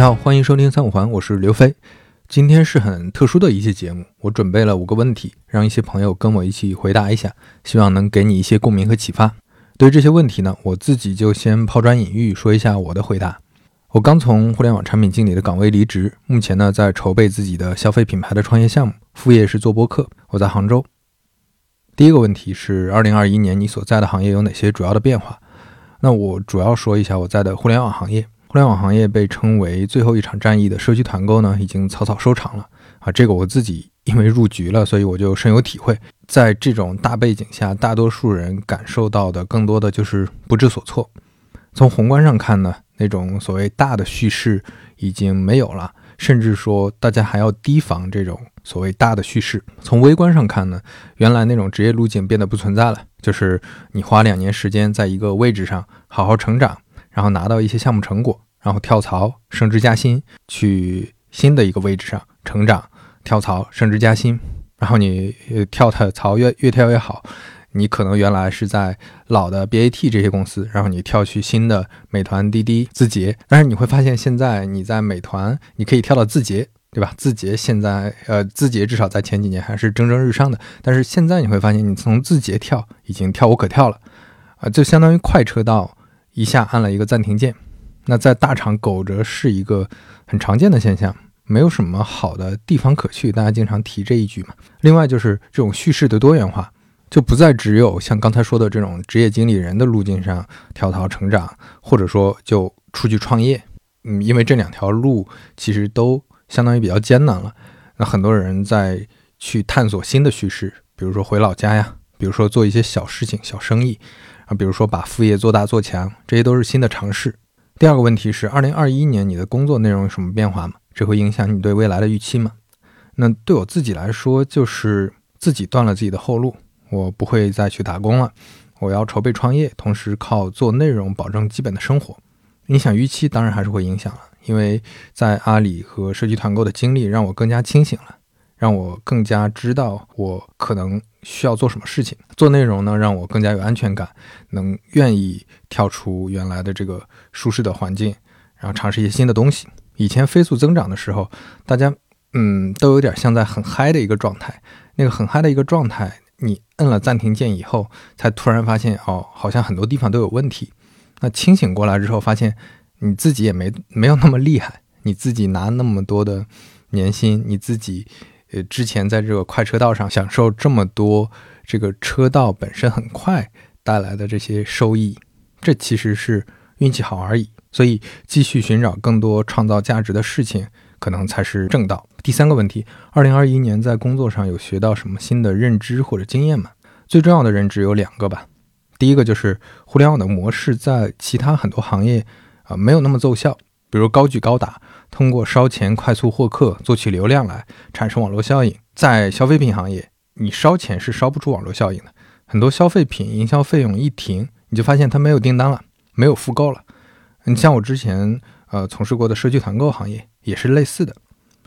你好，欢迎收听三五环，我是刘飞。今天是很特殊的一期节目，我准备了五个问题，让一些朋友跟我一起回答一下，希望能给你一些共鸣和启发。对于这些问题呢，我自己就先抛砖引玉，说一下我的回答。我刚从互联网产品经理的岗位离职，目前呢在筹备自己的消费品牌的创业项目，副业是做播客。我在杭州。第一个问题是，二零二一年你所在的行业有哪些主要的变化？那我主要说一下我在的互联网行业。互联网行业被称为最后一场战役的社区团购呢，已经草草收场了啊！这个我自己因为入局了，所以我就深有体会。在这种大背景下，大多数人感受到的更多的就是不知所措。从宏观上看呢，那种所谓大的叙事已经没有了，甚至说大家还要提防这种所谓大的叙事。从微观上看呢，原来那种职业路径变得不存在了，就是你花两年时间在一个位置上好好成长。然后拿到一些项目成果，然后跳槽、升职加薪，去新的一个位置上成长、跳槽、升职加薪。然后你跳的槽越越跳越好，你可能原来是在老的 BAT 这些公司，然后你跳去新的美团、滴滴、字节，但是你会发现现在你在美团，你可以跳到字节，对吧？字节现在呃，字节至少在前几年还是蒸蒸日上的，但是现在你会发现你从字节跳已经跳无可跳了，啊，就相当于快车道。一下按了一个暂停键，那在大厂苟着是一个很常见的现象，没有什么好的地方可去，大家经常提这一句嘛。另外就是这种叙事的多元化，就不再只有像刚才说的这种职业经理人的路径上跳槽成长，或者说就出去创业。嗯，因为这两条路其实都相当于比较艰难了，那很多人在去探索新的叙事，比如说回老家呀，比如说做一些小事情、小生意。啊，比如说把副业做大做强，这些都是新的尝试。第二个问题是，二零二一年你的工作内容有什么变化吗？这会影响你对未来的预期吗？那对我自己来说，就是自己断了自己的后路，我不会再去打工了，我要筹备创业，同时靠做内容保证基本的生活。影响预期当然还是会影响了，因为在阿里和社区团购的经历让我更加清醒了。让我更加知道我可能需要做什么事情，做内容呢，让我更加有安全感，能愿意跳出原来的这个舒适的环境，然后尝试一些新的东西。以前飞速增长的时候，大家嗯都有点像在很嗨的一个状态，那个很嗨的一个状态，你摁了暂停键以后，才突然发现哦，好像很多地方都有问题。那清醒过来之后，发现你自己也没没有那么厉害，你自己拿那么多的年薪，你自己。呃，之前在这个快车道上享受这么多，这个车道本身很快带来的这些收益，这其实是运气好而已。所以继续寻找更多创造价值的事情，可能才是正道。第三个问题，二零二一年在工作上有学到什么新的认知或者经验吗？最重要的认知有两个吧。第一个就是互联网的模式在其他很多行业啊没有那么奏效，比如高举高打。通过烧钱快速获客，做起流量来，产生网络效应。在消费品行业，你烧钱是烧不出网络效应的。很多消费品营销费用一停，你就发现它没有订单了，没有复购了。你像我之前呃从事过的社区团购行业也是类似的，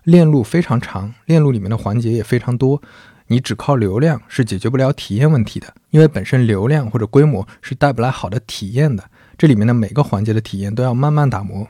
链路非常长，链路里面的环节也非常多。你只靠流量是解决不了体验问题的，因为本身流量或者规模是带不来好的体验的。这里面的每个环节的体验都要慢慢打磨。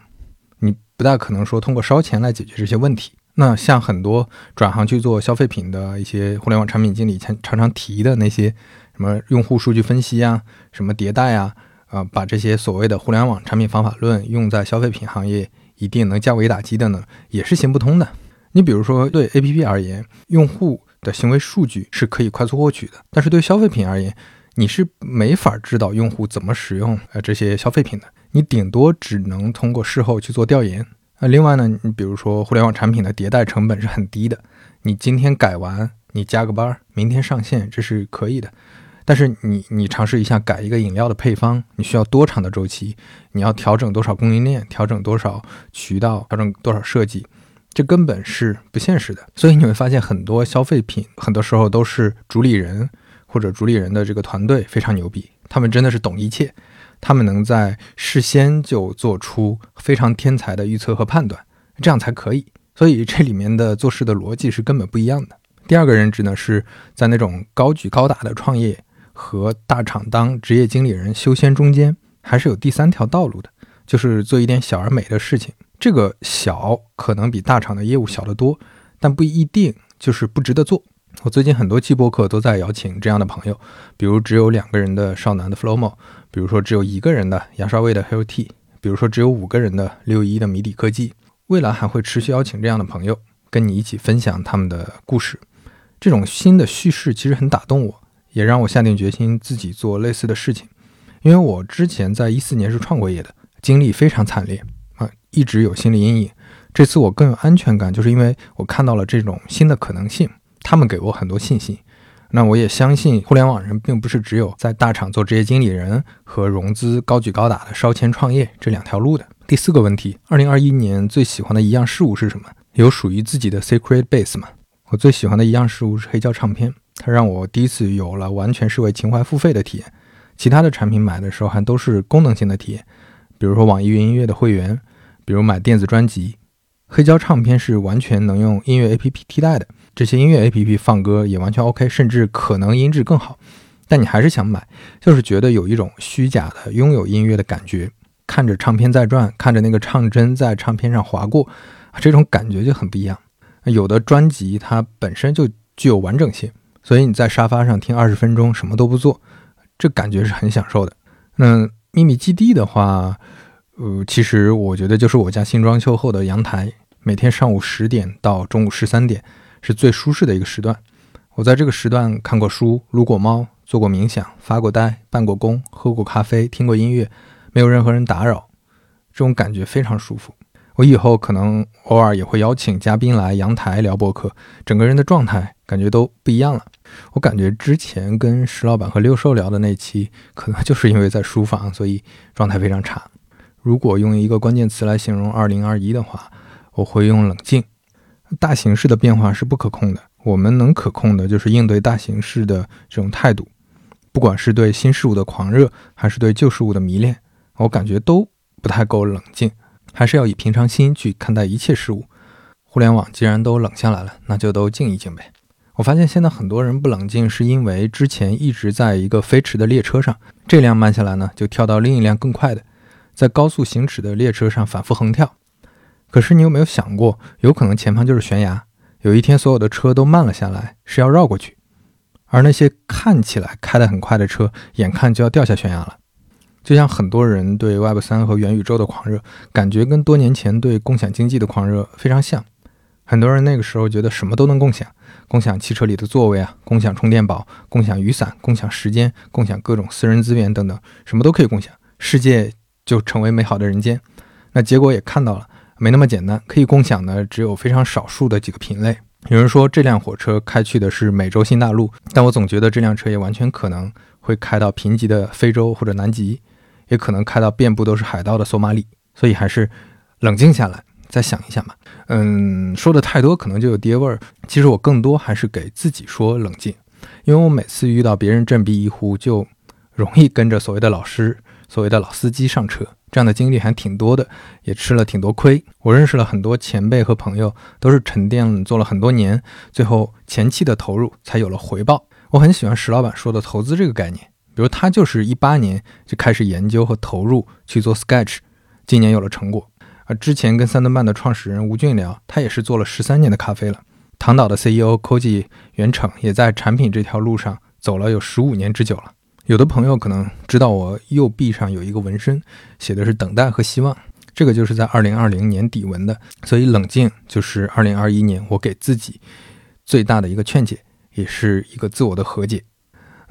你不大可能说通过烧钱来解决这些问题。那像很多转行去做消费品的一些互联网产品经理，常常常提的那些什么用户数据分析啊，什么迭代啊，啊，把这些所谓的互联网产品方法论用在消费品行业，一定能降维打击的呢，也是行不通的。你比如说，对 APP 而言，用户的行为数据是可以快速获取的，但是对消费品而言，你是没法知道用户怎么使用呃这些消费品的。你顶多只能通过事后去做调研。那另外呢，你比如说互联网产品的迭代成本是很低的，你今天改完，你加个班，明天上线，这是可以的。但是你你尝试一下改一个饮料的配方，你需要多长的周期？你要调整多少供应链？调整多少渠道？调整多少设计？这根本是不现实的。所以你会发现很多消费品，很多时候都是主理人或者主理人的这个团队非常牛逼，他们真的是懂一切。他们能在事先就做出非常天才的预测和判断，这样才可以。所以这里面的做事的逻辑是根本不一样的。第二个认知呢，是在那种高举高打的创业和大厂当职业经理人修仙中间，还是有第三条道路的，就是做一点小而美的事情。这个小可能比大厂的业务小得多，但不一定就是不值得做。我最近很多期播客都在邀请这样的朋友，比如只有两个人的少男的 Flowmo，比如说只有一个人的牙刷味的 Hill T，比如说只有五个人的六一的谜底科技。未来还会持续邀请这样的朋友跟你一起分享他们的故事。这种新的叙事其实很打动我，也让我下定决心自己做类似的事情。因为我之前在一四年是创过业的，经历非常惨烈啊，一直有心理阴影。这次我更有安全感，就是因为我看到了这种新的可能性。他们给我很多信心，那我也相信互联网人并不是只有在大厂做职业经理人和融资高举高打的烧钱创业这两条路的。第四个问题，二零二一年最喜欢的一样事物是什么？有属于自己的 secret base 吗？我最喜欢的一样事物是黑胶唱片，它让我第一次有了完全是为情怀付费的体验。其他的产品买的时候还都是功能性的体验，比如说网易云音乐的会员，比如买电子专辑。黑胶唱片是完全能用音乐 APP 替代的。这些音乐 A P P 放歌也完全 OK，甚至可能音质更好，但你还是想买，就是觉得有一种虚假的拥有音乐的感觉，看着唱片在转，看着那个唱针在唱片上划过，这种感觉就很不一样。有的专辑它本身就具有完整性，所以你在沙发上听二十分钟什么都不做，这感觉是很享受的。那秘密基地的话，呃，其实我觉得就是我家新装修后的阳台，每天上午十点到中午十三点。是最舒适的一个时段。我在这个时段看过书、撸过猫、做过冥想、发过呆、办过工、喝过咖啡、听过音乐，没有任何人打扰，这种感觉非常舒服。我以后可能偶尔也会邀请嘉宾来阳台聊博客，整个人的状态感觉都不一样了。我感觉之前跟石老板和六兽聊的那期，可能就是因为在书房，所以状态非常差。如果用一个关键词来形容2021的话，我会用冷静。大形势的变化是不可控的，我们能可控的就是应对大形势的这种态度。不管是对新事物的狂热，还是对旧事物的迷恋，我感觉都不太够冷静，还是要以平常心去看待一切事物。互联网既然都冷下来了，那就都静一静呗。我发现现在很多人不冷静，是因为之前一直在一个飞驰的列车上，这辆慢下来呢，就跳到另一辆更快的，在高速行驶的列车上反复横跳。可是你有没有想过，有可能前方就是悬崖，有一天所有的车都慢了下来，是要绕过去，而那些看起来开得很快的车，眼看就要掉下悬崖了。就像很多人对 Web 三和元宇宙的狂热，感觉跟多年前对共享经济的狂热非常像。很多人那个时候觉得什么都能共享，共享汽车里的座位啊，共享充电宝，共享雨伞，共享时间，共享各种私人资源等等，什么都可以共享，世界就成为美好的人间。那结果也看到了。没那么简单，可以共享的只有非常少数的几个品类。有人说这辆火车开去的是美洲新大陆，但我总觉得这辆车也完全可能会开到贫瘠的非洲或者南极，也可能开到遍布都是海盗的索马里。所以还是冷静下来再想一想吧。嗯，说的太多可能就有爹味儿。其实我更多还是给自己说冷静，因为我每次遇到别人振臂一呼，就容易跟着所谓的老师、所谓的老司机上车。这样的经历还挺多的，也吃了挺多亏。我认识了很多前辈和朋友，都是沉淀做了很多年，最后前期的投入才有了回报。我很喜欢石老板说的投资这个概念，比如他就是一八年就开始研究和投入去做 Sketch，今年有了成果。而之前跟三顿半的创始人吴俊聊，他也是做了十三年的咖啡了。唐岛的 CEO Koji 袁成也在产品这条路上走了有十五年之久了。有的朋友可能知道我右臂上有一个纹身，写的是等待和希望，这个就是在二零二零年底纹的。所以冷静就是二零二一年我给自己最大的一个劝解，也是一个自我的和解。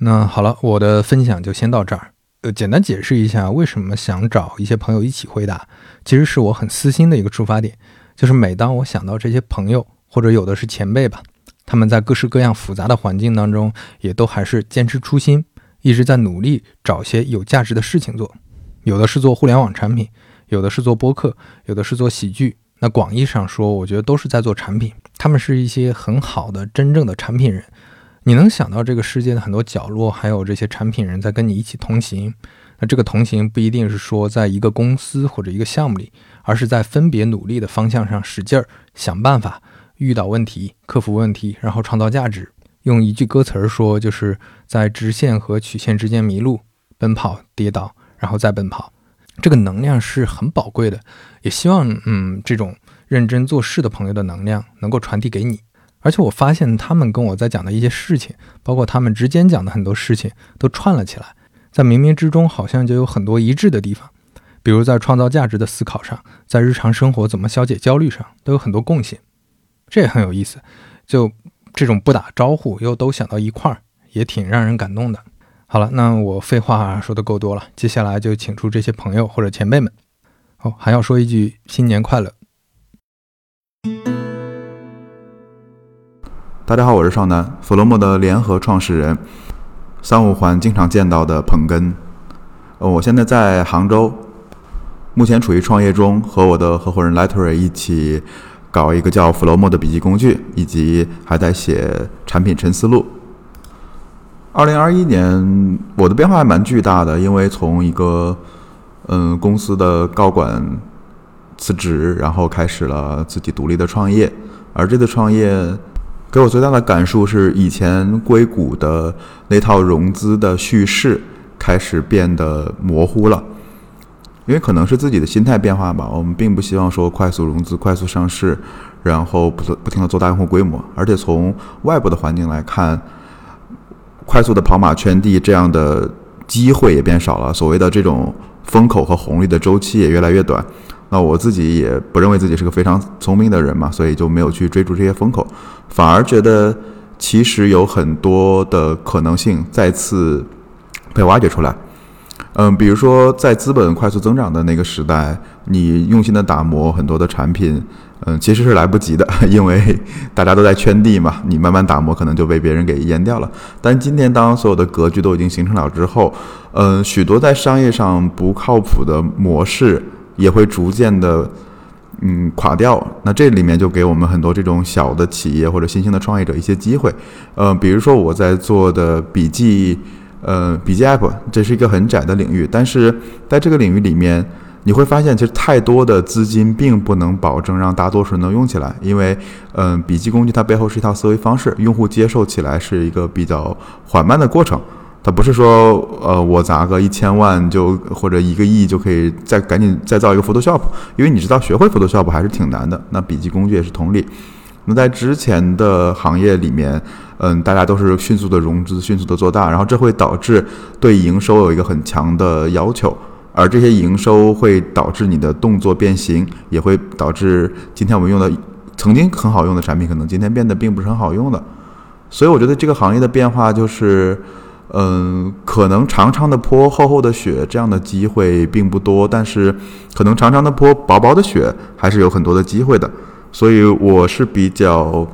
那好了，我的分享就先到这儿。呃，简单解释一下为什么想找一些朋友一起回答，其实是我很私心的一个出发点，就是每当我想到这些朋友或者有的是前辈吧，他们在各式各样复杂的环境当中，也都还是坚持初心。一直在努力找些有价值的事情做，有的是做互联网产品，有的是做播客，有的是做喜剧。那广义上说，我觉得都是在做产品。他们是一些很好的真正的产品人。你能想到这个世界的很多角落，还有这些产品人在跟你一起同行。那这个同行不一定是说在一个公司或者一个项目里，而是在分别努力的方向上使劲儿想办法，遇到问题克服问题，然后创造价值。用一句歌词儿说，就是在直线和曲线之间迷路，奔跑、跌倒，然后再奔跑。这个能量是很宝贵的，也希望嗯这种认真做事的朋友的能量能够传递给你。而且我发现他们跟我在讲的一些事情，包括他们之间讲的很多事情，都串了起来，在冥冥之中好像就有很多一致的地方。比如在创造价值的思考上，在日常生活怎么消解焦虑上，都有很多共性，这也很有意思。就这种不打招呼又都想到一块儿，也挺让人感动的。好了，那我废话说的够多了，接下来就请出这些朋友或者前辈们。哦，还要说一句新年快乐。大家好，我是少南，弗洛莫的联合创始人，三五环经常见到的捧哏。呃，我现在在杭州。目前处于创业中，和我的合伙人 Letter 一起搞一个叫 Flomo 的笔记工具，以及还在写产品沉思录。二零二一年，我的变化还蛮巨大的，因为从一个嗯公司的高管辞职，然后开始了自己独立的创业。而这次创业给我最大的感受是，以前硅谷的那套融资的叙事开始变得模糊了。因为可能是自己的心态变化吧，我们并不希望说快速融资、快速上市，然后不不停的做大用户规模。而且从外部的环境来看，快速的跑马圈地这样的机会也变少了，所谓的这种风口和红利的周期也越来越短。那我自己也不认为自己是个非常聪明的人嘛，所以就没有去追逐这些风口，反而觉得其实有很多的可能性再次被挖掘出来。嗯，比如说在资本快速增长的那个时代，你用心的打磨很多的产品，嗯，其实是来不及的，因为大家都在圈地嘛，你慢慢打磨可能就被别人给淹掉了。但今天当所有的格局都已经形成了之后，嗯，许多在商业上不靠谱的模式也会逐渐的嗯垮掉。那这里面就给我们很多这种小的企业或者新兴的创业者一些机会。呃，比如说我在做的笔记。呃，笔记 App 这是一个很窄的领域，但是在这个领域里面，你会发现其实太多的资金并不能保证让大多数人能用起来，因为，嗯，笔记工具它背后是一套思维方式，用户接受起来是一个比较缓慢的过程，它不是说，呃，我砸个一千万就或者一个亿就可以再赶紧再造一个 Photoshop，因为你知道学会 Photoshop 还是挺难的，那笔记工具也是同理。那在之前的行业里面，嗯，大家都是迅速的融资，迅速的做大，然后这会导致对营收有一个很强的要求，而这些营收会导致你的动作变形，也会导致今天我们用的曾经很好用的产品，可能今天变得并不是很好用的。所以我觉得这个行业的变化就是，嗯，可能长长的坡、厚厚的雪这样的机会并不多，但是可能长长的坡、薄薄的雪还是有很多的机会的。所以我是比较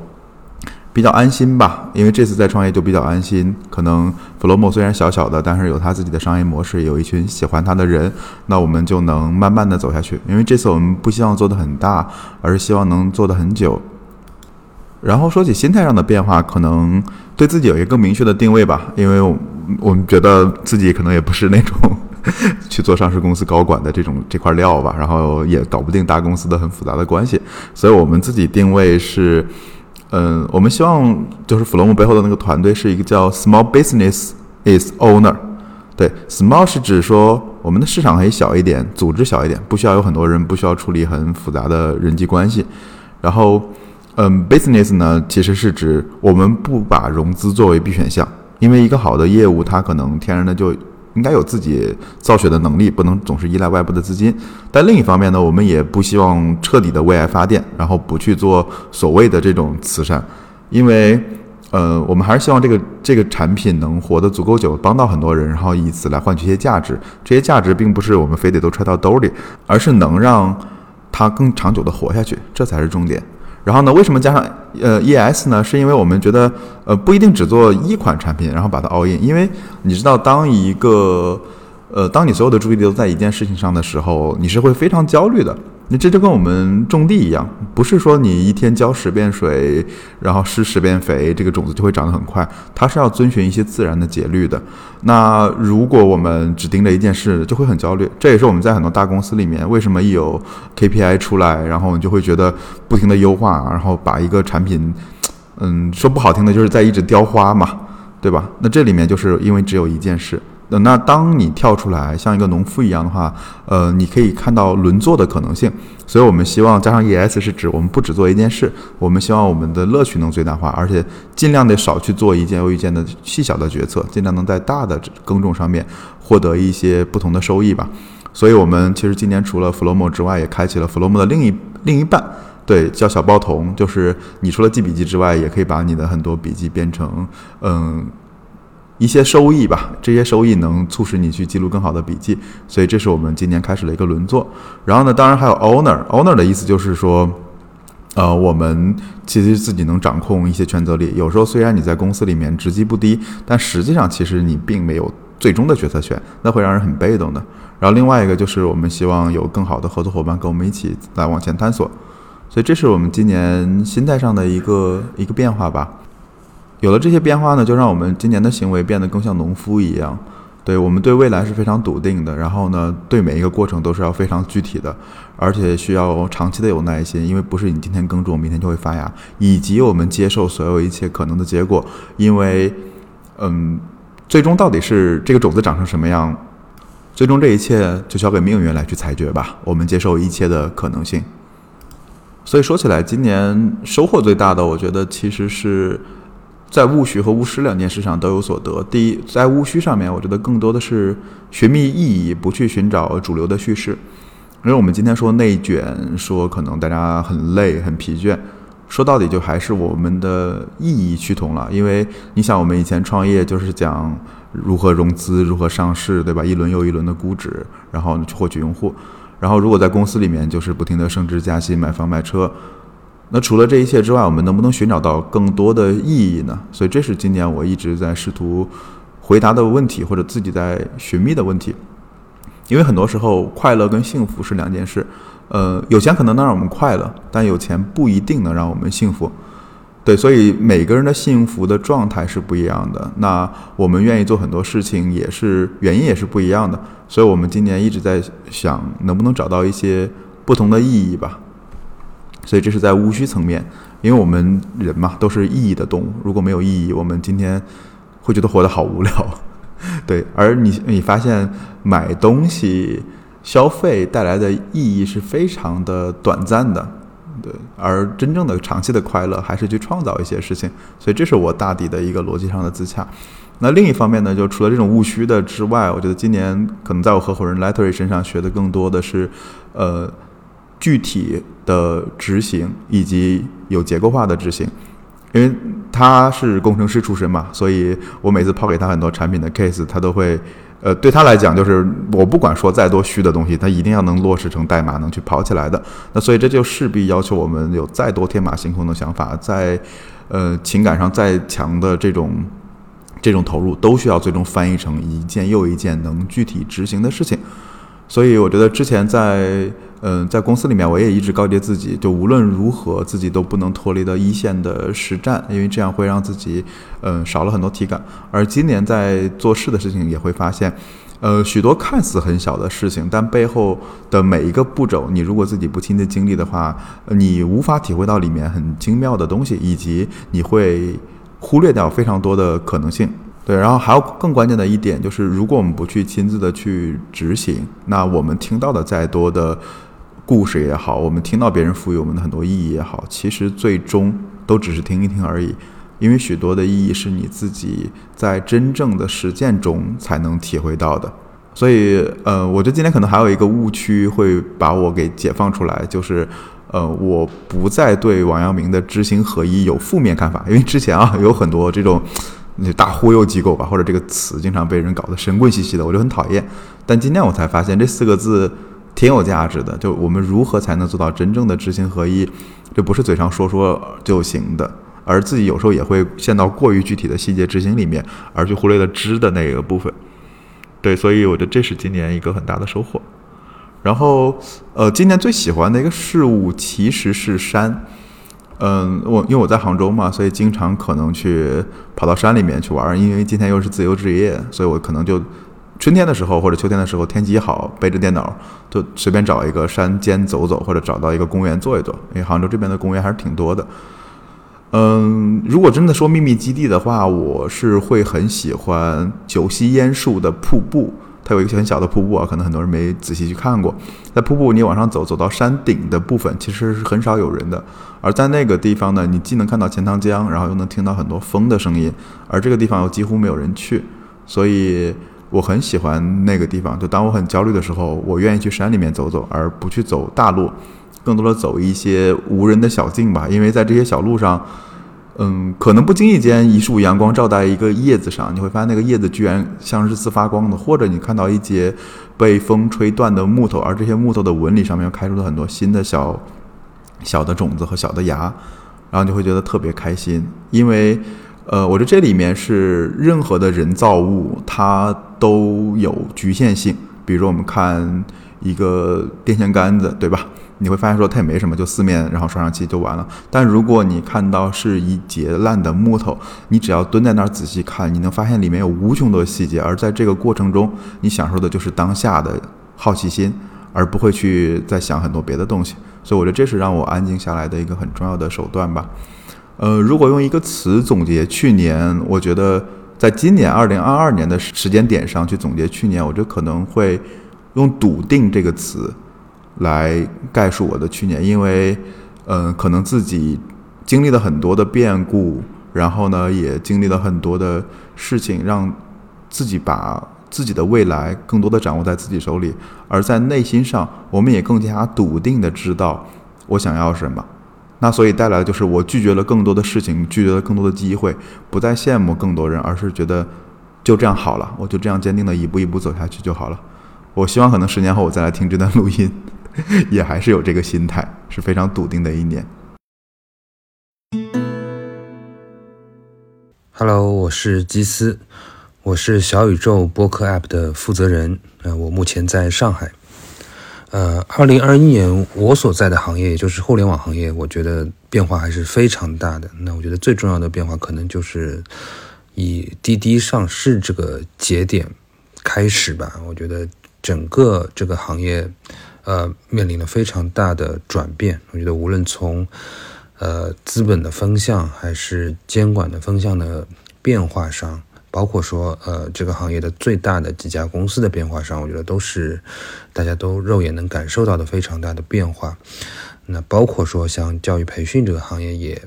比较安心吧，因为这次在创业就比较安心。可能 Flowmo 虽然小小的，但是有他自己的商业模式，有一群喜欢他的人，那我们就能慢慢的走下去。因为这次我们不希望做的很大，而是希望能做的很久。然后说起心态上的变化，可能对自己有一个更明确的定位吧，因为我们觉得自己可能也不是那种。去做上市公司高管的这种这块料吧，然后也搞不定大公司的很复杂的关系，所以我们自己定位是，嗯，我们希望就是 Flow 背后的那个团队是一个叫 Small Business is Owner，对，Small 是指说我们的市场可以小一点，组织小一点，不需要有很多人，不需要处理很复杂的人际关系，然后，嗯，Business 呢其实是指我们不把融资作为必选项，因为一个好的业务它可能天然的就。应该有自己造血的能力，不能总是依赖外部的资金。但另一方面呢，我们也不希望彻底的为爱发电，然后不去做所谓的这种慈善，因为，呃，我们还是希望这个这个产品能活得足够久，帮到很多人，然后以此来换取一些价值。这些价值并不是我们非得都揣到兜里，而是能让它更长久的活下去，这才是重点。然后呢？为什么加上呃 ES 呢？是因为我们觉得呃不一定只做一款产品，然后把它 all in。因为你知道，当一个呃当你所有的注意力都在一件事情上的时候，你是会非常焦虑的。那这就跟我们种地一样，不是说你一天浇十遍水，然后施十遍肥，这个种子就会长得很快。它是要遵循一些自然的节律的。那如果我们只盯着一件事，就会很焦虑。这也是我们在很多大公司里面，为什么一有 KPI 出来，然后你就会觉得不停的优化，然后把一个产品，嗯，说不好听的就是在一直雕花嘛，对吧？那这里面就是因为只有一件事。那当你跳出来像一个农夫一样的话，呃，你可以看到轮做的可能性。所以我们希望加上 ES 是指我们不只做一件事，我们希望我们的乐趣能最大化，而且尽量的少去做一件又一件的细小的决策，尽量能在大的耕种上面获得一些不同的收益吧。所以我们其实今年除了 Flomo 之外，也开启了 Flomo 的另一另一半，对，叫小包童，就是你除了记笔记之外，也可以把你的很多笔记变成嗯。一些收益吧，这些收益能促使你去记录更好的笔记，所以这是我们今年开始的一个轮作。然后呢，当然还有 owner，owner 的意思就是说，呃，我们其实自己能掌控一些权责力。有时候虽然你在公司里面职级不低，但实际上其实你并没有最终的决策权，那会让人很被动的。然后另外一个就是我们希望有更好的合作伙伴跟我们一起来往前探索，所以这是我们今年心态上的一个一个变化吧。有了这些变化呢，就让我们今年的行为变得更像农夫一样。对我们对未来是非常笃定的，然后呢，对每一个过程都是要非常具体的，而且需要长期的有耐心，因为不是你今天耕种，明天就会发芽，以及我们接受所有一切可能的结果，因为，嗯，最终到底是这个种子长成什么样，最终这一切就交给命运来去裁决吧。我们接受一切的可能性。所以说起来，今年收获最大的，我觉得其实是。在务虚和务实两件事上都有所得。第一，在务虚上面，我觉得更多的是寻觅意义，不去寻找主流的叙事。因为我们今天说内卷，说可能大家很累、很疲倦，说到底就还是我们的意义趋同了。因为你想，我们以前创业就是讲如何融资、如何上市，对吧？一轮又一轮的估值，然后去获取用户。然后如果在公司里面，就是不停的升职加薪、买房买车。那除了这一切之外，我们能不能寻找到更多的意义呢？所以这是今年我一直在试图回答的问题，或者自己在寻觅的问题。因为很多时候，快乐跟幸福是两件事。呃，有钱可能能让我们快乐，但有钱不一定能让我们幸福。对，所以每个人的幸福的状态是不一样的。那我们愿意做很多事情，也是原因也是不一样的。所以我们今年一直在想，能不能找到一些不同的意义吧。所以这是在务需层面，因为我们人嘛都是意义的动物，如果没有意义，我们今天会觉得活得好无聊。对，而你你发现买东西消费带来的意义是非常的短暂的，对，而真正的长期的快乐还是去创造一些事情。所以这是我大抵的一个逻辑上的自洽。那另一方面呢，就除了这种务虚的之外，我觉得今年可能在我合伙人 letter 身上学的更多的是，呃。具体的执行以及有结构化的执行，因为他是工程师出身嘛，所以我每次抛给他很多产品的 case，他都会，呃，对他来讲就是我不管说再多虚的东西，他一定要能落实成代码，能去跑起来的。那所以这就势必要求我们有再多天马行空的想法，在呃情感上再强的这种这种投入，都需要最终翻译成一件又一件能具体执行的事情。所以我觉得之前在。嗯，在公司里面，我也一直告诫自己，就无论如何，自己都不能脱离到一线的实战，因为这样会让自己，嗯，少了很多体感。而今年在做事的事情，也会发现，呃，许多看似很小的事情，但背后的每一个步骤，你如果自己不亲自经历的话，你无法体会到里面很精妙的东西，以及你会忽略掉非常多的可能性。对，然后还有更关键的一点就是，如果我们不去亲自的去执行，那我们听到的再多的。故事也好，我们听到别人赋予我们的很多意义也好，其实最终都只是听一听而已，因为许多的意义是你自己在真正的实践中才能体会到的。所以，呃，我觉得今天可能还有一个误区会把我给解放出来，就是，呃，我不再对王阳明的知行合一有负面看法，因为之前啊有很多这种那大忽悠机构吧，或者这个词经常被人搞得神棍兮兮的，我就很讨厌。但今天我才发现这四个字。挺有价值的，就我们如何才能做到真正的知行合一？这不是嘴上说说就行的，而自己有时候也会陷到过于具体的细节执行里面，而去忽略了知的那个部分。对，所以我觉得这是今年一个很大的收获。然后，呃，今年最喜欢的一个事物其实是山。嗯，我因为我在杭州嘛，所以经常可能去跑到山里面去玩。因为今天又是自由职业，所以我可能就。春天的时候或者秋天的时候，天气好，背着电脑就随便找一个山间走走，或者找到一个公园坐一坐。因为杭州这边的公园还是挺多的。嗯，如果真的说秘密基地的话，我是会很喜欢九溪烟树的瀑布。它有一个很小的瀑布啊，可能很多人没仔细去看过。在瀑布你往上走，走到山顶的部分，其实是很少有人的。而在那个地方呢，你既能看到钱塘江，然后又能听到很多风的声音，而这个地方又几乎没有人去，所以我很喜欢那个地方。就当我很焦虑的时候，我愿意去山里面走走，而不去走大路，更多的走一些无人的小径吧，因为在这些小路上。嗯，可能不经意间一束阳光照在一个叶子上，你会发现那个叶子居然像日刺发光的；或者你看到一节被风吹断的木头，而这些木头的纹理上面又开出了很多新的小小的种子和小的芽，然后你会觉得特别开心。因为，呃，我觉得这里面是任何的人造物它都有局限性，比如说我们看一个电线杆子，对吧？你会发现说它也没什么，就四面然后刷上漆就完了。但如果你看到是一截烂的木头，你只要蹲在那儿仔细看，你能发现里面有无穷多细节。而在这个过程中，你享受的就是当下的好奇心，而不会去再想很多别的东西。所以我觉得这是让我安静下来的一个很重要的手段吧。呃，如果用一个词总结去年，我觉得在今年二零二二年的时间点上去总结去年，我觉得可能会用“笃定”这个词。来概述我的去年，因为，嗯，可能自己经历了很多的变故，然后呢，也经历了很多的事情，让自己把自己的未来更多的掌握在自己手里，而在内心上，我们也更加笃定的知道我想要什么。那所以带来的就是我拒绝了更多的事情，拒绝了更多的机会，不再羡慕更多人，而是觉得就这样好了，我就这样坚定的一步一步走下去就好了。我希望可能十年后我再来听这段录音。也还是有这个心态，是非常笃定的一年。Hello，我是基斯，我是小宇宙播客 App 的负责人。呃，我目前在上海。呃，二零二一年我所在的行业，也就是互联网行业，我觉得变化还是非常大的。那我觉得最重要的变化，可能就是以滴滴上市这个节点开始吧。我觉得整个这个行业。呃，面临了非常大的转变。我觉得，无论从呃资本的风向，还是监管的风向的变化上，包括说呃这个行业的最大的几家公司的变化上，我觉得都是大家都肉眼能感受到的非常大的变化。那包括说像教育培训这个行业，也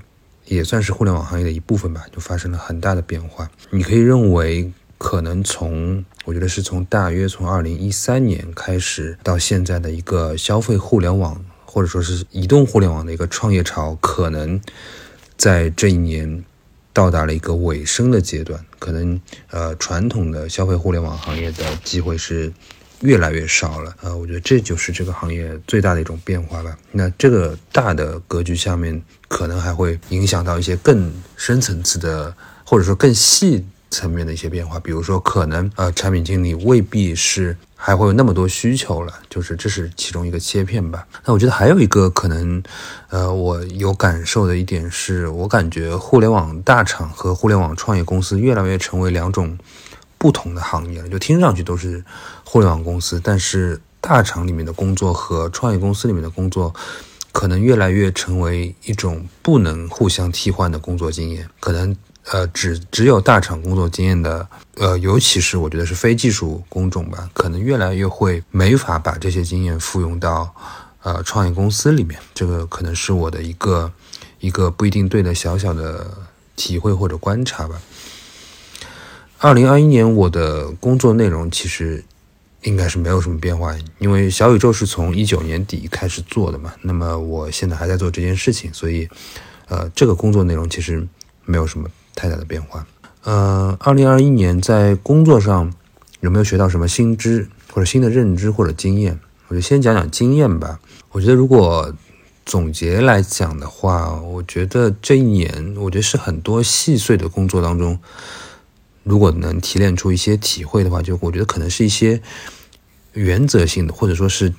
也算是互联网行业的一部分吧，就发生了很大的变化。你可以认为。可能从我觉得是从大约从二零一三年开始到现在的一个消费互联网或者说是移动互联网的一个创业潮，可能在这一年到达了一个尾声的阶段。可能呃传统的消费互联网行业的机会是越来越少了。呃，我觉得这就是这个行业最大的一种变化吧。那这个大的格局下面，可能还会影响到一些更深层次的，或者说更细。层面的一些变化，比如说可能呃产品经理未必是还会有那么多需求了，就是这是其中一个切片吧。那我觉得还有一个可能，呃，我有感受的一点是，我感觉互联网大厂和互联网创业公司越来越成为两种不同的行业了。就听上去都是互联网公司，但是大厂里面的工作和创业公司里面的工作，可能越来越成为一种不能互相替换的工作经验，可能。呃，只只有大厂工作经验的，呃，尤其是我觉得是非技术工种吧，可能越来越会没法把这些经验复用到，呃，创业公司里面。这个可能是我的一个一个不一定对的小小的体会或者观察吧。二零二一年我的工作内容其实应该是没有什么变化，因为小宇宙是从一九年底开始做的嘛，那么我现在还在做这件事情，所以，呃，这个工作内容其实没有什么。太大的变化。呃，二零二一年在工作上有没有学到什么新知或者新的认知或者经验？我就先讲讲经验吧。我觉得如果总结来讲的话，我觉得这一年，我觉得是很多细碎的工作当中，如果能提炼出一些体会的话，就我觉得可能是一些原则性的，或者说是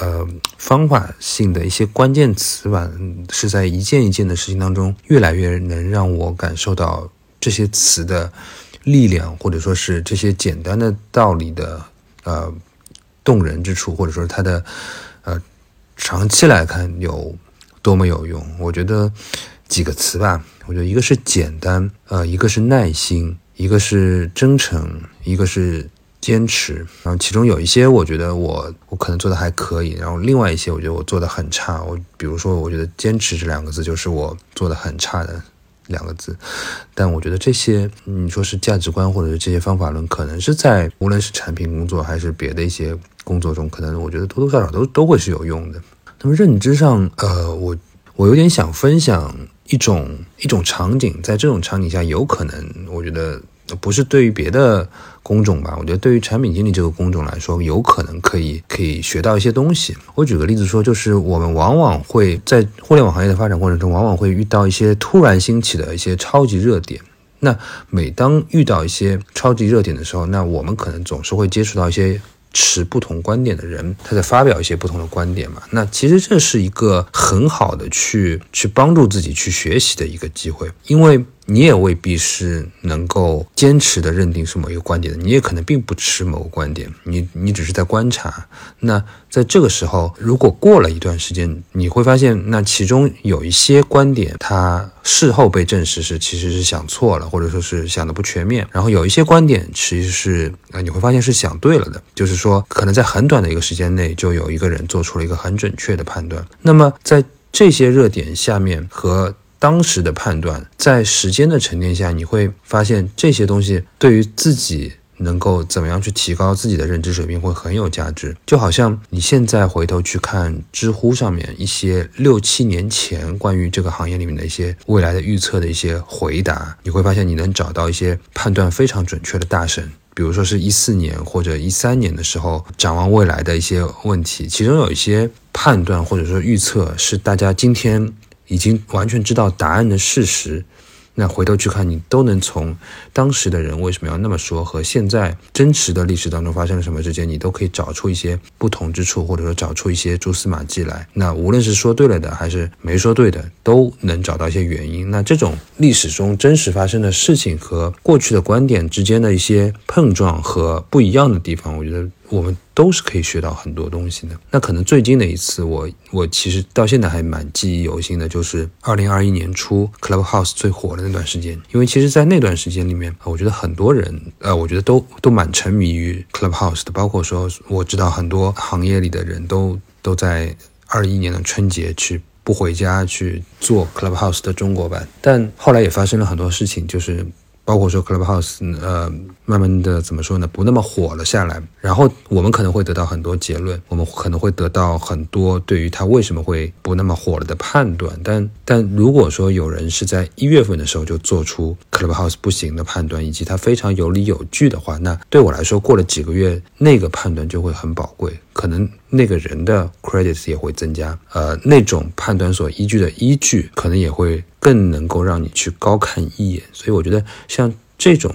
呃方法性的一些关键词吧，是在一件一件的事情当中，越来越能让我感受到这些词的力量，或者说是这些简单的道理的呃动人之处，或者说它的呃长期来看有多么有用。我觉得几个词吧。我觉得一个是简单，呃，一个是耐心，一个是真诚，一个是坚持。然后其中有一些我觉得我我可能做的还可以，然后另外一些我觉得我做的很差。我比如说，我觉得坚持这两个字就是我做的很差的。两个字，但我觉得这些你说是价值观或者是这些方法论，可能是在无论是产品工作还是别的一些工作中，可能我觉得多多少少都都会是有用的。那么认知上，呃，我我有点想分享一种一种场景，在这种场景下，有可能我觉得。不是对于别的工种吧？我觉得对于产品经理这个工种来说，有可能可以可以学到一些东西。我举个例子说，就是我们往往会在互联网行业的发展过程中，往往会遇到一些突然兴起的一些超级热点。那每当遇到一些超级热点的时候，那我们可能总是会接触到一些。持不同观点的人，他在发表一些不同的观点嘛？那其实这是一个很好的去去帮助自己去学习的一个机会，因为你也未必是能够坚持的认定是某一个观点的，你也可能并不持某个观点，你你只是在观察。那在这个时候，如果过了一段时间，你会发现，那其中有一些观点，它事后被证实是其实是想错了，或者说是想的不全面。然后有一些观点其实是啊，你会发现是想对了的，就是说可能在很短的一个时间内，就有一个人做出了一个很准确的判断。那么在这些热点下面和当时的判断，在时间的沉淀下，你会发现这些东西对于自己。能够怎么样去提高自己的认知水平会很有价值，就好像你现在回头去看知乎上面一些六七年前关于这个行业里面的一些未来的预测的一些回答，你会发现你能找到一些判断非常准确的大神，比如说是一四年或者一三年的时候展望未来的一些问题，其中有一些判断或者说预测是大家今天已经完全知道答案的事实。那回头去看，你都能从当时的人为什么要那么说，和现在真实的历史当中发生了什么之间，你都可以找出一些不同之处，或者说找出一些蛛丝马迹来。那无论是说对了的，还是没说对的，都能找到一些原因。那这种历史中真实发生的事情和过去的观点之间的一些碰撞和不一样的地方，我觉得。我们都是可以学到很多东西的。那可能最近的一次，我我其实到现在还蛮记忆犹新的，就是二零二一年初 Clubhouse 最火的那段时间。因为其实，在那段时间里面，我觉得很多人，呃，我觉得都都蛮沉迷于 Clubhouse 的。包括说，我知道很多行业里的人都都在二一年的春节去不回家去做 Clubhouse 的中国版。但后来也发生了很多事情，就是。包括说 Clubhouse，呃，慢慢的怎么说呢，不那么火了下来。然后我们可能会得到很多结论，我们可能会得到很多对于它为什么会不那么火了的判断。但但如果说有人是在一月份的时候就做出 Clubhouse 不行的判断，以及他非常有理有据的话，那对我来说，过了几个月，那个判断就会很宝贵，可能那个人的 credits 也会增加。呃，那种判断所依据的依据，可能也会。更能够让你去高看一眼，所以我觉得像这种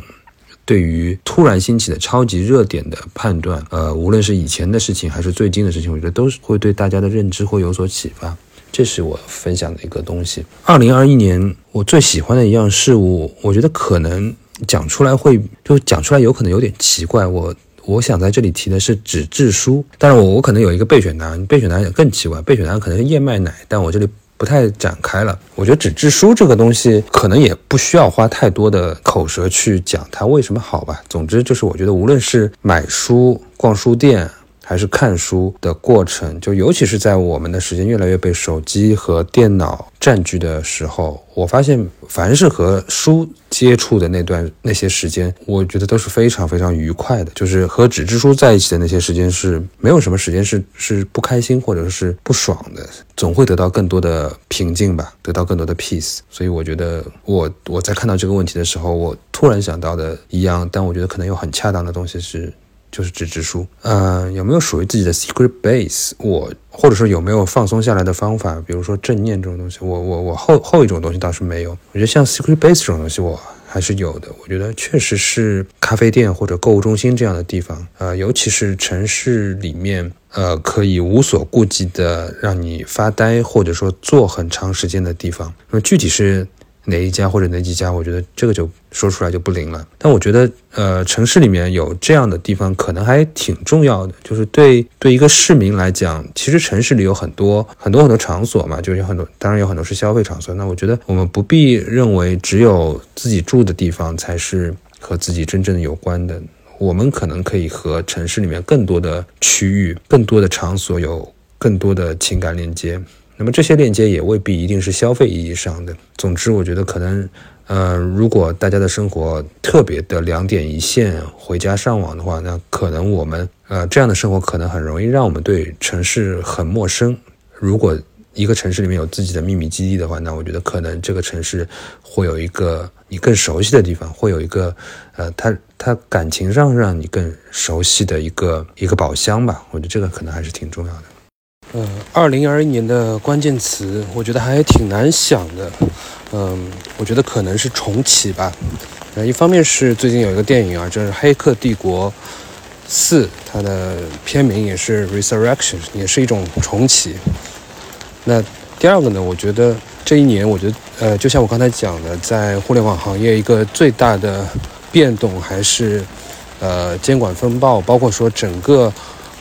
对于突然兴起的超级热点的判断，呃，无论是以前的事情还是最近的事情，我觉得都是会对大家的认知会有所启发。这是我分享的一个东西。二零二一年我最喜欢的一样事物，我觉得可能讲出来会就讲出来有可能有点奇怪。我我想在这里提的是纸质书，但是我我可能有一个备选答案，备选答案更奇怪，备选答案可能是燕麦奶，但我这里。不太展开了，我觉得纸质书这个东西可能也不需要花太多的口舌去讲它为什么好吧。总之就是，我觉得无论是买书、逛书店。还是看书的过程，就尤其是在我们的时间越来越被手机和电脑占据的时候，我发现凡是和书接触的那段那些时间，我觉得都是非常非常愉快的。就是和纸质书在一起的那些时间是没有什么时间是是不开心或者是不爽的，总会得到更多的平静吧，得到更多的 peace。所以我觉得我我在看到这个问题的时候，我突然想到的一样，但我觉得可能有很恰当的东西是。就是纸质书，呃，有没有属于自己的 secret base？我或者说有没有放松下来的方法？比如说正念这种东西，我我我后后一种东西倒是没有。我觉得像 secret base 这种东西，我还是有的。我觉得确实是咖啡店或者购物中心这样的地方，呃，尤其是城市里面，呃，可以无所顾忌的让你发呆，或者说坐很长时间的地方。那么具体是。哪一家或者哪几家，我觉得这个就说出来就不灵了。但我觉得，呃，城市里面有这样的地方，可能还挺重要的。就是对对一个市民来讲，其实城市里有很多很多很多场所嘛，就有很多，当然有很多是消费场所。那我觉得我们不必认为只有自己住的地方才是和自己真正有关的。我们可能可以和城市里面更多的区域、更多的场所有更多的情感链接。那么这些链接也未必一定是消费意义上的。总之，我觉得可能，呃，如果大家的生活特别的两点一线，回家上网的话，那可能我们，呃，这样的生活可能很容易让我们对城市很陌生。如果一个城市里面有自己的秘密基地的话，那我觉得可能这个城市会有一个你更熟悉的地方，会有一个，呃，它它感情上让你更熟悉的一个一个宝箱吧。我觉得这个可能还是挺重要的。呃，二零二一年的关键词，我觉得还挺难想的。嗯，我觉得可能是重启吧。呃，一方面是最近有一个电影啊，就是《黑客帝国四》，它的片名也是 Resurrection，也是一种重启。那第二个呢，我觉得这一年，我觉得呃，就像我刚才讲的，在互联网行业一个最大的变动还是呃监管风暴，包括说整个。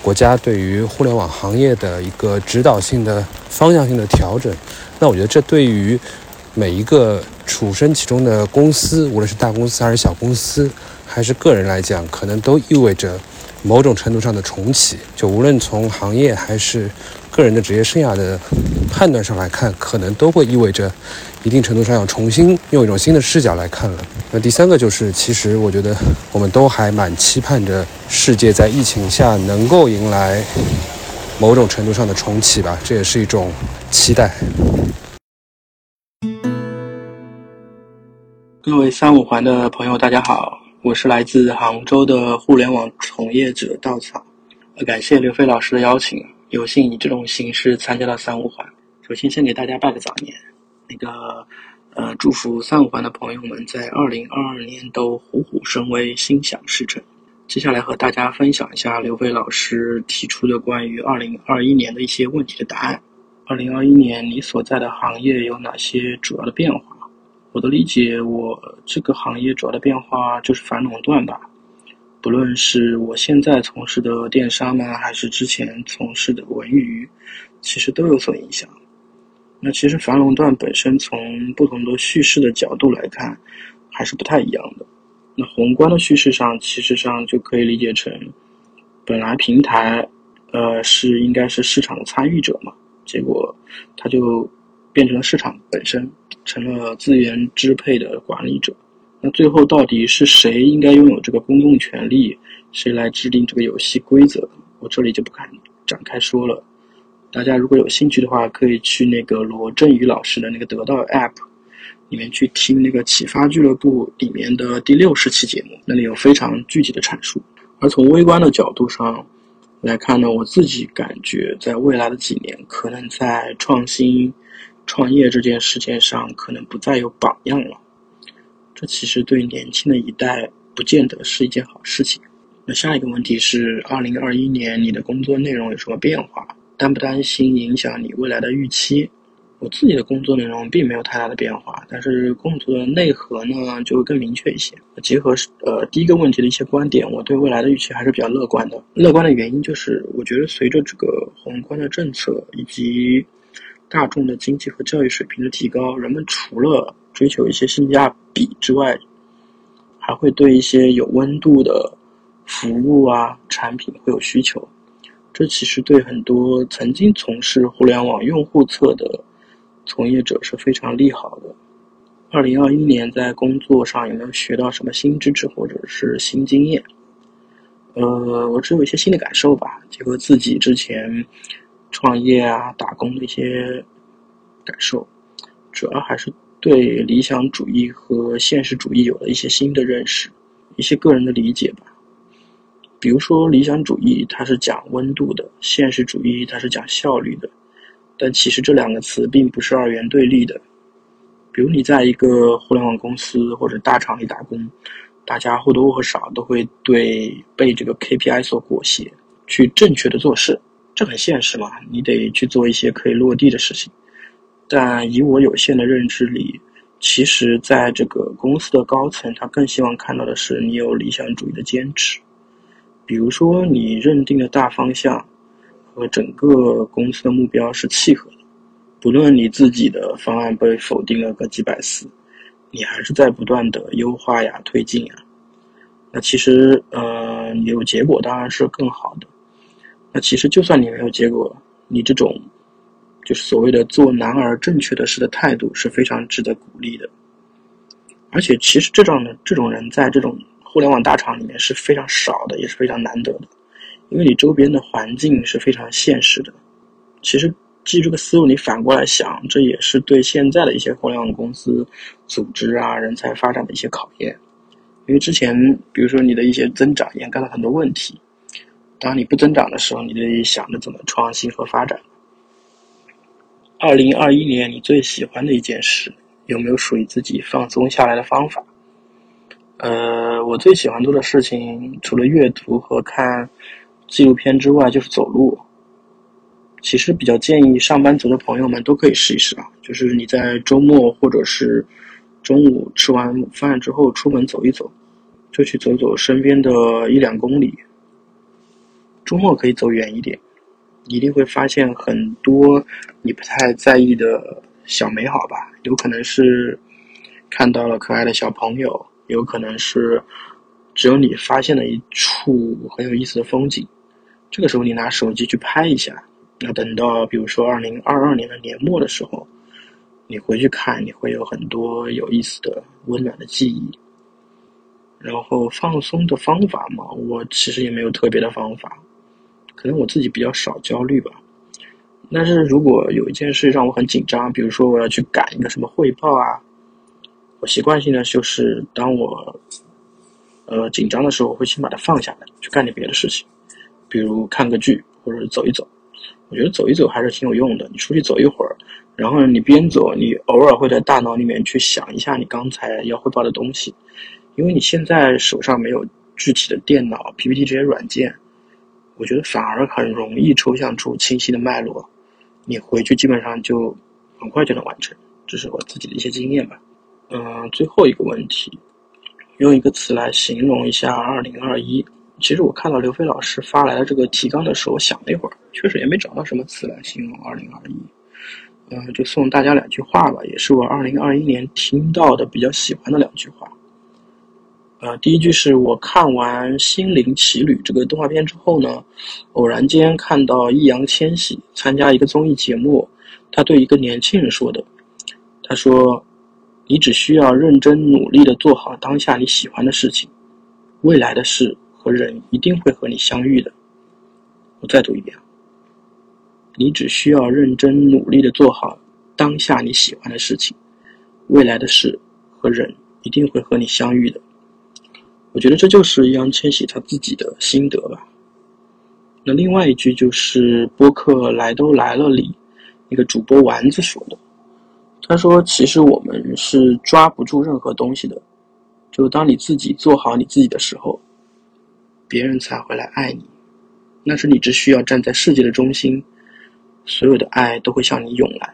国家对于互联网行业的一个指导性的方向性的调整，那我觉得这对于每一个处身其中的公司，无论是大公司还是小公司，还是个人来讲，可能都意味着某种程度上的重启。就无论从行业还是个人的职业生涯的判断上来看，可能都会意味着。一定程度上要重新用一种新的视角来看了。那第三个就是，其实我觉得我们都还蛮期盼着世界在疫情下能够迎来某种程度上的重启吧，这也是一种期待。各位三五环的朋友，大家好，我是来自杭州的互联网从业者稻草，感谢刘飞老师的邀请，有幸以这种形式参加了三五环。首先，先给大家拜个早年。那个，呃，祝福三五环的朋友们在二零二二年都虎虎生威，心想事成。接下来和大家分享一下刘飞老师提出的关于二零二一年的一些问题的答案。二零二一年你所在的行业有哪些主要的变化？我的理解，我这个行业主要的变化就是反垄断吧。不论是我现在从事的电商呢，还是之前从事的文娱，其实都有所影响。那其实反垄断本身从不同的叙事的角度来看，还是不太一样的。那宏观的叙事上，其实上就可以理解成，本来平台，呃，是应该是市场的参与者嘛，结果它就变成了市场本身，成了资源支配的管理者。那最后到底是谁应该拥有这个公共权利，谁来制定这个游戏规则？我这里就不敢展开说了。大家如果有兴趣的话，可以去那个罗振宇老师的那个得到 App 里面去听那个启发俱乐部里面的第六十期节目，那里有非常具体的阐述。而从微观的角度上来看呢，我自己感觉在未来的几年，可能在创新创业这件事情上，可能不再有榜样了。这其实对年轻的一代不见得是一件好事情。那下一个问题是，二零二一年你的工作内容有什么变化？担不担心影响你未来的预期？我自己的工作内容并没有太大的变化，但是工作的内核呢就会更明确一些。结合呃第一个问题的一些观点，我对未来的预期还是比较乐观的。乐观的原因就是，我觉得随着这个宏观的政策以及大众的经济和教育水平的提高，人们除了追求一些性价比之外，还会对一些有温度的服务啊产品会有需求。这其实对很多曾经从事互联网用户侧的从业者是非常利好的。二零二一年在工作上有没有学到什么新知识或者是新经验？呃，我只有一些新的感受吧，结合自己之前创业啊、打工的一些感受，主要还是对理想主义和现实主义有了一些新的认识，一些个人的理解吧。比如说，理想主义它是讲温度的，现实主义它是讲效率的，但其实这两个词并不是二元对立的。比如你在一个互联网公司或者大厂里打工，大家或多或少都会对被这个 KPI 所裹挟，去正确的做事，这很现实嘛，你得去做一些可以落地的事情。但以我有限的认知里，其实在这个公司的高层，他更希望看到的是你有理想主义的坚持。比如说，你认定的大方向和整个公司的目标是契合的，不论你自己的方案被否定了个几百次，你还是在不断的优化呀、推进呀。那其实，呃，有结果当然是更好的。那其实，就算你没有结果，你这种就是所谓的做难而正确的事的态度是非常值得鼓励的。而且，其实这种的这种人在这种。互联网大厂里面是非常少的，也是非常难得的，因为你周边的环境是非常现实的。其实，基于这个思路，你反过来想，这也是对现在的一些互联网公司组织啊、人才发展的一些考验。因为之前，比如说你的一些增长掩盖了很多问题，当你不增长的时候，你得想着怎么创新和发展。二零二一年，你最喜欢的一件事，有没有属于自己放松下来的方法？呃，我最喜欢做的事情，除了阅读和看纪录片之外，就是走路。其实比较建议上班族的朋友们都可以试一试啊，就是你在周末或者是中午吃完午饭之后出门走一走，就去走走身边的一两公里。周末可以走远一点，一定会发现很多你不太在意的小美好吧？有可能是看到了可爱的小朋友。有可能是只有你发现了一处很有意思的风景，这个时候你拿手机去拍一下，那等到比如说二零二二年的年末的时候，你回去看，你会有很多有意思的、温暖的记忆。然后放松的方法嘛，我其实也没有特别的方法，可能我自己比较少焦虑吧。但是如果有一件事让我很紧张，比如说我要去赶一个什么汇报啊。我习惯性的就是，当我呃紧张的时候，我会先把它放下来，去干点别的事情，比如看个剧或者走一走。我觉得走一走还是挺有用的。你出去走一会儿，然后你边走，你偶尔会在大脑里面去想一下你刚才要汇报的东西，因为你现在手上没有具体的电脑、PPT 这些软件，我觉得反而很容易抽象出清晰的脉络。你回去基本上就很快就能完成，这是我自己的一些经验吧。嗯，最后一个问题，用一个词来形容一下二零二一。其实我看到刘飞老师发来的这个提纲的时候，我想了一会儿，确实也没找到什么词来形容二零二一。嗯，就送大家两句话吧，也是我二零二一年听到的比较喜欢的两句话。呃，第一句是我看完《心灵奇旅》这个动画片之后呢，偶然间看到易烊千玺参加一个综艺节目，他对一个年轻人说的，他说。你只需要认真努力的做好当下你喜欢的事情，未来的事和人一定会和你相遇的。我再读一遍，你只需要认真努力的做好当下你喜欢的事情，未来的事和人一定会和你相遇的。我觉得这就是易烊千玺他自己的心得吧。那另外一句就是播客来都来了里那个主播丸子说的。他说：“其实我们是抓不住任何东西的，就当你自己做好你自己的时候，别人才会来爱你。那是你只需要站在世界的中心，所有的爱都会向你涌来。”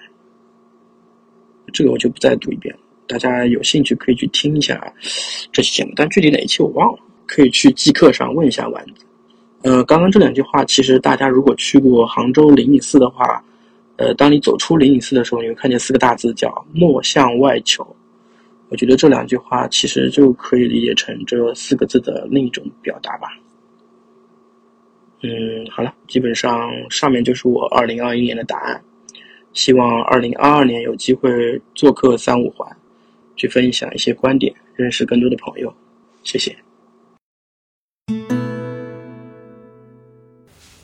这个我就不再读一遍了，大家有兴趣可以去听一下这期节目，但具体哪一期我忘了，可以去即刻上问一下丸子。呃，刚刚这两句话，其实大家如果去过杭州灵隐寺的话。呃，当你走出灵隐寺的时候，你会看见四个大字叫“莫向外求”。我觉得这两句话其实就可以理解成这四个字的另一种表达吧。嗯，好了，基本上上面就是我二零二一年的答案。希望二零二二年有机会做客三五环，去分享一些观点，认识更多的朋友。谢谢。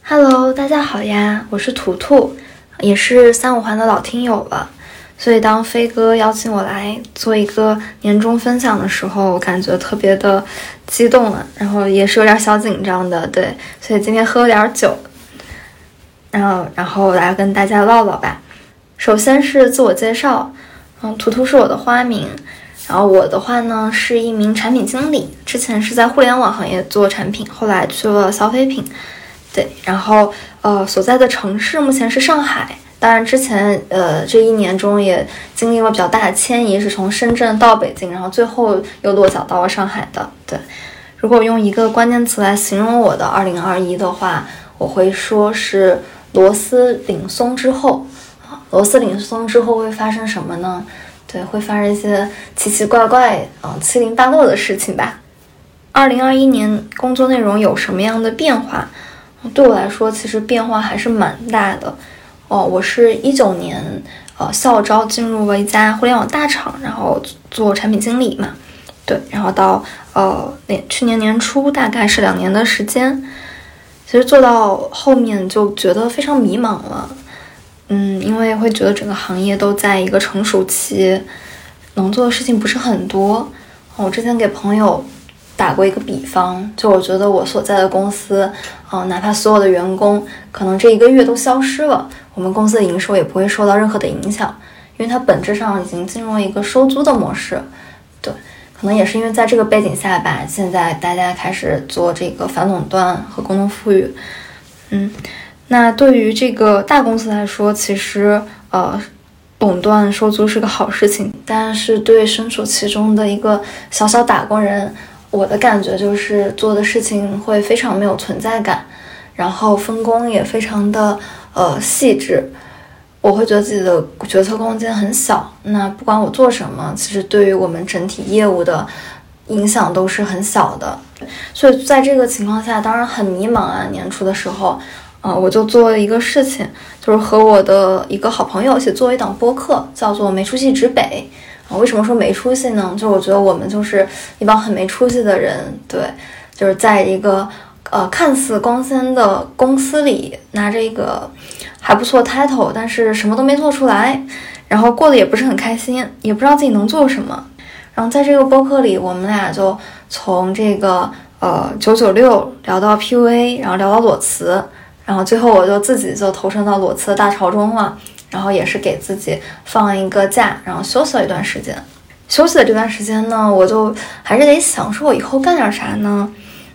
Hello，大家好呀，我是图图。也是三五环的老听友了，所以当飞哥邀请我来做一个年终分享的时候，我感觉特别的激动了，然后也是有点小紧张的，对，所以今天喝了点酒，然后然后来跟大家唠唠吧。首先是自我介绍，嗯，图图是我的花名，然后我的话呢是一名产品经理，之前是在互联网行业做产品，后来去了消费品。对，然后呃，所在的城市目前是上海，当然之前呃这一年中也经历了比较大的迁移，是从深圳到北京，然后最后又落脚到了上海的。对，如果用一个关键词来形容我的二零二一的话，我会说是螺丝拧松之后。螺丝拧松之后会发生什么呢？对，会发生一些奇奇怪怪、啊七零八落的事情吧。二零二一年工作内容有什么样的变化？对我来说，其实变化还是蛮大的。哦，我是一九年呃校招进入了一家互联网大厂，然后做产品经理嘛。对，然后到呃年去年年初，大概是两年的时间。其实做到后面就觉得非常迷茫了。嗯，因为会觉得整个行业都在一个成熟期，能做的事情不是很多。我之前给朋友打过一个比方，就我觉得我所在的公司，啊，哪怕所有的员工可能这一个月都消失了，我们公司的营收也不会受到任何的影响，因为它本质上已经进入了一个收租的模式。对，可能也是因为在这个背景下吧，现在大家开始做这个反垄断和共同富裕。嗯。那对于这个大公司来说，其实呃，垄断收租是个好事情。但是对身处其中的一个小小打工人，我的感觉就是做的事情会非常没有存在感，然后分工也非常的呃细致。我会觉得自己的决策空间很小。那不管我做什么，其实对于我们整体业务的影响都是很小的。所以在这个情况下，当然很迷茫啊。年初的时候。啊，我就做了一个事情，就是和我的一个好朋友一起做一档播客，叫做《没出息指北》啊。为什么说没出息呢？就是我觉得我们就是一帮很没出息的人，对，就是在一个呃看似光鲜的公司里，拿着一个还不错 title，但是什么都没做出来，然后过得也不是很开心，也不知道自己能做什么。然后在这个播客里，我们俩就从这个呃九九六聊到 PUA，然后聊到裸辞。然后最后我就自己就投身到裸辞的大潮中了，然后也是给自己放了一个假，然后休息了一段时间。休息的这段时间呢，我就还是得想说，我以后干点啥呢？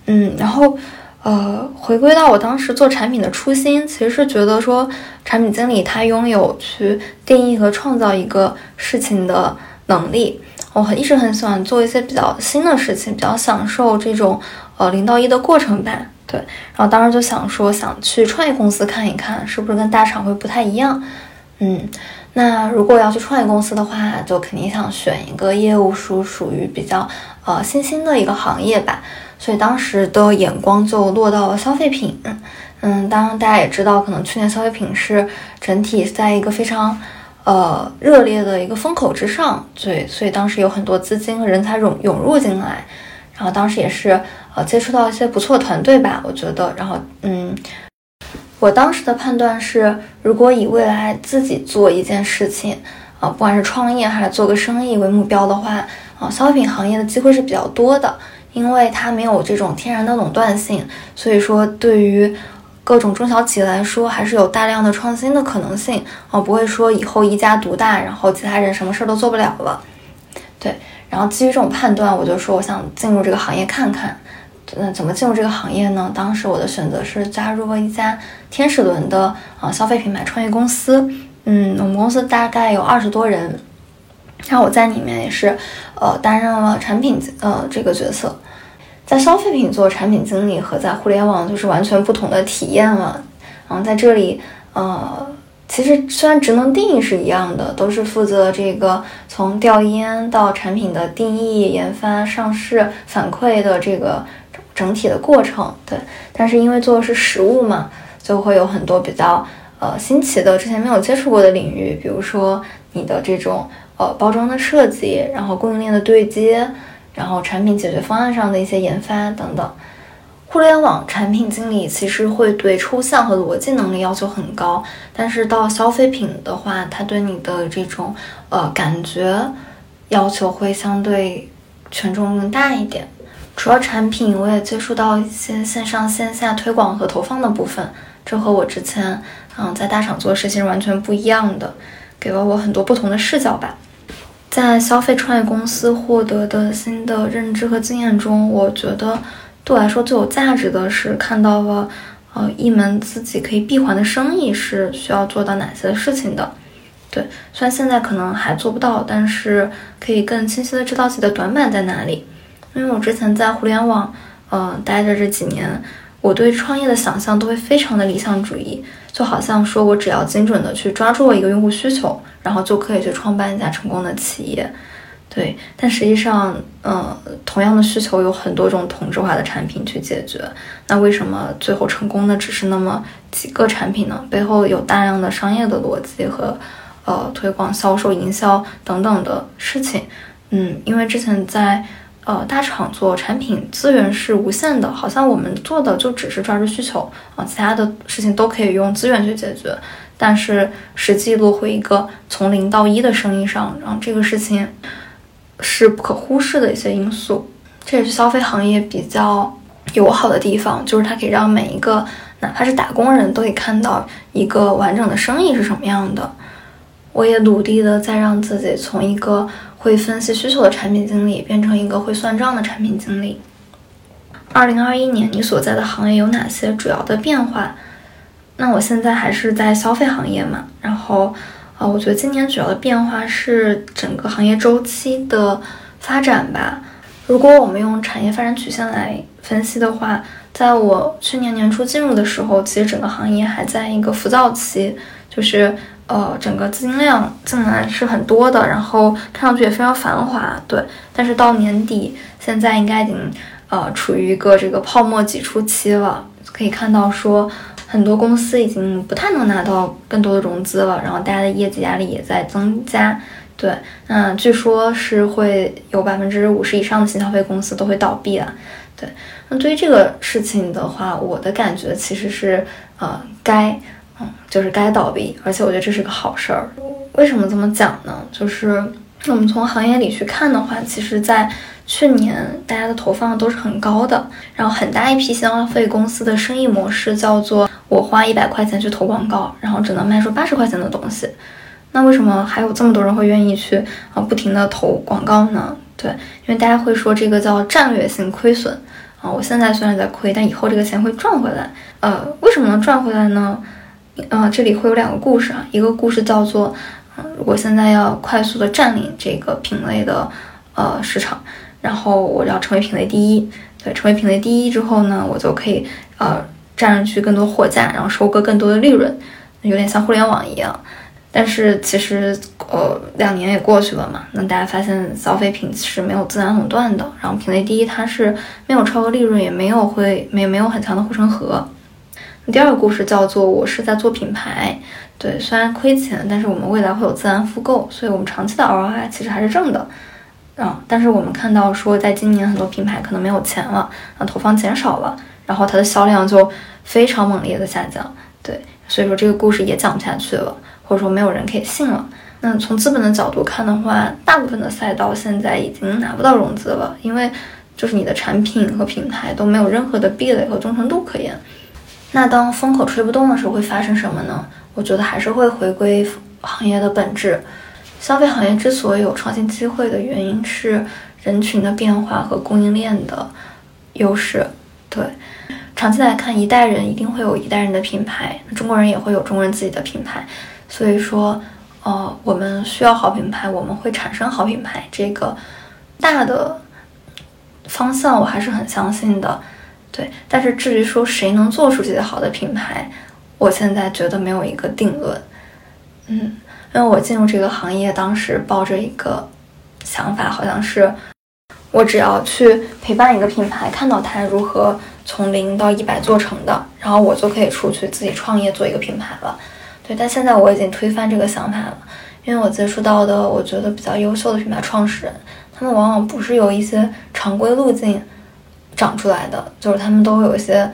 嗯，然后呃，回归到我当时做产品的初心，其实是觉得说，产品经理他拥有去定义和创造一个事情的能力。我很一直很喜欢做一些比较新的事情，比较享受这种呃零到一的过程吧。对，然后当时就想说，想去创业公司看一看，是不是跟大厂会不太一样？嗯，那如果要去创业公司的话，就肯定想选一个业务属属于比较呃新兴的一个行业吧。所以当时的眼光就落到了消费品。嗯，当然大家也知道，可能去年消费品是整体在一个非常呃热烈的一个风口之上，对，所以当时有很多资金和人才涌涌入进来，然后当时也是。呃，接触到一些不错的团队吧，我觉得。然后，嗯，我当时的判断是，如果以未来自己做一件事情，啊，不管是创业还是做个生意为目标的话，啊，消费品行业的机会是比较多的，因为它没有这种天然的垄断性，所以说对于各种中小企业来说，还是有大量的创新的可能性，啊，不会说以后一家独大，然后其他人什么事儿都做不了了。对，然后基于这种判断，我就说我想进入这个行业看看。那怎么进入这个行业呢？当时我的选择是加入了一家天使轮的啊消费品牌创业公司。嗯，我们公司大概有二十多人，然后我在里面也是呃担任了产品呃这个角色。在消费品做产品经理和在互联网就是完全不同的体验了。然后在这里呃。其实虽然职能定义是一样的，都是负责这个从调研到产品的定义、研发、上市、反馈的这个整体的过程，对。但是因为做的是实物嘛，就会有很多比较呃新奇的、之前没有接触过的领域，比如说你的这种呃包装的设计，然后供应链的对接，然后产品解决方案上的一些研发等等。互联网产品经理其实会对抽象和逻辑能力要求很高，但是到消费品的话，他对你的这种呃感觉要求会相对权重更大一点。除了产品，我也接触到一些线上线下推广和投放的部分，这和我之前嗯在大厂做的事情是完全不一样的，给了我很多不同的视角吧。在消费创业公司获得的新的认知和经验中，我觉得。对我来说最有价值的是看到了，呃，一门自己可以闭环的生意是需要做到哪些事情的。对，虽然现在可能还做不到，但是可以更清晰的知道自己的短板在哪里。因为我之前在互联网，呃，待着这几年，我对创业的想象都会非常的理想主义，就好像说我只要精准的去抓住了一个用户需求，然后就可以去创办一家成功的企业。对，但实际上，呃，同样的需求有很多种同质化的产品去解决。那为什么最后成功的只是那么几个产品呢？背后有大量的商业的逻辑和，呃，推广、销售、营销等等的事情。嗯，因为之前在呃大厂做产品，资源是无限的，好像我们做的就只是抓住需求啊，其他的事情都可以用资源去解决。但是实际落回一个从零到一的生意上，然后这个事情。是不可忽视的一些因素，这也是消费行业比较友好的地方，就是它可以让每一个哪怕是打工人都可以看到一个完整的生意是什么样的。我也努力的在让自己从一个会分析需求的产品经理变成一个会算账的产品经理。二零二一年，你所在的行业有哪些主要的变化？那我现在还是在消费行业嘛，然后。啊，我觉得今年主要的变化是整个行业周期的发展吧。如果我们用产业发展曲线来分析的话，在我去年年初进入的时候，其实整个行业还在一个浮躁期，就是呃，整个资金量进来是很多的，然后看上去也非常繁华，对。但是到年底，现在应该已经呃处于一个这个泡沫挤出期了，可以看到说。很多公司已经不太能拿到更多的融资了，然后大家的业绩压力也在增加。对，那据说是会有百分之五十以上的新消费公司都会倒闭了。对，那对于这个事情的话，我的感觉其实是，呃，该，嗯，就是该倒闭，而且我觉得这是个好事儿。为什么这么讲呢？就是我们从行业里去看的话，其实，在去年大家的投放都是很高的，然后很大一批新消费公司的生意模式叫做。我花一百块钱去投广告，然后只能卖出八十块钱的东西，那为什么还有这么多人会愿意去啊不停的投广告呢？对，因为大家会说这个叫战略性亏损啊。我现在虽然在亏，但以后这个钱会赚回来。呃，为什么能赚回来呢？呃，这里会有两个故事啊，一个故事叫做，嗯，如果现在要快速的占领这个品类的呃市场，然后我要成为品类第一，对，成为品类第一之后呢，我就可以呃。占据更多货架，然后收割更多的利润，有点像互联网一样。但是其实，呃，两年也过去了嘛，那大家发现消费品是没有自然垄断的，然后品类第一它是没有超额利润，也没有会没没有很强的护城河。第二个故事叫做我是在做品牌，对，虽然亏钱，但是我们未来会有自然复购，所以我们长期的 ROI 其实还是正的。啊，但是我们看到说，在今年很多品牌可能没有钱了，那投放减少了。然后它的销量就非常猛烈的下降，对，所以说这个故事也讲不下去了，或者说没有人可以信了。那从资本的角度看的话，大部分的赛道现在已经拿不到融资了，因为就是你的产品和品牌都没有任何的壁垒和忠诚度可言。那当风口吹不动的时候会发生什么呢？我觉得还是会回归行业的本质。消费行业之所以有创新机会的原因是人群的变化和供应链的优势，对。长期来看，一代人一定会有一代人的品牌，中国人也会有中国人自己的品牌。所以说，呃，我们需要好品牌，我们会产生好品牌。这个大的方向我还是很相信的，对。但是至于说谁能做出这些好的品牌，我现在觉得没有一个定论。嗯，因为我进入这个行业，当时抱着一个想法，好像是我只要去陪伴一个品牌，看到它如何。从零到一百做成的，然后我就可以出去自己创业做一个品牌了。对，但现在我已经推翻这个想法了，因为我接触到的我觉得比较优秀的品牌创始人，他们往往不是有一些常规路径长出来的，就是他们都有一些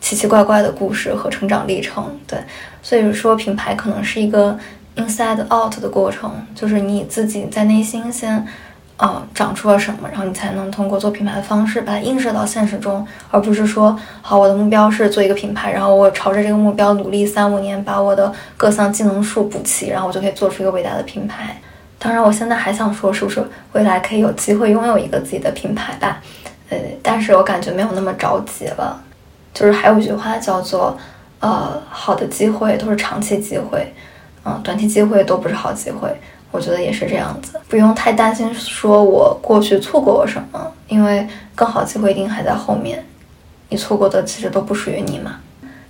奇奇怪怪的故事和成长历程。对，所以说品牌可能是一个 inside out 的过程，就是你自己在内心先。啊，长出了什么，然后你才能通过做品牌的方式把它映射到现实中，而不是说，好，我的目标是做一个品牌，然后我朝着这个目标努力三五年，把我的各项技能树补齐，然后我就可以做出一个伟大的品牌。当然，我现在还想说，是不是未来可以有机会拥有一个自己的品牌吧？呃，但是我感觉没有那么着急了。就是还有一句话叫做，呃，好的机会都是长期机会，嗯，短期机会都不是好机会。我觉得也是这样子，不用太担心说我过去错过了什么，因为更好机会一定还在后面。你错过的其实都不属于你嘛。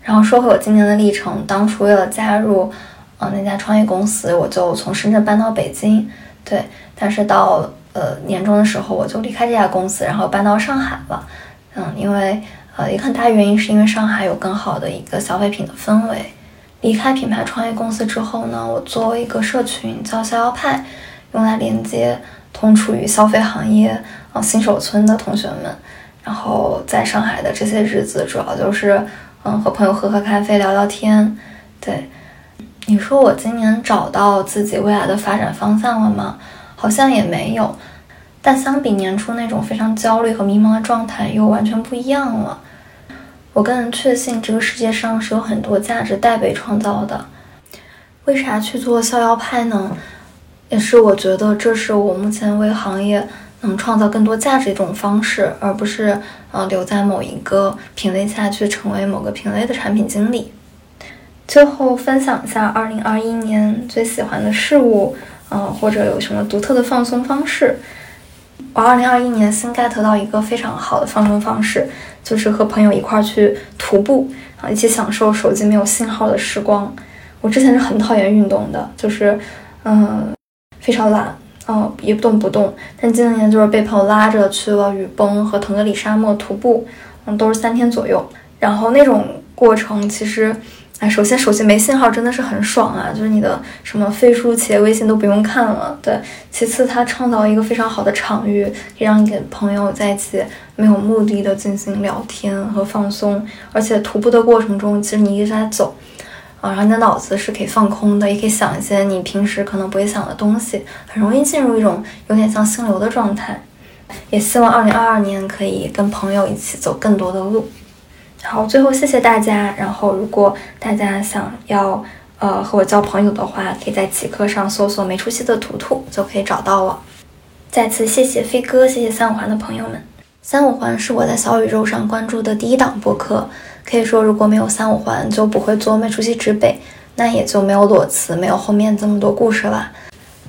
然后说回我今年的历程，当初为了加入，呃，那家创业公司，我就从深圳搬到北京，对。但是到呃年终的时候，我就离开这家公司，然后搬到上海了。嗯，因为呃一个很大原因是因为上海有更好的一个消费品的氛围。离开品牌创业公司之后呢，我做了一个社群叫逍遥派，用来连接同处于消费行业啊新手村的同学们。然后在上海的这些日子，主要就是嗯和朋友喝喝咖啡、聊聊天。对，你说我今年找到自己未来的发展方向了吗？好像也没有。但相比年初那种非常焦虑和迷茫的状态，又完全不一样了。我更确信这个世界上是有很多价值代被创造的。为啥去做逍遥派呢？也是我觉得这是我目前为行业能创造更多价值一种方式，而不是呃留在某一个品类下去成为某个品类的产品经理。最后分享一下2021年最喜欢的事物，嗯或者有什么独特的放松方式。我2021年新 get 到一个非常好的放松方式。就是和朋友一块儿去徒步啊，一起享受手机没有信号的时光。我之前是很讨厌运动的，就是嗯非常懒，哦一动不动。但今年就是被朋友拉着去了雨崩和腾格里沙漠徒步，嗯都是三天左右。然后那种过程其实。哎，首先手机没信号真的是很爽啊，就是你的什么飞书、企业微信都不用看了。对，其次它创造一个非常好的场域，可以让你跟朋友在一起没有目的的进行聊天和放松。而且徒步的过程中，其实你一直在走，啊，然后你的脑子是可以放空的，也可以想一些你平时可能不会想的东西，很容易进入一种有点像心流的状态。也希望二零二二年可以跟朋友一起走更多的路。好，最后谢谢大家。然后，如果大家想要呃和我交朋友的话，可以在极客上搜索“没出息的图图”就可以找到我。再次谢谢飞哥，谢谢三五环的朋友们。三五环是我在小宇宙上关注的第一档播客，可以说如果没有三五环，就不会做没出息之北，那也就没有裸辞，没有后面这么多故事了。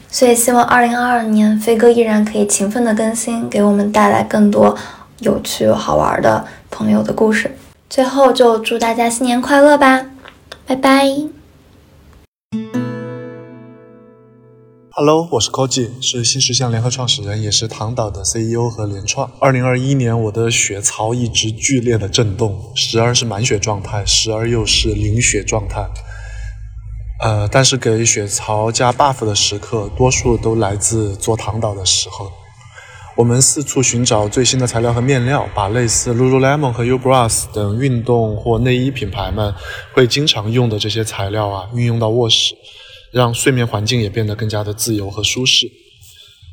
所以希望二零二二年飞哥依然可以勤奋的更新，给我们带来更多有趣好玩的朋友的故事。最后就祝大家新年快乐吧，拜拜。Hello，我是 Koji，是新石像联合创始人，也是唐岛的 CEO 和联创。二零二一年，我的血槽一直剧烈的震动，时而是满血状态，时而又是零血状态。呃，但是给血槽加 buff 的时刻，多数都来自做唐岛的时候。我们四处寻找最新的材料和面料，把类似 Lululemon 和 Ubras 等运动或内衣品牌们会经常用的这些材料啊，运用到卧室，让睡眠环境也变得更加的自由和舒适。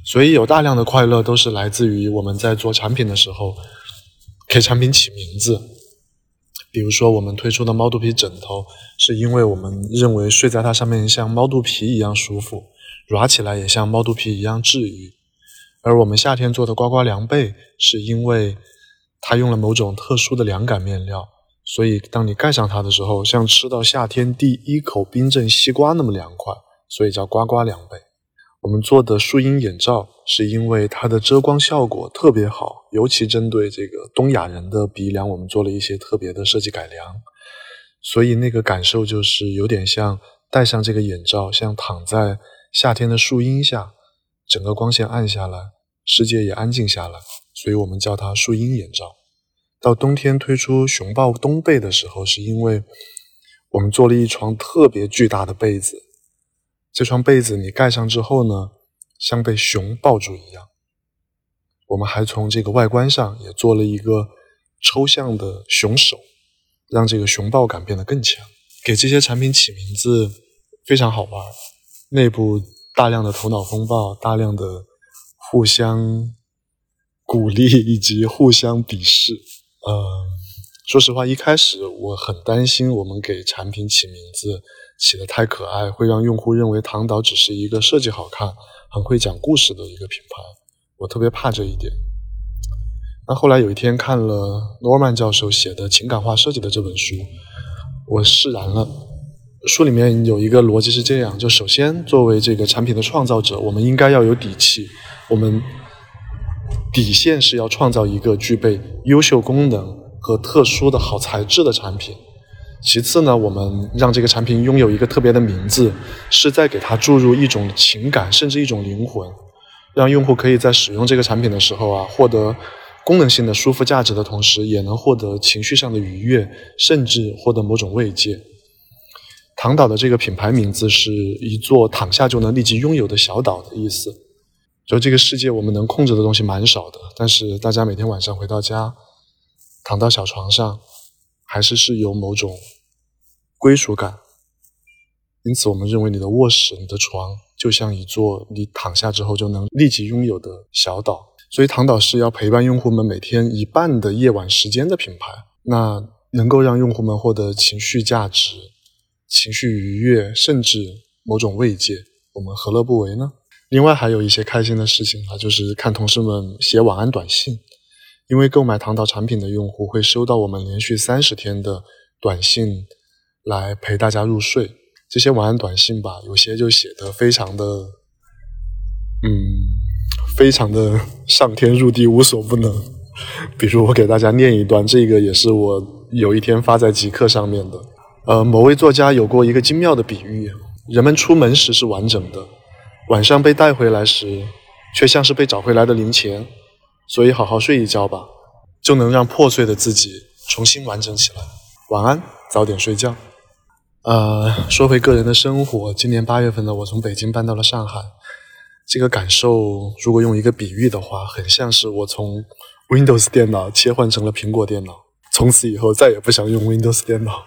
所以有大量的快乐都是来自于我们在做产品的时候给产品起名字。比如说我们推出的猫肚皮枕头，是因为我们认为睡在它上面像猫肚皮一样舒服，软起来也像猫肚皮一样治愈。而我们夏天做的呱呱凉被，是因为它用了某种特殊的凉感面料，所以当你盖上它的时候，像吃到夏天第一口冰镇西瓜那么凉快，所以叫呱呱凉被。我们做的树荫眼罩，是因为它的遮光效果特别好，尤其针对这个东亚人的鼻梁，我们做了一些特别的设计改良，所以那个感受就是有点像戴上这个眼罩，像躺在夏天的树荫下，整个光线暗下来。世界也安静下来，所以我们叫它树荫眼罩。到冬天推出熊抱冬被的时候，是因为我们做了一床特别巨大的被子。这床被子你盖上之后呢，像被熊抱住一样。我们还从这个外观上也做了一个抽象的熊手，让这个熊抱感变得更强。给这些产品起名字非常好玩，内部大量的头脑风暴，大量的。互相鼓励以及互相鄙视。嗯，说实话，一开始我很担心我们给产品起名字起得太可爱，会让用户认为唐导只是一个设计好看、很会讲故事的一个品牌。我特别怕这一点。那后来有一天看了诺曼教授写的《情感化设计》的这本书，我释然了。书里面有一个逻辑是这样：就首先作为这个产品的创造者，我们应该要有底气，我们底线是要创造一个具备优秀功能和特殊的好材质的产品。其次呢，我们让这个产品拥有一个特别的名字，是在给它注入一种情感，甚至一种灵魂，让用户可以在使用这个产品的时候啊，获得功能性的舒服价值的同时，也能获得情绪上的愉悦，甚至获得某种慰藉。唐岛的这个品牌名字是一座躺下就能立即拥有的小岛的意思。就这个世界，我们能控制的东西蛮少的，但是大家每天晚上回到家，躺到小床上，还是是有某种。归属感，因此我们认为你的卧室、你的床就像一座你躺下之后就能立即拥有的小岛。所以，唐岛是要陪伴用户们每天一半的夜晚时间的品牌。那能够让用户们获得情绪价值、情绪愉悦，甚至某种慰藉，我们何乐不为呢？另外，还有一些开心的事情啊，就是看同事们写晚安短信，因为购买唐岛产品的用户会收到我们连续三十天的短信。来陪大家入睡，这些晚安短信吧，有些就写的非常的，嗯，非常的上天入地无所不能。比如我给大家念一段，这个也是我有一天发在极客上面的。呃，某位作家有过一个精妙的比喻：人们出门时是完整的，晚上被带回来时，却像是被找回来的零钱。所以好好睡一觉吧，就能让破碎的自己重新完整起来。晚安，早点睡觉。呃，说回个人的生活，今年八月份呢，我从北京搬到了上海。这个感受，如果用一个比喻的话，很像是我从 Windows 电脑切换成了苹果电脑，从此以后再也不想用 Windows 电脑。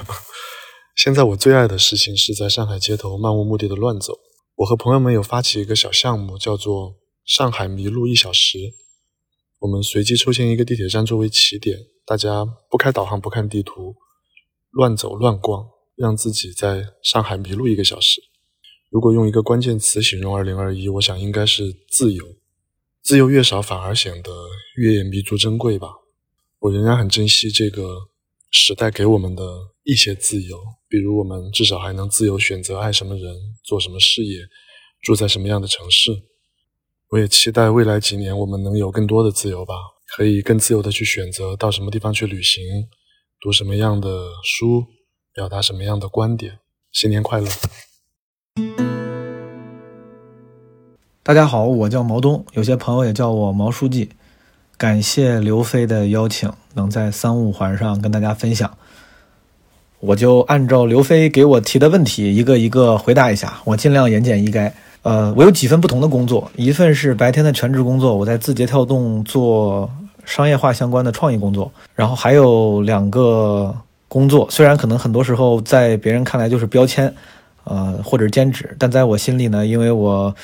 现在我最爱的事情是在上海街头漫无目的的乱走。我和朋友们有发起一个小项目，叫做“上海迷路一小时”。我们随机抽签一个地铁站作为起点，大家不开导航，不看地图。乱走乱逛，让自己在上海迷路一个小时。如果用一个关键词形容二零二一，我想应该是自由。自由越少，反而显得越弥足珍贵吧。我仍然很珍惜这个时代给我们的一些自由，比如我们至少还能自由选择爱什么人、做什么事业、住在什么样的城市。我也期待未来几年我们能有更多的自由吧，可以更自由的去选择到什么地方去旅行。读什么样的书，表达什么样的观点？新年快乐！大家好，我叫毛东，有些朋友也叫我毛书记。感谢刘飞的邀请，能在三五环上跟大家分享。我就按照刘飞给我提的问题，一个一个回答一下，我尽量言简意赅。呃，我有几份不同的工作，一份是白天的全职工作，我在字节跳动做。商业化相关的创意工作，然后还有两个工作，虽然可能很多时候在别人看来就是标签，呃，或者兼职，但在我心里呢，因为我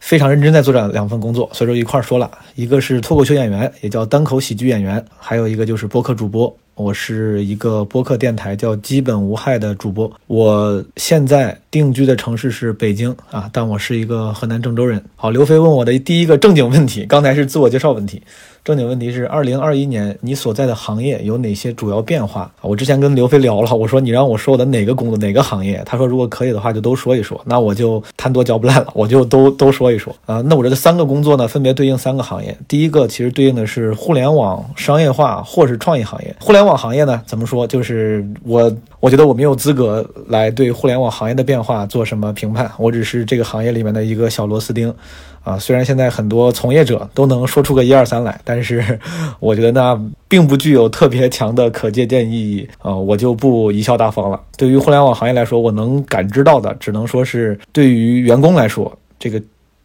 非常认真在做这两份工作，所以说一块儿说了，一个是脱口秀演员，也叫单口喜剧演员，还有一个就是播客主播。我是一个播客电台叫基本无害的主播，我现在定居的城市是北京啊，但我是一个河南郑州人。好，刘飞问我的第一个正经问题，刚才是自我介绍问题。正经问题是，二零二一年你所在的行业有哪些主要变化？我之前跟刘飞聊了，我说你让我说我的哪个工作哪个行业，他说如果可以的话就都说一说，那我就贪多嚼不烂了，我就都都说一说啊。那我这个三个工作呢，分别对应三个行业。第一个其实对应的是互联网商业化或是创意行业。互联网行业呢，怎么说？就是我我觉得我没有资格来对互联网行业的变化做什么评判，我只是这个行业里面的一个小螺丝钉。啊，虽然现在很多从业者都能说出个一二三来，但是 我觉得那并不具有特别强的可借鉴意义啊，我就不贻笑大方了。对于互联网行业来说，我能感知到的，只能说是对于员工来说，这个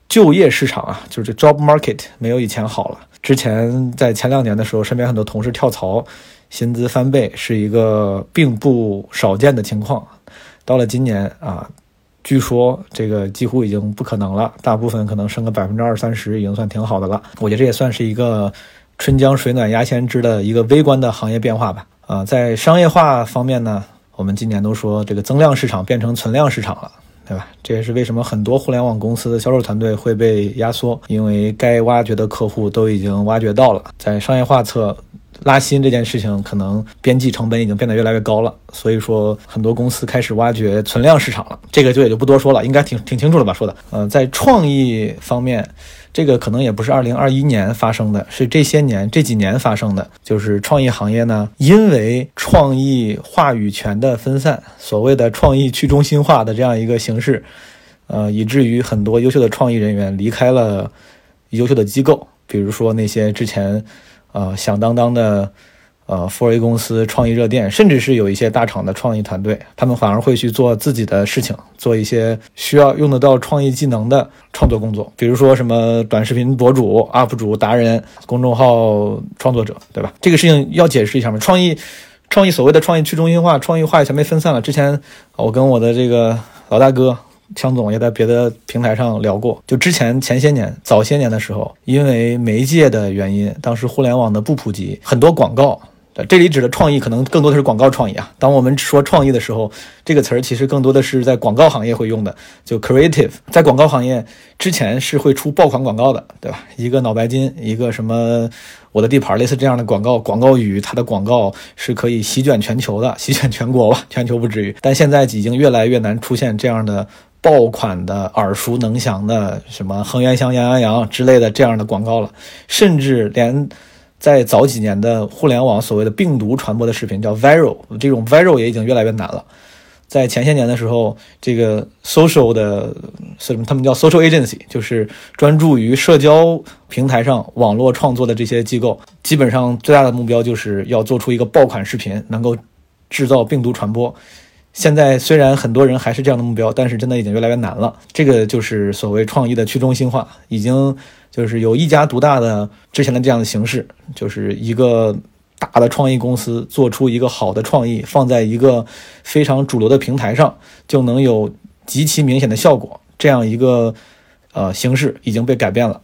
就业市场啊，就是 job market 没有以前好了。之前在前两年的时候，身边很多同事跳槽，薪资翻倍是一个并不少见的情况。到了今年啊。据说这个几乎已经不可能了，大部分可能升个百分之二三十已经算挺好的了。我觉得这也算是一个春江水暖鸭先知的一个微观的行业变化吧。啊，在商业化方面呢，我们今年都说这个增量市场变成存量市场了。对吧？这也是为什么很多互联网公司的销售团队会被压缩，因为该挖掘的客户都已经挖掘到了，在商业化侧。拉新这件事情，可能边际成本已经变得越来越高了，所以说很多公司开始挖掘存量市场了。这个就也就不多说了，应该挺挺清楚了吧？说的，呃，在创意方面，这个可能也不是二零二一年发生的，是这些年这几年发生的。就是创意行业呢，因为创意话语权的分散，所谓的创意去中心化的这样一个形式，呃，以至于很多优秀的创意人员离开了优秀的机构，比如说那些之前。呃，响当当的，呃，富 A 公司创意热电，甚至是有一些大厂的创意团队，他们反而会去做自己的事情，做一些需要用得到创意技能的创作工作，比如说什么短视频博主、UP 主、达人、公众号创作者，对吧？这个事情要解释一下吗？创意，创意所谓的创意去中心化，创意话语权被分散了。之前我跟我的这个老大哥。强总也在别的平台上聊过，就之前前些年、早些年的时候，因为媒介的原因，当时互联网的不普及，很多广告。这里指的创意可能更多的是广告创意啊。当我们说创意的时候，这个词儿其实更多的是在广告行业会用的，就 creative。在广告行业之前是会出爆款广告的，对吧？一个脑白金，一个什么我的地盘，类似这样的广告，广告语，它的广告是可以席卷全球的，席卷全国吧？全球不至于，但现在已经越来越难出现这样的爆款的耳熟能详的什么恒源祥、羊羊羊之类的这样的广告了，甚至连。在早几年的互联网，所谓的病毒传播的视频叫 viral，这种 viral 也已经越来越难了。在前些年的时候，这个 social 的什么，他们叫 social agency，就是专注于社交平台上网络创作的这些机构，基本上最大的目标就是要做出一个爆款视频，能够制造病毒传播。现在虽然很多人还是这样的目标，但是真的已经越来越难了。这个就是所谓创意的去中心化，已经就是有一家独大的之前的这样的形式，就是一个大的创意公司做出一个好的创意，放在一个非常主流的平台上，就能有极其明显的效果。这样一个呃形式已经被改变了，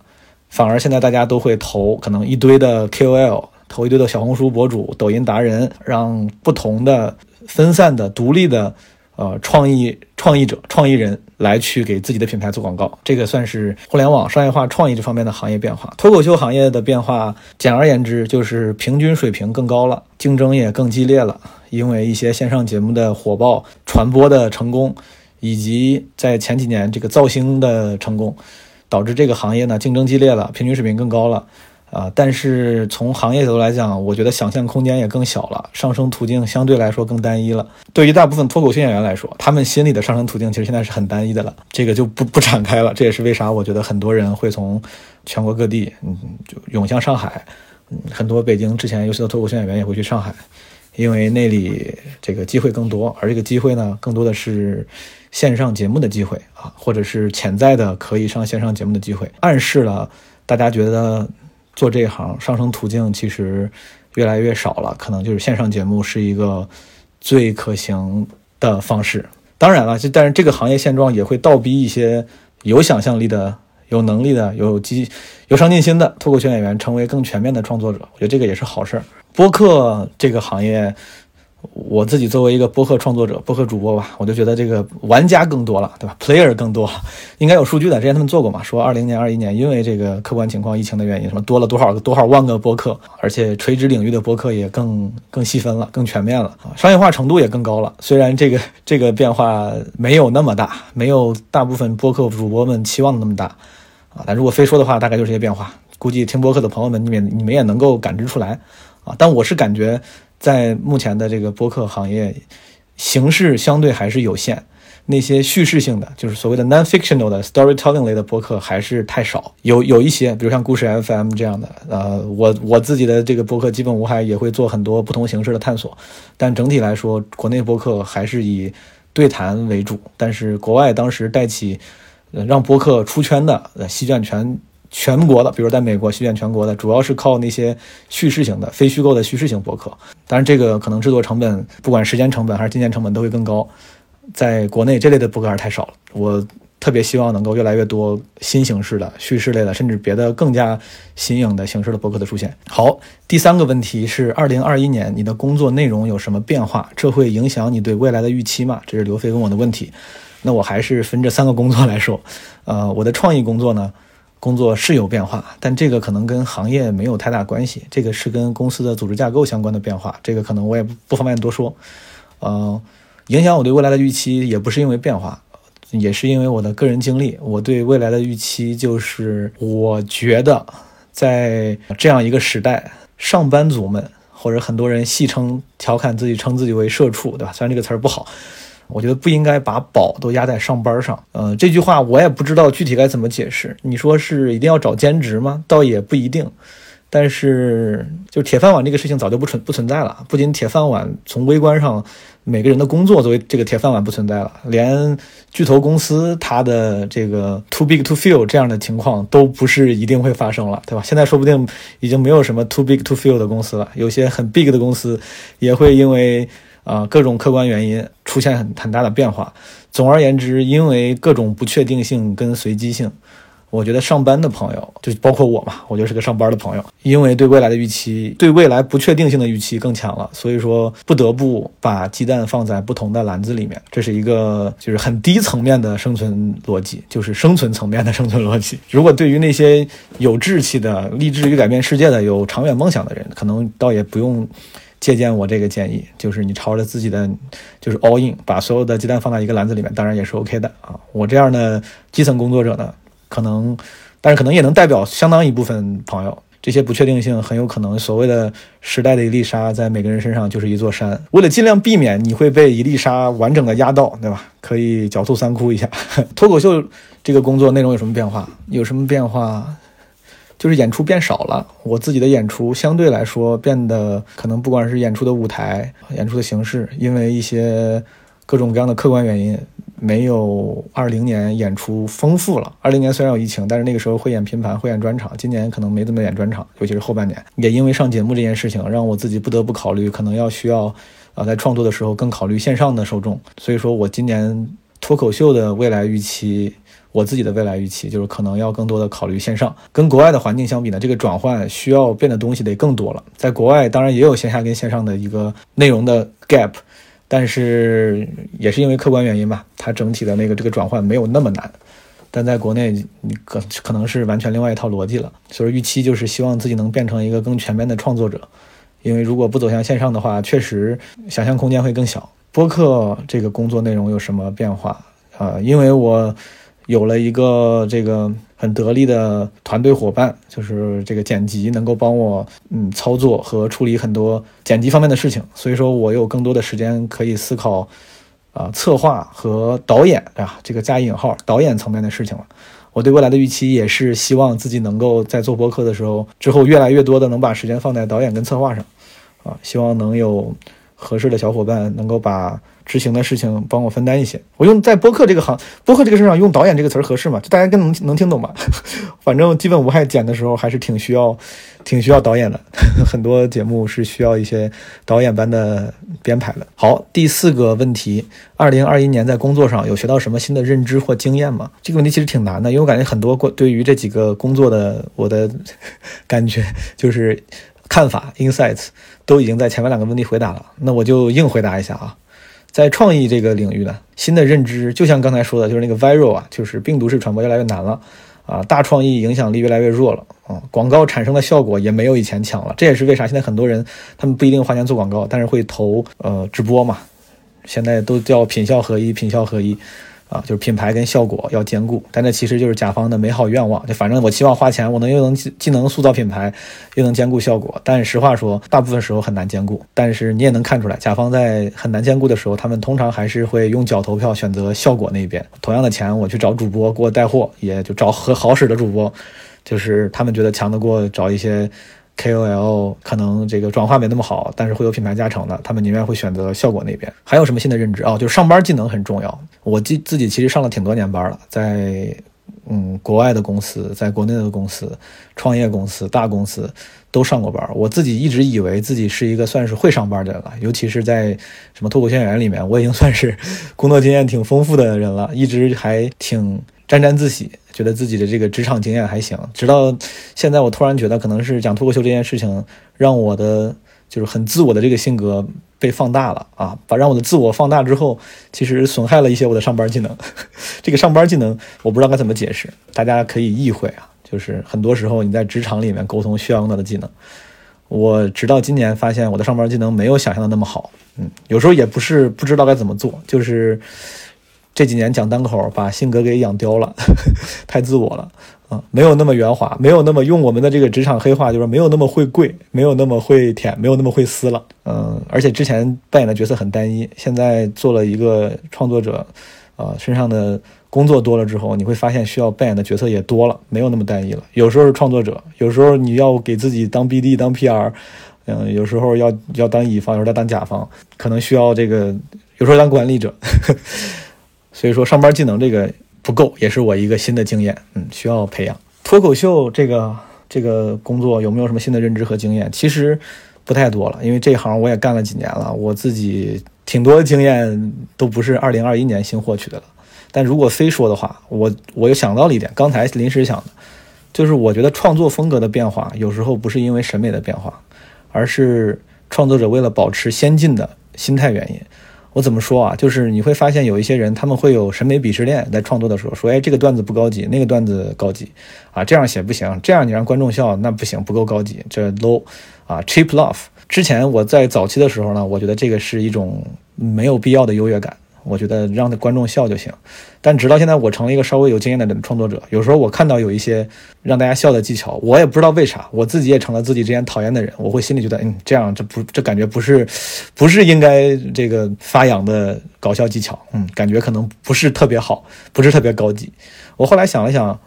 反而现在大家都会投可能一堆的 KOL，投一堆的小红书博主、抖音达人，让不同的。分散的、独立的，呃，创意创意者、创意人来去给自己的品牌做广告，这个算是互联网商业化创意这方面的行业变化。脱口秀行业的变化，简而言之就是平均水平更高了，竞争也更激烈了。因为一些线上节目的火爆、传播的成功，以及在前几年这个造星的成功，导致这个行业呢竞争激烈了，平均水平更高了。啊，但是从行业角度来讲，我觉得想象空间也更小了，上升途径相对来说更单一了。对于大部分脱口秀演员来说，他们心里的上升途径其实现在是很单一的了，这个就不不展开了。这也是为啥我觉得很多人会从全国各地，嗯，就涌向上海，嗯，很多北京之前优秀的脱口秀演员也会去上海，因为那里这个机会更多，而这个机会呢，更多的是线上节目的机会啊，或者是潜在的可以上线上节目的机会，暗示了大家觉得。做这一行上升途径其实越来越少了，可能就是线上节目是一个最可行的方式。当然了，就但是这个行业现状也会倒逼一些有想象力的、有能力的、有机、有上进心的脱口秀演员成为更全面的创作者。我觉得这个也是好事。播客这个行业。我自己作为一个播客创作者、播客主播吧，我就觉得这个玩家更多了，对吧？Player 更多，应该有数据的。之前他们做过嘛，说二零年、二一年因为这个客观情况、疫情的原因，什么多了多少个、多少万个播客，而且垂直领域的播客也更更细分了、更全面了，商业化程度也更高了。虽然这个 这个变化没有那么大，没有大部分播客主播们期望的那么大啊，但如果非说的话，大概就是这些变化。估计听播客的朋友们，你们你们也能够感知出来啊。但我是感觉。在目前的这个播客行业，形式相对还是有限。那些叙事性的，就是所谓的 non-fictional 的 storytelling 类的播客还是太少。有有一些，比如像故事 FM 这样的，呃，我我自己的这个播客基本无害，也会做很多不同形式的探索。但整体来说，国内播客还是以对谈为主。但是国外当时带起，让播客出圈的，呃，席卷全。全国的，比如在美国席卷全国的，主要是靠那些叙事型的、非虚构的叙事型博客。当然，这个可能制作成本，不管时间成本还是金钱成本都会更高。在国内，这类的博客还是太少了。我特别希望能够越来越多新形式的叙事类的，甚至别的更加新颖的形式的博客的出现。好，第三个问题是：二零二一年你的工作内容有什么变化？这会影响你对未来的预期吗？这是刘飞问我的问题。那我还是分这三个工作来说，呃，我的创意工作呢，工作是有变化，但这个可能跟行业没有太大关系，这个是跟公司的组织架构相关的变化，这个可能我也不不方便多说。呃，影响我对未来的预期也不是因为变化，也是因为我的个人经历。我对未来的预期就是，我觉得在这样一个时代，上班族们或者很多人戏称、调侃自己，称自己为“社畜”，对吧？虽然这个词儿不好。我觉得不应该把宝都压在上班上。呃，这句话我也不知道具体该怎么解释。你说是一定要找兼职吗？倒也不一定。但是，就铁饭碗这个事情早就不存不存在了。不仅铁饭碗从微观上，每个人的工作作为这个铁饭碗不存在了，连巨头公司它的这个 too big to fail 这样的情况都不是一定会发生了，对吧？现在说不定已经没有什么 too big to fail 的公司了。有些很 big 的公司也会因为。啊，各种客观原因出现很很大的变化。总而言之，因为各种不确定性跟随机性，我觉得上班的朋友，就包括我嘛，我就是个上班的朋友，因为对未来的预期，对未来不确定性的预期更强了，所以说不得不把鸡蛋放在不同的篮子里面。这是一个就是很低层面的生存逻辑，就是生存层面的生存逻辑。如果对于那些有志气的、立志于改变世界的、有长远梦想的人，可能倒也不用。借鉴我这个建议，就是你朝着自己的，就是 all in，把所有的鸡蛋放在一个篮子里面，当然也是 OK 的啊。我这样的基层工作者呢，可能，但是可能也能代表相当一部分朋友。这些不确定性很有可能，所谓的时代的一粒沙，在每个人身上就是一座山。为了尽量避免你会被一粒沙完整的压到，对吧？可以狡兔三窟一下。脱口秀这个工作内容有什么变化？有什么变化？就是演出变少了，我自己的演出相对来说变得可能不管是演出的舞台、演出的形式，因为一些各种各样的客观原因，没有二零年演出丰富了。二零年虽然有疫情，但是那个时候会演拼盘、会演专场，今年可能没怎么演专场，尤其是后半年。也因为上节目这件事情，让我自己不得不考虑，可能要需要啊，在创作的时候更考虑线上的受众。所以说我今年脱口秀的未来预期。我自己的未来预期就是可能要更多的考虑线上，跟国外的环境相比呢，这个转换需要变的东西得更多了。在国外当然也有线下跟线上的一个内容的 gap，但是也是因为客观原因吧，它整体的那个这个转换没有那么难。但在国内，你可可能是完全另外一套逻辑了。所以预期就是希望自己能变成一个更全面的创作者，因为如果不走向线上的话，确实想象空间会更小。播客这个工作内容有什么变化啊？因为我。有了一个这个很得力的团队伙伴，就是这个剪辑能够帮我嗯操作和处理很多剪辑方面的事情，所以说我有更多的时间可以思考啊策划和导演啊这个加引号导演层面的事情了。我对未来的预期也是希望自己能够在做播客的时候之后越来越多的能把时间放在导演跟策划上啊，希望能有合适的小伙伴能够把。执行的事情帮我分担一些，我用在播客这个行播客这个事上用导演这个词儿合适吗？就大家更能能听懂吧？反正基本无害剪的时候还是挺需要，挺需要导演的。很多节目是需要一些导演般的编排的。好，第四个问题，二零二一年在工作上有学到什么新的认知或经验吗？这个问题其实挺难的，因为我感觉很多过对于这几个工作的我的 感觉就是看法 insights 都已经在前面两个问题回答了，那我就硬回答一下啊。在创意这个领域呢，新的认知就像刚才说的，就是那个 viral 啊，就是病毒式传播越来越难了，啊，大创意影响力越来越弱了，啊，广告产生的效果也没有以前强了。这也是为啥现在很多人他们不一定花钱做广告，但是会投呃直播嘛，现在都叫品效合一，品效合一。啊，就是品牌跟效果要兼顾，但这其实就是甲方的美好愿望。就反正我期望花钱，我能又能既能塑造品牌，又能兼顾效果。但实话说，大部分时候很难兼顾。但是你也能看出来，甲方在很难兼顾的时候，他们通常还是会用脚投票选择效果那边。同样的钱，我去找主播给我带货，也就找和好使的主播，就是他们觉得强得过找一些。KOL 可能这个转化没那么好，但是会有品牌加成的，他们宁愿会选择效果那边。还有什么新的认知啊？就是上班技能很重要。我自自己其实上了挺多年班了，在嗯国外的公司，在国内的公司、创业公司、大公司都上过班。我自己一直以为自己是一个算是会上班的人了，尤其是在什么脱口秀演员里面，我已经算是工作经验挺丰富的人了，一直还挺沾沾自喜。觉得自己的这个职场经验还行，直到现在，我突然觉得可能是讲脱口秀这件事情，让我的就是很自我的这个性格被放大了啊，把让我的自我放大之后，其实损害了一些我的上班技能。这个上班技能我不知道该怎么解释，大家可以意会啊。就是很多时候你在职场里面沟通需要用到的技能，我直到今年发现我的上班技能没有想象的那么好。嗯，有时候也不是不知道该怎么做，就是这几年讲单口把性格给养刁了，太自我了啊。没有那么圆滑，没有那么用我们的这个职场黑话，就是没有那么会跪，没有那么会舔，没有那么会撕了。嗯，而且之前扮演的角色很单一，现在做了一个创作者，呃，身上的工作多了之后，你会发现需要扮演的角色也多了，没有那么单一了。有时候是创作者，有时候你要给自己当 BD 当 PR，嗯，有时候要要当乙方，有时候要当甲方，可能需要这个，有时候当管理者。所以说，上班技能这个。不够，也是我一个新的经验，嗯，需要培养。脱口秀这个这个工作有没有什么新的认知和经验？其实不太多了，因为这行我也干了几年了，我自己挺多经验都不是二零二一年新获取的了。但如果非说的话，我我又想到了一点，刚才临时想的，就是我觉得创作风格的变化有时候不是因为审美的变化，而是创作者为了保持先进的心态原因。我怎么说啊？就是你会发现有一些人，他们会有审美鄙视链，在创作的时候说：“哎，这个段子不高级，那个段子高级，啊，这样写不行，这样你让观众笑那不行，不够高级，这 low，啊，cheap love。”之前我在早期的时候呢，我觉得这个是一种没有必要的优越感。我觉得让观众笑就行，但直到现在，我成了一个稍微有经验的创作者。有时候我看到有一些让大家笑的技巧，我也不知道为啥，我自己也成了自己之前讨厌的人。我会心里觉得，嗯，这样这不这感觉不是，不是应该这个发扬的搞笑技巧，嗯，感觉可能不是特别好，不是特别高级。我后来想了想，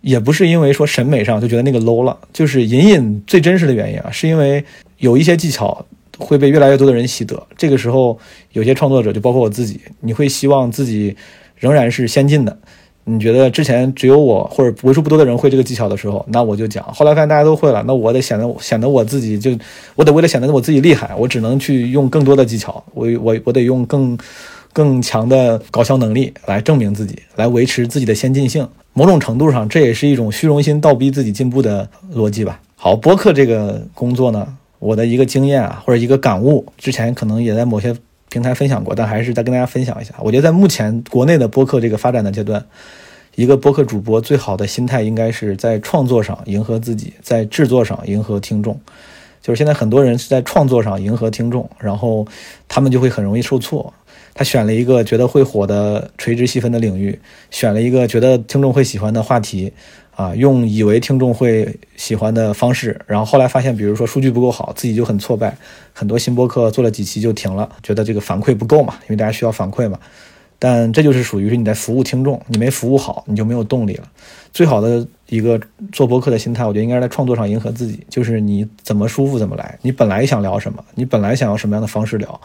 也不是因为说审美上就觉得那个 low 了，就是隐隐最真实的原因啊，是因为有一些技巧。会被越来越多的人习得，这个时候有些创作者，就包括我自己，你会希望自己仍然是先进的。你觉得之前只有我或者为数不多的人会这个技巧的时候，那我就讲。后来发现大家都会了，那我得显得显得我自己就，我得为了显得我自己厉害，我只能去用更多的技巧，我我我得用更更强的搞笑能力来证明自己，来维持自己的先进性。某种程度上，这也是一种虚荣心倒逼自己进步的逻辑吧。好，播客这个工作呢？我的一个经验啊，或者一个感悟，之前可能也在某些平台分享过，但还是再跟大家分享一下。我觉得在目前国内的播客这个发展的阶段，一个播客主播最好的心态应该是在创作上迎合自己，在制作上迎合听众。就是现在很多人是在创作上迎合听众，然后他们就会很容易受挫。他选了一个觉得会火的垂直细分的领域，选了一个觉得听众会喜欢的话题。啊，用以为听众会喜欢的方式，然后后来发现，比如说数据不够好，自己就很挫败。很多新播客做了几期就停了，觉得这个反馈不够嘛，因为大家需要反馈嘛。但这就是属于是你在服务听众，你没服务好，你就没有动力了。最好的一个做播客的心态，我觉得应该是在创作上迎合自己，就是你怎么舒服怎么来。你本来想聊什么，你本来想要什么样的方式聊，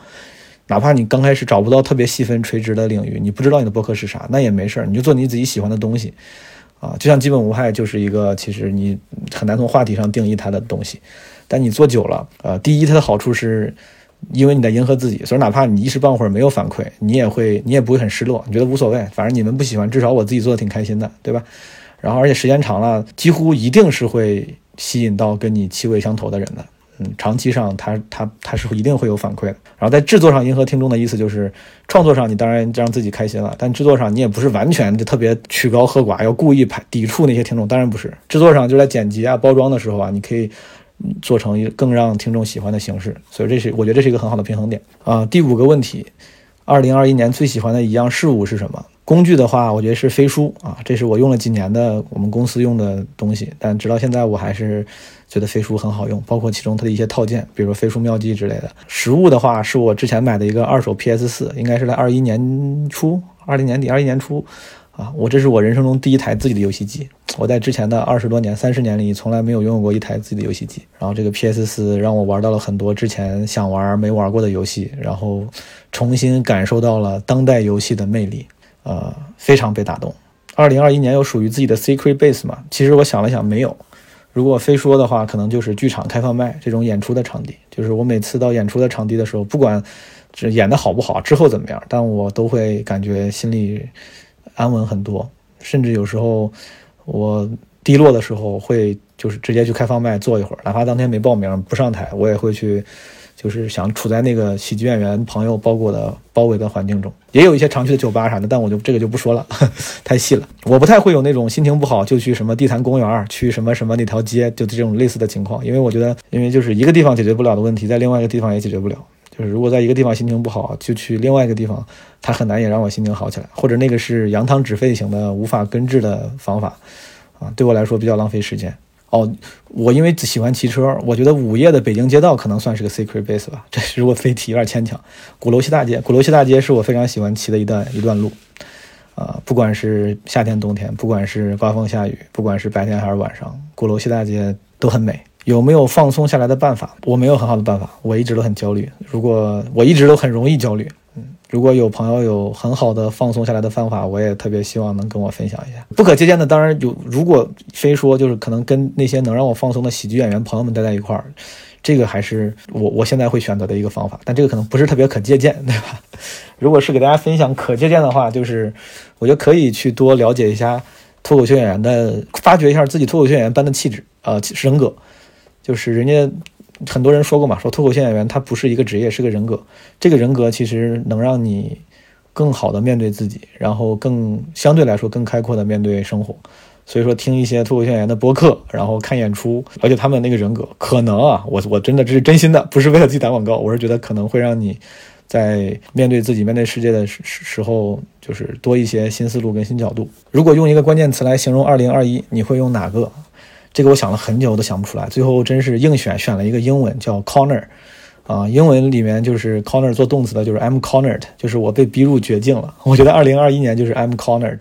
哪怕你刚开始找不到特别细分垂直的领域，你不知道你的播客是啥，那也没事儿，你就做你自己喜欢的东西。啊，就像基本无害就是一个，其实你很难从话题上定义它的东西，但你做久了，呃，第一它的好处是，因为你在迎合自己，所以哪怕你一时半会儿没有反馈，你也会，你也不会很失落，你觉得无所谓，反正你们不喜欢，至少我自己做的挺开心的，对吧？然后而且时间长了，几乎一定是会吸引到跟你气味相投的人的。嗯，长期上他他他是一定会有反馈的。然后在制作上迎合听众的意思就是，创作上你当然让自己开心了，但制作上你也不是完全就特别曲高和寡，要故意排抵触那些听众，当然不是。制作上就在剪辑啊、包装的时候啊，你可以做成一更让听众喜欢的形式。所以这是我觉得这是一个很好的平衡点啊。第五个问题，二零二一年最喜欢的一样事物是什么？工具的话，我觉得是飞书啊，这是我用了几年的我们公司用的东西，但直到现在我还是。觉得飞书很好用，包括其中它的一些套件，比如说飞书妙计之类的。实物的话，是我之前买的一个二手 PS 四，应该是在二一年初、二零年底、二一年初，啊，我这是我人生中第一台自己的游戏机。我在之前的二十多年、三十年里，从来没有拥有过一台自己的游戏机。然后这个 PS 四让我玩到了很多之前想玩没玩过的游戏，然后重新感受到了当代游戏的魅力，呃，非常被打动。二零二一年有属于自己的 Secret Base 吗？其实我想了想，没有。如果非说的话，可能就是剧场开放麦这种演出的场地。就是我每次到演出的场地的时候，不管这演的好不好，之后怎么样，但我都会感觉心里安稳很多。甚至有时候我低落的时候，会就是直接去开放麦坐一会儿，哪怕当天没报名不上台，我也会去。就是想处在那个喜剧演员朋友包裹的包围的环境中，也有一些常去的酒吧啥的，但我就这个就不说了，太细了。我不太会有那种心情不好就去什么地坛公园，去什么什么那条街，就这种类似的情况，因为我觉得，因为就是一个地方解决不了的问题，在另外一个地方也解决不了。就是如果在一个地方心情不好，就去另外一个地方，它很难也让我心情好起来，或者那个是扬汤止沸型的无法根治的方法，啊，对我来说比较浪费时间。哦，我因为喜欢骑车，我觉得午夜的北京街道可能算是个 secret base 吧。这如果非提有点牵强。鼓楼西大街，鼓楼西大街是我非常喜欢骑的一段一段路，啊，不管是夏天冬天，不管是刮风下雨，不管是白天还是晚上，鼓楼西大街都很美。有没有放松下来的办法？我没有很好的办法，我一直都很焦虑。如果我一直都很容易焦虑。如果有朋友有很好的放松下来的方法，我也特别希望能跟我分享一下。不可借鉴的当然有，如果非说就是可能跟那些能让我放松的喜剧演员朋友们待在一块儿，这个还是我我现在会选择的一个方法。但这个可能不是特别可借鉴，对吧？如果是给大家分享可借鉴的话，就是我觉得可以去多了解一下脱口秀演员的，发掘一下自己脱口秀演员般的气质啊人格，就是人家。很多人说过嘛，说脱口秀演员他不是一个职业，是个人格。这个人格其实能让你更好的面对自己，然后更相对来说更开阔的面对生活。所以说，听一些脱口秀演员的播客，然后看演出，而且他们那个人格，可能啊，我我真的这是真心的，不是为了自己打广告，我是觉得可能会让你在面对自己、面对世界的时时候，就是多一些新思路跟新角度。如果用一个关键词来形容二零二一，你会用哪个？这个我想了很久，我都想不出来。最后真是硬选，选了一个英文叫 corner，啊，英文里面就是 corner 做动词的，就是 I'm cornered，就是我被逼入绝境了。我觉得二零二一年就是 I'm cornered，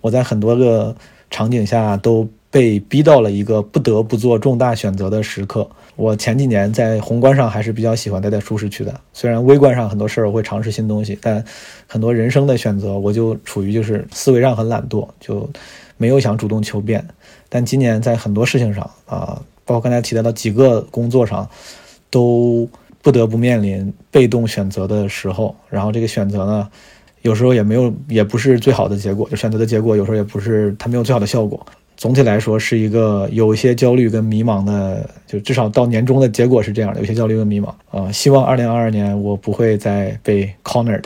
我在很多个场景下都被逼到了一个不得不做重大选择的时刻。我前几年在宏观上还是比较喜欢待在舒适区的，虽然微观上很多事儿我会尝试新东西，但很多人生的选择我就处于就是思维上很懒惰，就没有想主动求变。但今年在很多事情上啊，包括刚才提到的几个工作上，都不得不面临被动选择的时候。然后这个选择呢，有时候也没有，也不是最好的结果。就选择的结果有时候也不是它没有最好的效果。总体来说是一个有一些焦虑跟迷茫的，就至少到年终的结果是这样的，有些焦虑跟迷茫啊。希望二零二二年我不会再被 cornered。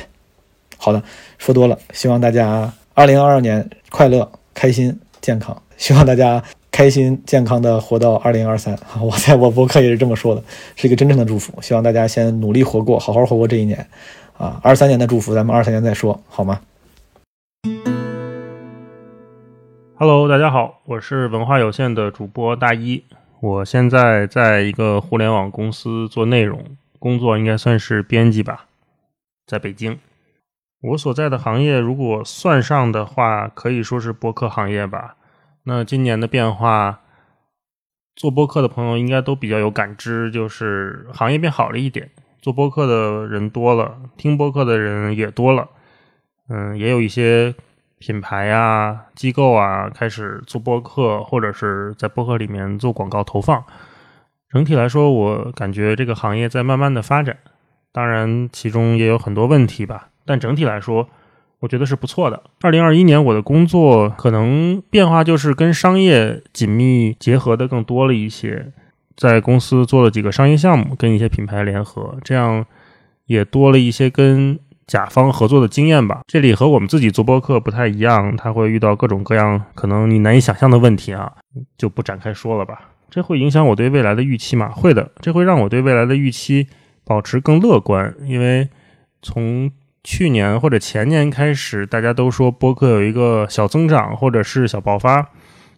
好的，说多了，希望大家二零二二年快乐、开心、健康。希望大家开心健康的活到二零二三。我在我博客也是这么说的，是一个真正的祝福。希望大家先努力活过，好好活过这一年。啊，二三年的祝福，咱们二三年再说，好吗？Hello，大家好，我是文化有限的主播大一。我现在在一个互联网公司做内容工作，应该算是编辑吧，在北京。我所在的行业，如果算上的话，可以说是博客行业吧。那今年的变化，做播客的朋友应该都比较有感知，就是行业变好了一点，做播客的人多了，听播客的人也多了，嗯，也有一些品牌啊、机构啊开始做播客，或者是在播客里面做广告投放。整体来说，我感觉这个行业在慢慢的发展，当然其中也有很多问题吧，但整体来说。我觉得是不错的。二零二一年我的工作可能变化就是跟商业紧密结合的更多了一些，在公司做了几个商业项目，跟一些品牌联合，这样也多了一些跟甲方合作的经验吧。这里和我们自己做播客不太一样，他会遇到各种各样可能你难以想象的问题啊，就不展开说了吧。这会影响我对未来的预期吗？会的，这会让我对未来的预期保持更乐观，因为从。去年或者前年开始，大家都说播客有一个小增长或者是小爆发，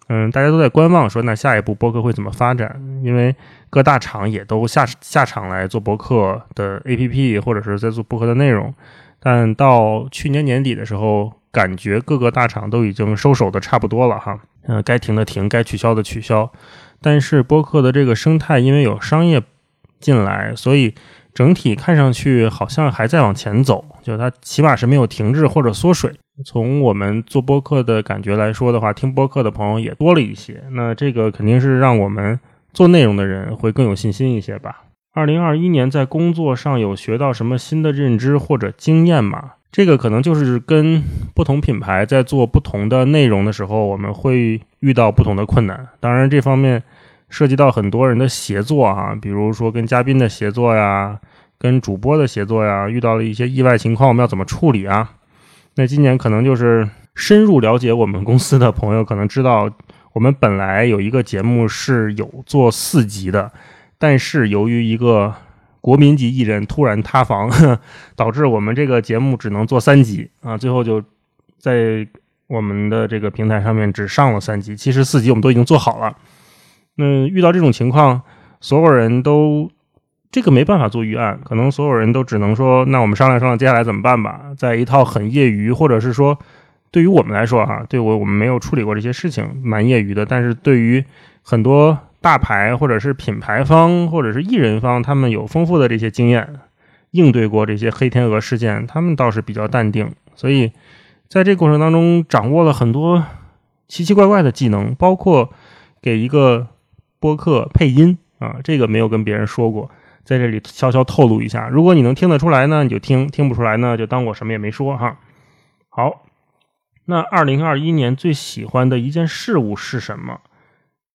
嗯，大家都在观望，说那下一步播客会怎么发展？因为各大厂也都下下场来做播客的 APP，或者是在做播客的内容。但到去年年底的时候，感觉各个大厂都已经收手的差不多了哈，嗯，该停的停，该取消的取消。但是播客的这个生态，因为有商业进来，所以。整体看上去好像还在往前走，就它起码是没有停滞或者缩水。从我们做播客的感觉来说的话，听播客的朋友也多了一些。那这个肯定是让我们做内容的人会更有信心一些吧。二零二一年在工作上有学到什么新的认知或者经验吗？这个可能就是跟不同品牌在做不同的内容的时候，我们会遇到不同的困难。当然，这方面涉及到很多人的协作啊，比如说跟嘉宾的协作呀，跟主播的协作呀，遇到了一些意外情况，我们要怎么处理啊？那今年可能就是深入了解我们公司的朋友可能知道，我们本来有一个节目是有做四集的，但是由于一个国民级艺人突然塌房，导致我们这个节目只能做三集啊，最后就在我们的这个平台上面只上了三集。其实四集我们都已经做好了。那遇到这种情况，所有人都这个没办法做预案，可能所有人都只能说，那我们商量商量接下来怎么办吧。在一套很业余，或者是说对于我们来说哈，对我我们没有处理过这些事情，蛮业余的。但是对于很多。大牌或者是品牌方或者是艺人方，他们有丰富的这些经验，应对过这些黑天鹅事件，他们倒是比较淡定。所以在这过程当中，掌握了很多奇奇怪怪的技能，包括给一个播客配音啊，这个没有跟别人说过，在这里悄悄透露一下。如果你能听得出来呢，你就听；听不出来呢，就当我什么也没说哈。好，那二零二一年最喜欢的一件事物是什么？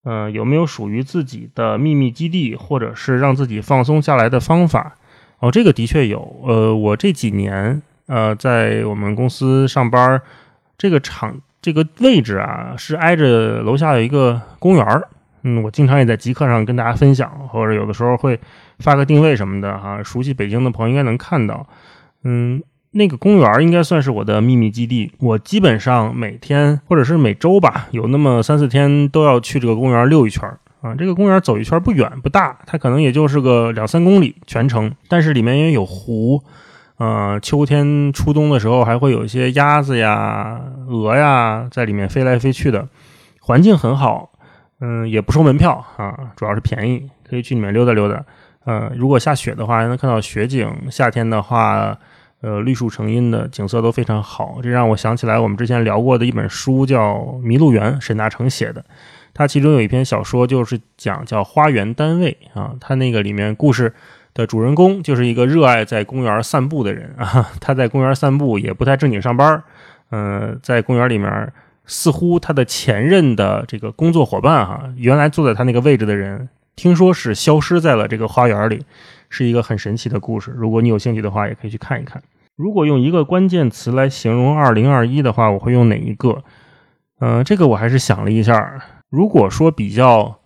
呃，有没有属于自己的秘密基地，或者是让自己放松下来的方法？哦，这个的确有。呃，我这几年呃，在我们公司上班，这个场这个位置啊，是挨着楼下有一个公园儿。嗯，我经常也在极客上跟大家分享，或者有的时候会发个定位什么的哈。熟悉北京的朋友应该能看到。嗯。那个公园应该算是我的秘密基地，我基本上每天或者是每周吧，有那么三四天都要去这个公园溜一圈啊。这个公园走一圈不远不大，它可能也就是个两三公里全程，但是里面也有湖，呃，秋天初冬的时候还会有一些鸭子呀、鹅呀在里面飞来飞去的，环境很好，嗯，也不收门票啊，主要是便宜，可以去里面溜达溜达。呃，如果下雪的话，还能看到雪景；夏天的话。呃，绿树成荫的景色都非常好，这让我想起来我们之前聊过的一本书，叫《麋鹿园》，沈大成写的。他其中有一篇小说，就是讲叫《花园单位》啊。他那个里面故事的主人公就是一个热爱在公园散步的人啊。他在公园散步，也不太正经上班。嗯，在公园里面，似乎他的前任的这个工作伙伴哈，原来坐在他那个位置的人，听说是消失在了这个花园里。是一个很神奇的故事，如果你有兴趣的话，也可以去看一看。如果用一个关键词来形容2021的话，我会用哪一个？嗯，这个我还是想了一下。如果说比较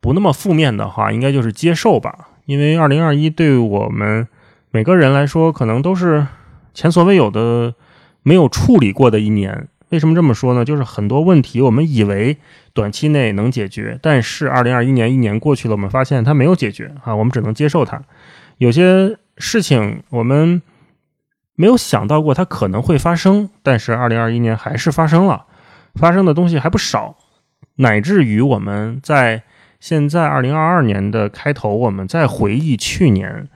不那么负面的话，应该就是接受吧。因为2021对我们每个人来说，可能都是前所未有的、没有处理过的一年。为什么这么说呢？就是很多问题我们以为短期内能解决，但是2021年一年过去了，我们发现它没有解决啊，我们只能接受它。有些事情我们没有想到过它可能会发生，但是二零二一年还是发生了，发生的东西还不少，乃至于我们在现在二零二二年的开头，我们在回忆去年，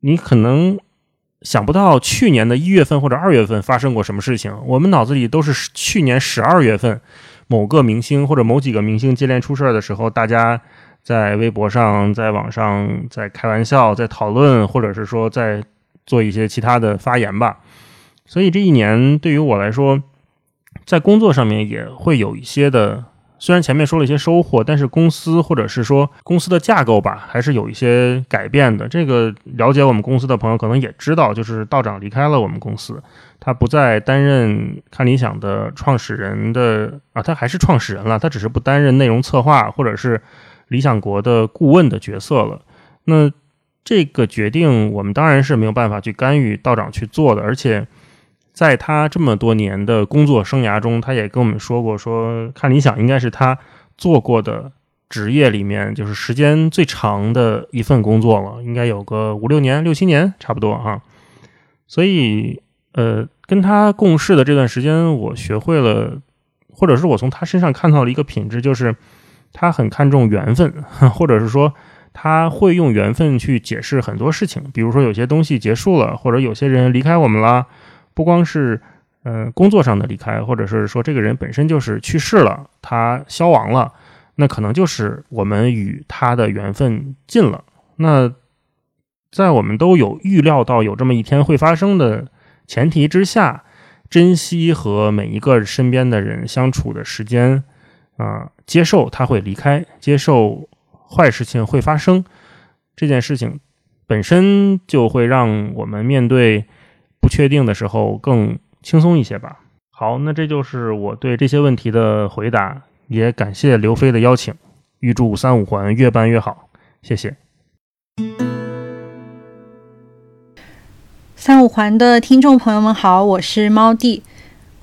你可能想不到去年的一月份或者二月份发生过什么事情，我们脑子里都是去年十二月份某个明星或者某几个明星接连出事儿的时候，大家。在微博上，在网上，在开玩笑，在讨论，或者是说在做一些其他的发言吧。所以这一年对于我来说，在工作上面也会有一些的。虽然前面说了一些收获，但是公司或者是说公司的架构吧，还是有一些改变的。这个了解我们公司的朋友可能也知道，就是道长离开了我们公司，他不再担任看理想的创始人的啊，他还是创始人了，他只是不担任内容策划或者是。理想国的顾问的角色了，那这个决定我们当然是没有办法去干预道长去做的，而且在他这么多年的工作生涯中，他也跟我们说过，说看理想应该是他做过的职业里面就是时间最长的一份工作了，应该有个五六年、六七年差不多哈。所以，呃，跟他共事的这段时间，我学会了，或者是我从他身上看到了一个品质，就是。他很看重缘分，或者是说他会用缘分去解释很多事情。比如说有些东西结束了，或者有些人离开我们了，不光是呃工作上的离开，或者是说这个人本身就是去世了，他消亡了，那可能就是我们与他的缘分尽了。那在我们都有预料到有这么一天会发生的前提之下，珍惜和每一个身边的人相处的时间，啊、接受他会离开，接受坏事情会发生，这件事情本身就会让我们面对不确定的时候更轻松一些吧。好，那这就是我对这些问题的回答，也感谢刘飞的邀请，预祝三五环越办越好，谢谢。三五环的听众朋友们好，我是猫弟，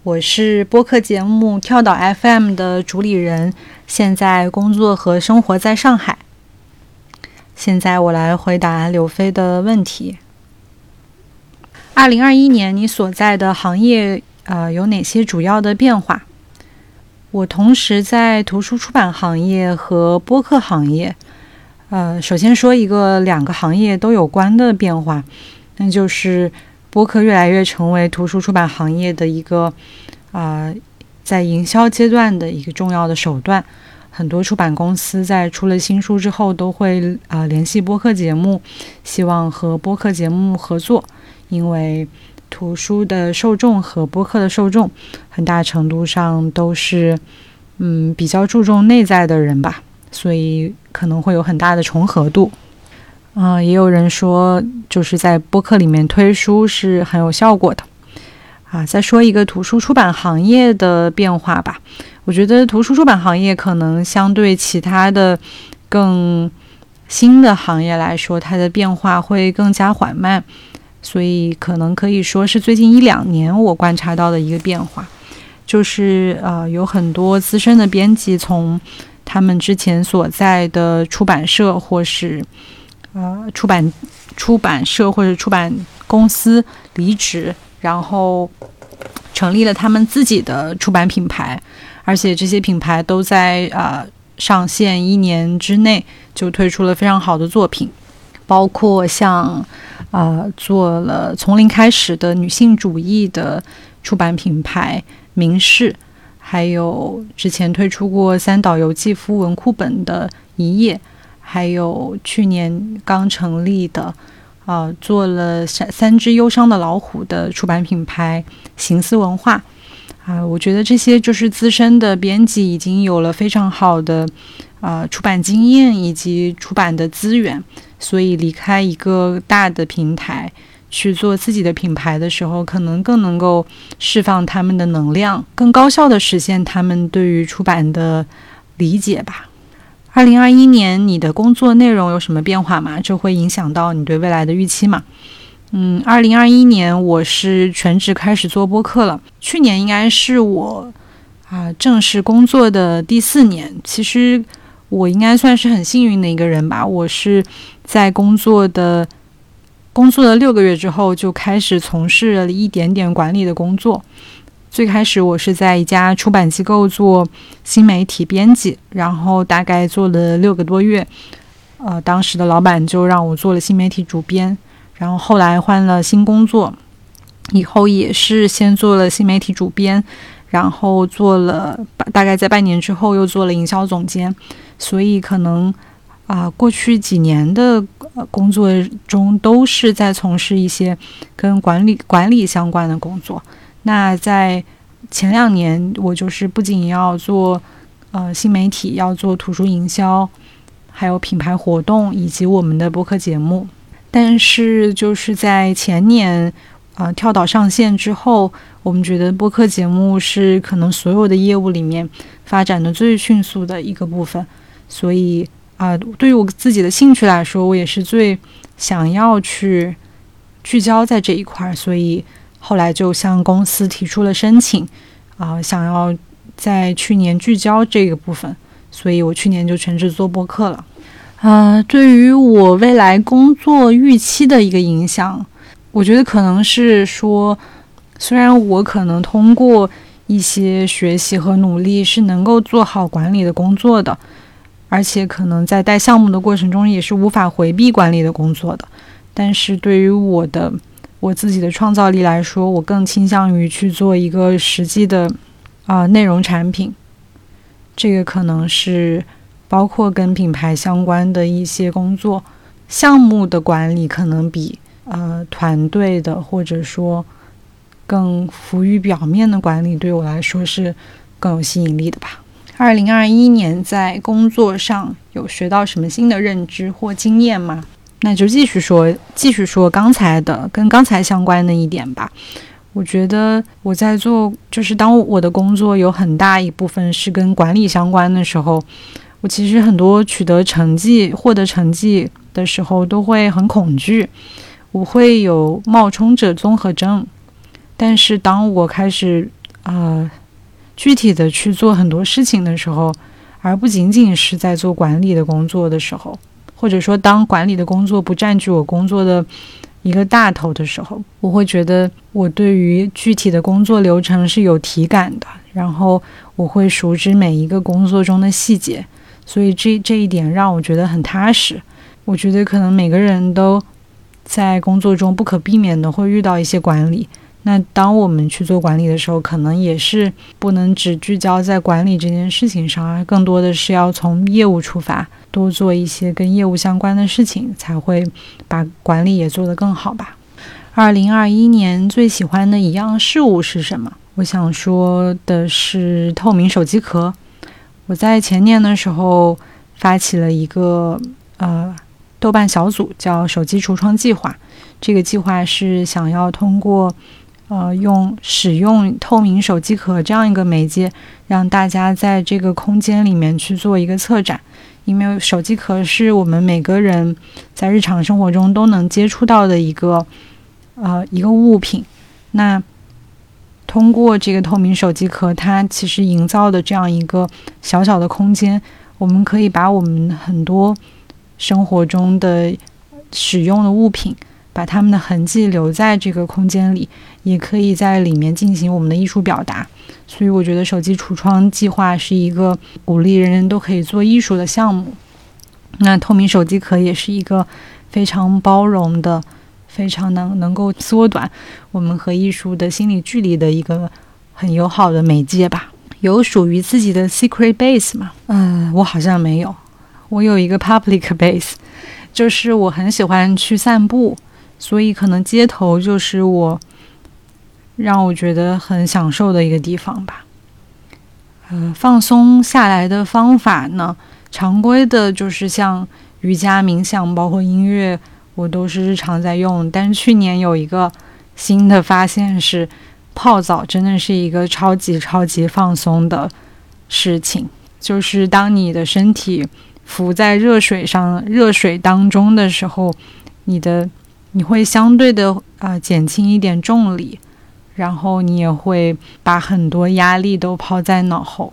我是播客节目跳岛 FM 的主理人，现在工作和生活在上海。现在我来回答刘飞的问题。二零二一年你所在的行业呃有哪些主要的变化？我同时在图书出版行业和播客行业。呃，首先说一个两个行业都有关的变化。那就是播客越来越成为图书出版行业的一个啊、呃，在营销阶段的一个重要的手段。很多出版公司在出了新书之后，都会啊、呃、联系播客节目，希望和播客节目合作，因为图书的受众和播客的受众很大程度上都是嗯比较注重内在的人吧，所以可能会有很大的重合度。嗯、也有人说，就是在播客里面推书是很有效果的。啊，再说一个图书出版行业的变化吧。我觉得图书出版行业可能相对其他的更新的行业来说，它的变化会更加缓慢，所以可能可以说是最近一两年我观察到的一个变化，就是呃，有很多资深的编辑从他们之前所在的出版社或是呃，出版出版社或者出版公司离职，然后成立了他们自己的出版品牌，而且这些品牌都在呃上线一年之内就推出了非常好的作品，包括像呃做了从零开始的女性主义的出版品牌明世，还有之前推出过三岛由纪夫文库本的一页。还有去年刚成立的，呃，做了三三只忧伤的老虎的出版品牌行思文化，啊、我觉得这些就是资深的编辑已经有了非常好的呃出版经验以及出版的资源，所以离开一个大的平台去做自己的品牌的时候，可能更能够释放他们的能量，更高效的实现他们对于出版的理解吧。二零二一年你的工作内容有什么变化吗？这会影响到你对未来的预期吗？嗯，二零二一年我是全职开始做播客了。去年应该是我啊、正式工作的第四年。其实我应该算是很幸运的一个人吧。我是在工作的工作了六个月之后就开始从事了一点点管理的工作。最开始我是在一家出版机构做新媒体编辑，然后大概做了六个多月，呃，当时的老板就让我做了新媒体主编，然后后来换了新工作，以后也是先做了新媒体主编，然后做了大概在半年之后又做了营销总监，所以可能啊、过去几年的工作中都是在从事一些跟管理管理相关的工作。那在前两年，我就是不仅要做呃新媒体，要做图书营销，还有品牌活动以及我们的播客节目。但是就是在前年，呃跳岛上线之后，我们觉得播客节目是可能所有的业务里面发展的最迅速的一个部分，所以啊、对于我自己的兴趣来说，我也是最想要去聚焦在这一块，所以。后来就向公司提出了申请，啊、想要在去年聚焦这个部分，所以我去年就全职做播客了。呃，对于我未来工作预期的一个影响，我觉得可能是说，虽然我可能通过一些学习和努力是能够做好管理的工作的，而且可能在带项目的过程中也是无法回避管理的工作的，但是对于我的我自己的创造力来说，我更倾向于去做一个实际的啊、内容产品。这个可能是包括跟品牌相关的一些工作，项目的管理可能比呃团队的或者说更浮于表面的管理对我来说是更有吸引力的吧。二零二一年在工作上有学到什么新的认知或经验吗？那就继续说，继续说刚才的跟刚才相关的一点吧。我觉得我在做，就是当我的工作有很大一部分是跟管理相关的时候，我其实很多取得成绩、获得成绩的时候都会很恐惧，我会有冒充者综合症。但是当我开始啊具体的去做很多事情的时候，而不仅仅是在做管理的工作的时候。或者说，当管理的工作不占据我工作的一个大头的时候，我会觉得我对于具体的工作流程是有体感的，然后我会熟知每一个工作中的细节，所以这这一点让我觉得很踏实。我觉得可能每个人都在工作中不可避免的会遇到一些管理。那当我们去做管理的时候，可能也是不能只聚焦在管理这件事情上，而更多的是要从业务出发，多做一些跟业务相关的事情，才会把管理也做得更好吧。二零二一年最喜欢的一样事物是什么？我想说的是透明手机壳。我在前年的时候发起了一个呃豆瓣小组，叫“手机橱窗计划”。这个计划是想要通过呃，用使用透明手机壳这样一个媒介，让大家在这个空间里面去做一个策展。因为手机壳是我们每个人在日常生活中都能接触到的一个呃一个物品。那通过这个透明手机壳，它其实营造的这样一个小小的空间，我们可以把我们很多生活中的使用的物品。把他们的痕迹留在这个空间里，也可以在里面进行我们的艺术表达。所以，我觉得手机橱窗计划是一个鼓励人人都可以做艺术的项目。那透明手机壳也是一个非常包容的、非常能能够缩短我们和艺术的心理距离的一个很友好的媒介吧。有属于自己的 secret base 吗？嗯，我好像没有。我有一个 public base，就是我很喜欢去散步。所以，可能街头就是我让我觉得很享受的一个地方吧。呃，放松下来的方法呢，常规的就是像瑜伽、冥想，包括音乐，我都是日常在用。但是去年有一个新的发现是，泡澡真的是一个超级超级放松的事情。就是当你的身体浮在热水上、热水当中的时候，你的你会相对的啊减轻一点重力，然后你也会把很多压力都抛在脑后。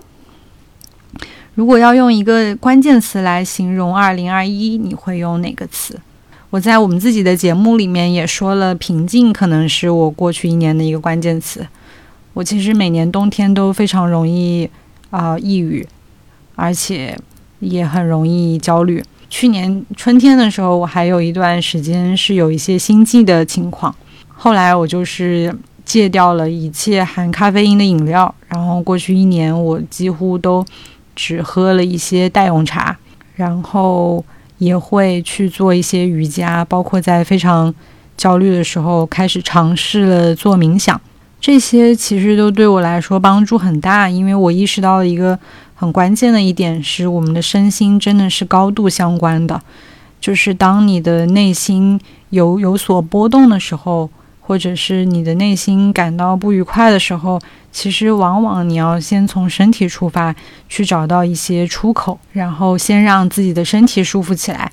如果要用一个关键词来形容二零二一，你会用哪个词？我在我们自己的节目里面也说了，平静可能是我过去一年的一个关键词。我其实每年冬天都非常容易啊抑郁，而且也很容易焦虑。去年春天的时候，我还有一段时间是有一些心悸的情况。后来我就是戒掉了一切含咖啡因的饮料，然后过去一年我几乎都只喝了一些代用茶，然后也会去做一些瑜伽，包括在非常焦虑的时候开始尝试了做冥想。这些其实都对我来说帮助很大，因为我意识到了一个。很关键的一点是，我们的身心真的是高度相关的。就是当你的内心有有所波动的时候，或者是你的内心感到不愉快的时候，其实往往你要先从身体出发，去找到一些出口，然后先让自己的身体舒服起来，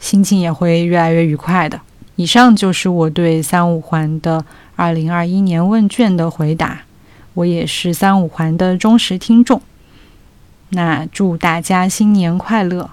心情也会越来越愉快的。以上就是我对三五环的二零二一年问卷的回答。我也是三五环的忠实听众。那祝大家新年快乐！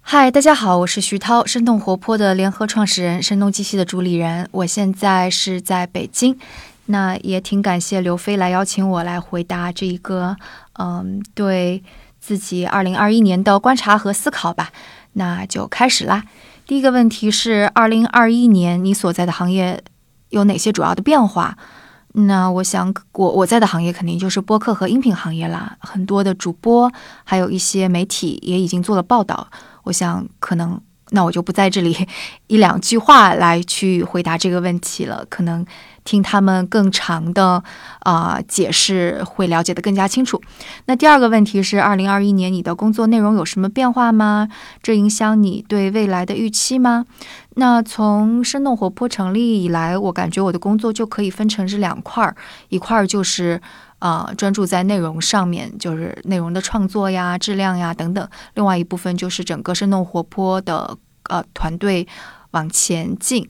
嗨，大家好，我是徐涛，生动活泼的联合创始人，声东击西的主理人。我现在是在北京，那也挺感谢刘飞来邀请我来回答这一个，嗯，对自己二零二一年的观察和思考吧。那就开始啦。第一个问题是，二零二一年你所在的行业有哪些主要的变化？那我想，我我在的行业肯定就是播客和音频行业啦。很多的主播，还有一些媒体也已经做了报道。我想，可能那我就不在这里 一两句话来去回答这个问题了，可能听他们更长的啊解释会了解的更加清楚。那第二个问题是，二零二一年你的工作内容有什么变化吗？这影响你对未来的预期吗？那从生动活泼成立以来，我感觉我的工作就可以分成这两块儿，一块儿就是啊专注在内容上面，就是内容的创作呀、质量呀等等；另外一部分就是整个生动活泼的呃团队往前进。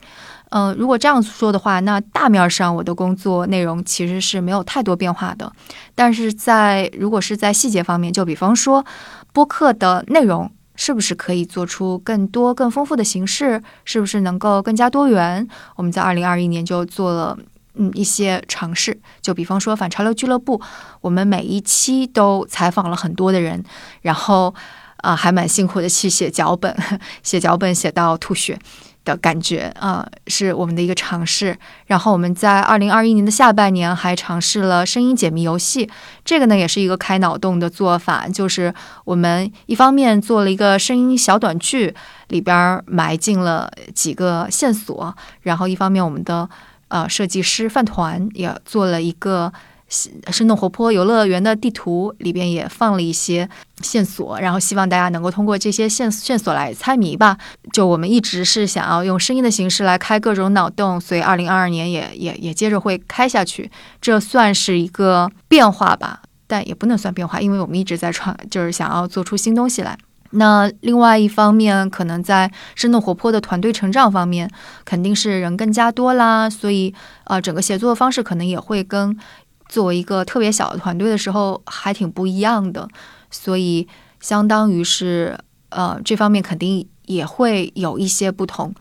嗯，如果这样说的话，那大面上我的工作内容其实是没有太多变化的，但是在如果是在细节方面，就比方说播客的内容。是不是可以做出更多、更丰富的形式？是不是能够更加多元？我们在二零二一年就做了嗯一些尝试，就比方说反潮流俱乐部，我们每一期都采访了很多的人，然后啊还蛮辛苦的去写脚本，写脚本写到吐血。的感觉啊，是我们的一个尝试。然后我们在二零二一年的下半年还尝试了声音解密游戏，这个呢也是一个开脑洞的做法，就是我们一方面做了一个声音小短剧，里边埋进了几个线索，然后一方面我们的呃设计师饭团也做了一个。生动活泼游乐园的地图里边也放了一些线索，然后希望大家能够通过这些线线索来猜谜吧。就我们一直是想要用声音的形式来开各种脑洞，所以二零二二年也也也接着会开下去。这算是一个变化吧，但也不能算变化，因为我们一直在创，就是想要做出新东西来。那另外一方面，可能在生动活泼的团队成长方面，肯定是人更加多啦，所以呃，整个协作的方式可能也会跟。作为一个特别小的团队的时候，还挺不一样的，所以相当于是，呃，这方面肯定也会有一些不同。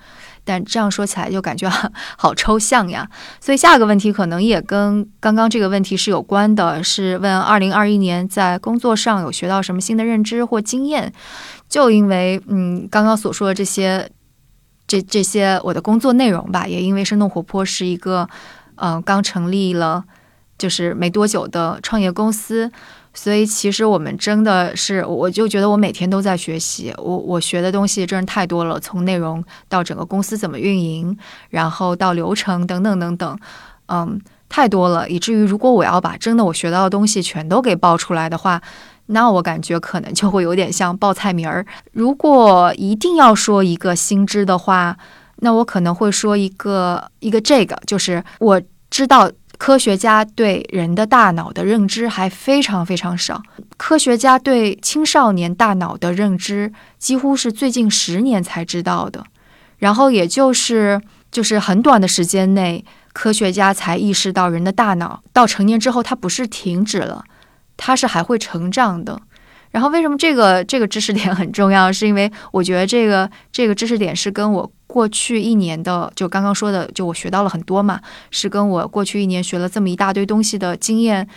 但这样说起来就感觉好抽象呀。所以下一个问题可能也跟刚刚这个问题是有关的，是问二零二一年在工作上有学到什么新的认知或经验？就因为嗯，刚刚所说的这些，这这些我的工作内容吧，也因为生动活泼是一个，嗯，刚成立了。就是没多久的创业公司，所以其实我们真的是，我就觉得我每天都在学习，我我学的东西真是太多了，从内容到整个公司怎么运营，然后到流程等等等等，嗯，太多了，以至于如果我要把真的我学到的东西全都给报出来的话，那我感觉可能就会有点像报菜名儿。如果一定要说一个新知的话，那我可能会说一个一个这个，就是我知道。科学家对人的大脑的认知还非常非常少，科学家对青少年大脑的认知几乎是最近十年才知道的，然后也就是就是很短的时间内，科学家才意识到人的大脑到成年之后，它不是停止了，它是还会成长的。然后为什么这个这个知识点很重要？是因为我觉得这个这个知识点是跟我过去一年的就刚刚说的，就我学到了很多嘛，是跟我过去一年学了这么一大堆东西的经验，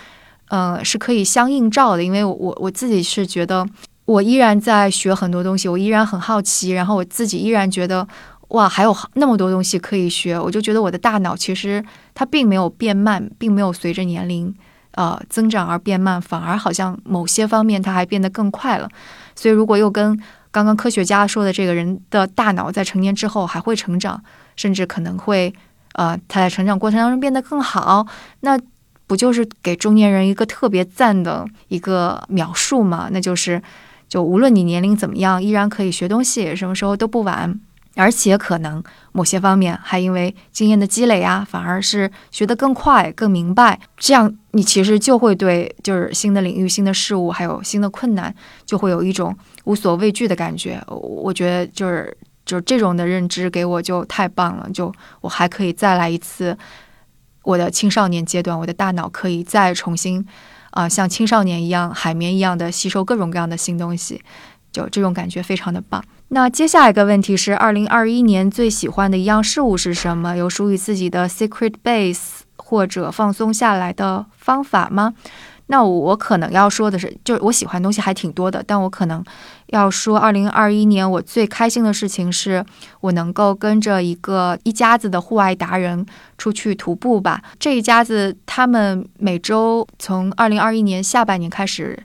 呃，是可以相映照的。因为我我自己是觉得我依然在学很多东西，我依然很好奇，然后我自己依然觉得哇，还有那么多东西可以学，我就觉得我的大脑其实它并没有变慢，并没有随着年龄。呃，增长而变慢，反而好像某些方面它还变得更快了。所以，如果又跟刚刚科学家说的这个人的大脑在成年之后还会成长，甚至可能会呃他在成长过程当中变得更好，那不就是给中年人一个特别赞的一个描述吗？那就是，就无论你年龄怎么样，依然可以学东西，什么时候都不晚。而且可能某些方面还因为经验的积累啊，反而是学得更快、更明白。这样你其实就会对就是新的领域、新的事物还有新的困难，就会有一种无所畏惧的感觉。我觉得就是就是这种的认知给我就太棒了。就我还可以再来一次我的青少年阶段，我的大脑可以再重新啊像青少年一样海绵一样的吸收各种各样的新东西，就这种感觉非常的棒。那接下来一个问题是，二零二一年最喜欢的一样事物是什么？有属于自己的 secret base 或者放松下来的方法吗？那我可能要说的是，就我喜欢东西还挺多的，但我可能要说，二零二一年我最开心的事情是我能够跟着一个一家子的户外达人出去徒步吧。这一家子他们每周从二零二一年下半年开始。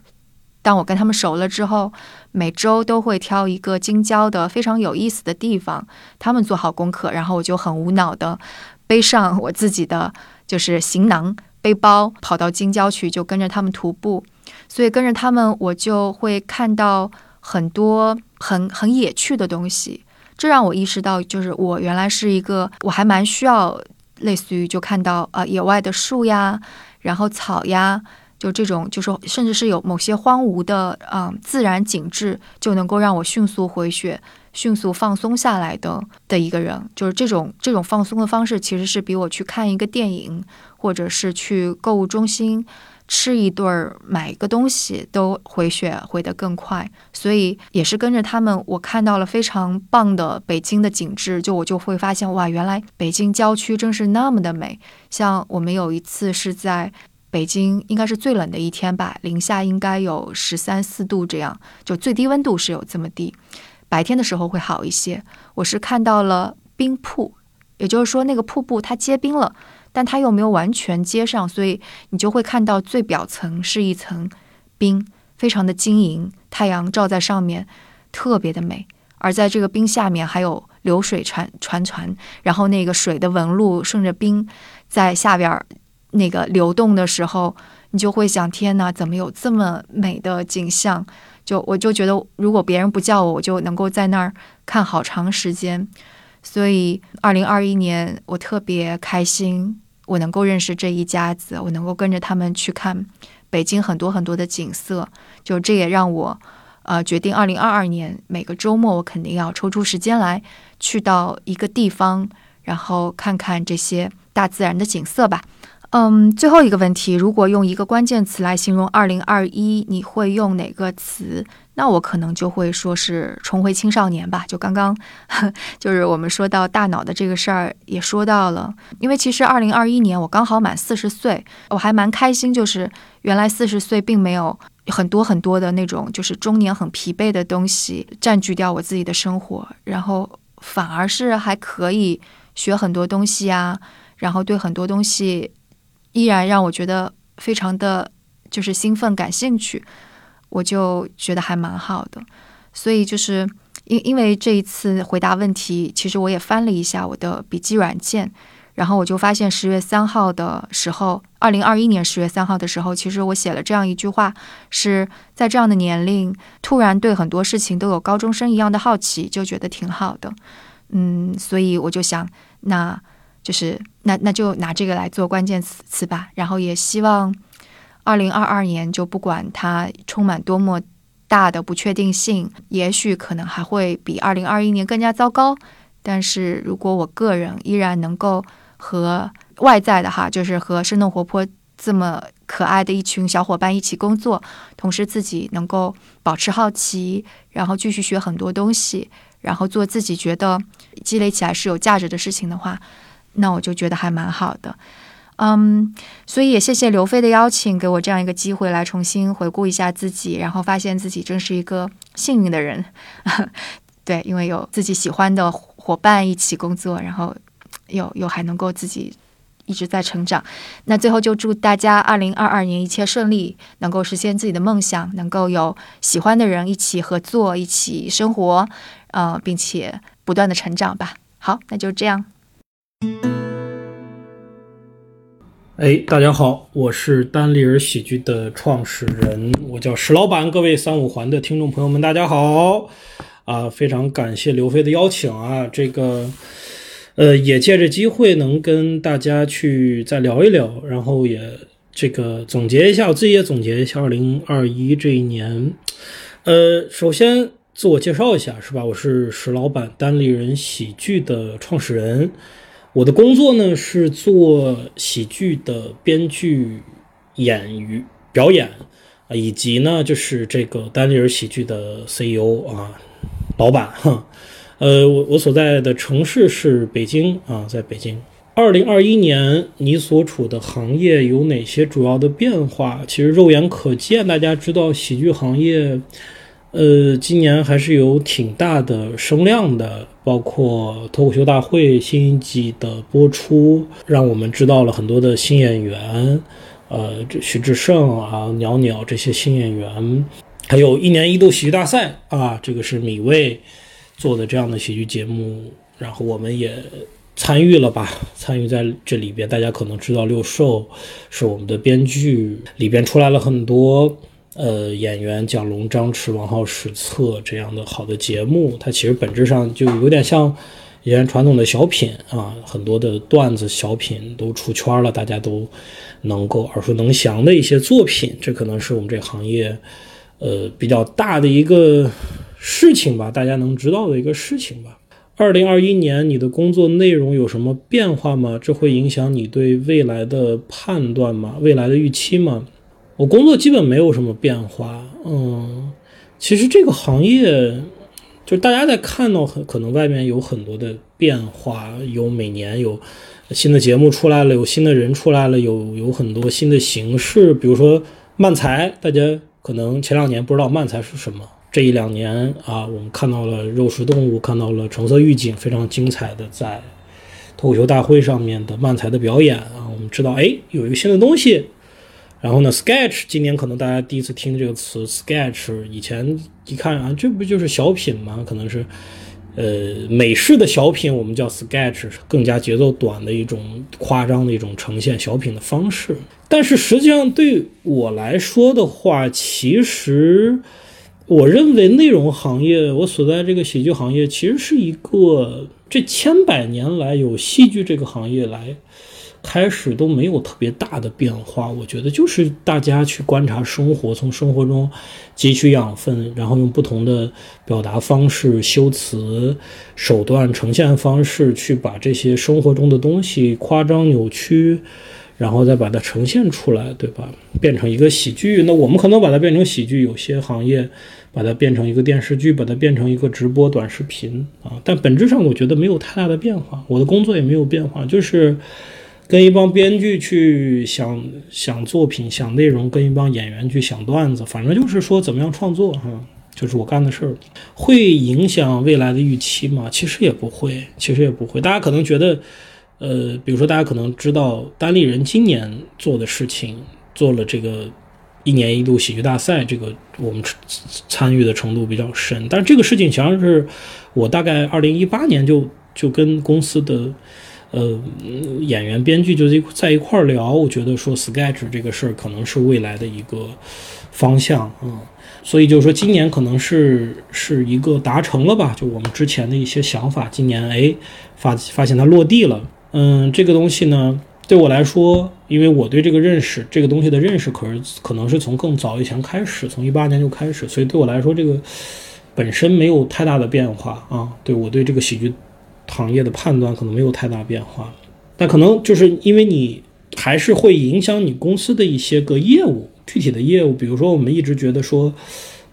当我跟他们熟了之后，每周都会挑一个京郊的非常有意思的地方，他们做好功课，然后我就很无脑的背上我自己的就是行囊背包，跑到京郊去，就跟着他们徒步。所以跟着他们，我就会看到很多很很野趣的东西。这让我意识到，就是我原来是一个，我还蛮需要类似于就看到啊野外的树呀，然后草呀，就这种，就是甚至是有某些荒芜的啊自然景致，就能够让我迅速回血、迅速放松下来的的一个人。就是这种这种放松的方式，其实是比我去看一个电影，或者是去购物中心。吃一顿儿，买一个东西都回血回得更快，所以也是跟着他们，我看到了非常棒的北京的景致，就我就会发现哇，原来北京郊区真是那么的美。像我们有一次是在北京，应该是最冷的一天吧，零下应该有十三四度这样，就最低温度是有这么低。白天的时候会好一些，我是看到了冰瀑，也就是说那个瀑布它结冰了。但它又没有完全接上，所以你就会看到最表层是一层冰，非常的晶莹，太阳照在上面，特别的美。而在这个冰下面还有流水船船船，然后那个水的纹路顺着冰在下边那个流动的时候，你就会想：天哪，怎么有这么美的景象？就我就觉得，如果别人不叫我，我就能够在那儿看好长时间。所以，二零二一年我特别开心。我能够认识这一家子，我能够跟着他们去看北京很多很多的景色，就这也让我，呃，决定二零二二年每个周末我肯定要抽出时间来去到一个地方，然后看看这些大自然的景色吧。嗯，最后一个问题，如果用一个关键词来形容二零二一，你会用哪个词？那我可能就会说是重回青少年吧。就刚刚，就是我们说到大脑的这个事儿，也说到了。因为其实二零二一年我刚好满四十岁，我还蛮开心。就是原来四十岁并没有很多很多的那种，就是中年很疲惫的东西占据掉我自己的生活，然后反而是还可以学很多东西啊，然后对很多东西依然让我觉得非常的就是兴奋、感兴趣。我就觉得还蛮好的，所以就是因因为这一次回答问题，其实我也翻了一下我的笔记软件，然后我就发现十月三号的时候，二零二一年十月三号的时候，其实我写了这样一句话，是在这样的年龄，突然对很多事情都有高中生一样的好奇，就觉得挺好的，嗯，所以我就想，那就是那那就拿这个来做关键词词吧，然后也希望。二零二二年，就不管它充满多么大的不确定性，也许可能还会比二零二一年更加糟糕。但是如果我个人依然能够和外在的哈，就是和生动活泼这么可爱的一群小伙伴一起工作，同时自己能够保持好奇，然后继续学很多东西，然后做自己觉得积累起来是有价值的事情的话，那我就觉得还蛮好的。嗯，所以也谢谢刘飞的邀请，给我这样一个机会来重新回顾一下自己，然后发现自己真是一个幸运的人。对，因为有自己喜欢的伙伴一起工作，然后又又还能够自己一直在成长。那最后就祝大家二零二二年一切顺利，能够实现自己的梦想，能够有喜欢的人一起合作，一起生活，呃，并且不断的成长吧。好，那就这样。哎，大家好，我是单立人喜剧的创始人，我叫石老板。各位三五环的听众朋友们，大家好！啊，非常感谢刘飞的邀请啊，这个，呃，也借着机会能跟大家去再聊一聊，然后也这个总结一下，我自己也总结一下二零二一这一年。呃，首先自我介绍一下，是吧？我是石老板，单立人喜剧的创始人。我的工作呢是做喜剧的编剧、演员、表演啊，以及呢就是这个丹尼尔喜剧的 CEO 啊，老板哈。呃，我我所在的城市是北京啊，在北京。二零二一年你所处的行业有哪些主要的变化？其实肉眼可见，大家知道喜剧行业。呃，今年还是有挺大的声量的，包括脱口秀大会新一季的播出，让我们知道了很多的新演员，呃，这徐志胜啊、鸟鸟这些新演员，还有一年一度喜剧大赛啊，这个是米未做的这样的喜剧节目，然后我们也参与了吧，参与在这里边。大家可能知道六兽是我们的编剧，里边出来了很多呃演员，蒋龙、张弛、王浩、史策这样的好的节目。它其实本质上就有点像。以前传统的小品啊，很多的段子小品都出圈了，大家都能够耳熟能详的一些作品，这可能是我们这行业呃比较大的一个事情吧，大家能知道的一个事情吧。二零二一年你的工作内容有什么变化吗？这会影响你对未来的判断吗？未来的预期吗？我工作基本没有什么变化，嗯，其实这个行业。就大家在看到很可能外面有很多的变化，有每年有新的节目出来了，有新的人出来了，有有很多新的形式，比如说漫才，大家可能前两年不知道漫才是什么，这一两年啊，我们看到了肉食动物，看到了橙色预警，非常精彩的在脱口秀大会上面的漫才的表演啊，我们知道哎有一个新的东西。然后呢，sketch 今年可能大家第一次听这个词，sketch 以前一看啊，这不就是小品吗？可能是，呃，美式的小品，我们叫 sketch，更加节奏短的一种夸张的一种呈现小品的方式。但是实际上对我来说的话，其实我认为内容行业，我所在这个喜剧行业，其实是一个这千百年来有戏剧这个行业来。开始都没有特别大的变化，我觉得就是大家去观察生活，从生活中汲取养分，然后用不同的表达方式、修辞手段、呈现方式去把这些生活中的东西夸张扭曲，然后再把它呈现出来，对吧？变成一个喜剧。那我们可能把它变成喜剧，有些行业把它变成一个电视剧，把它变成一个直播短视频啊。但本质上我觉得没有太大的变化，我的工作也没有变化，就是。跟一帮编剧去想想作品、想内容，跟一帮演员去想段子，反正就是说怎么样创作，哈，就是我干的事儿。会影响未来的预期吗？其实也不会，其实也不会。大家可能觉得，呃，比如说大家可能知道单立人今年做的事情，做了这个一年一度喜剧大赛，这个我们参与的程度比较深。但是这个事情实际上是我大概二零一八年就就跟公司的。呃，演员、编剧就在在一块儿聊，我觉得说 sketch 这个事儿可能是未来的一个方向，嗯，所以就是说今年可能是是一个达成了吧，就我们之前的一些想法，今年哎发发现它落地了，嗯，这个东西呢对我来说，因为我对这个认识，这个东西的认识，可是可能是从更早以前开始，从一八年就开始，所以对我来说这个本身没有太大的变化啊，对我对这个喜剧。行业的判断可能没有太大变化，但可能就是因为你还是会影响你公司的一些个业务，具体的业务，比如说我们一直觉得说，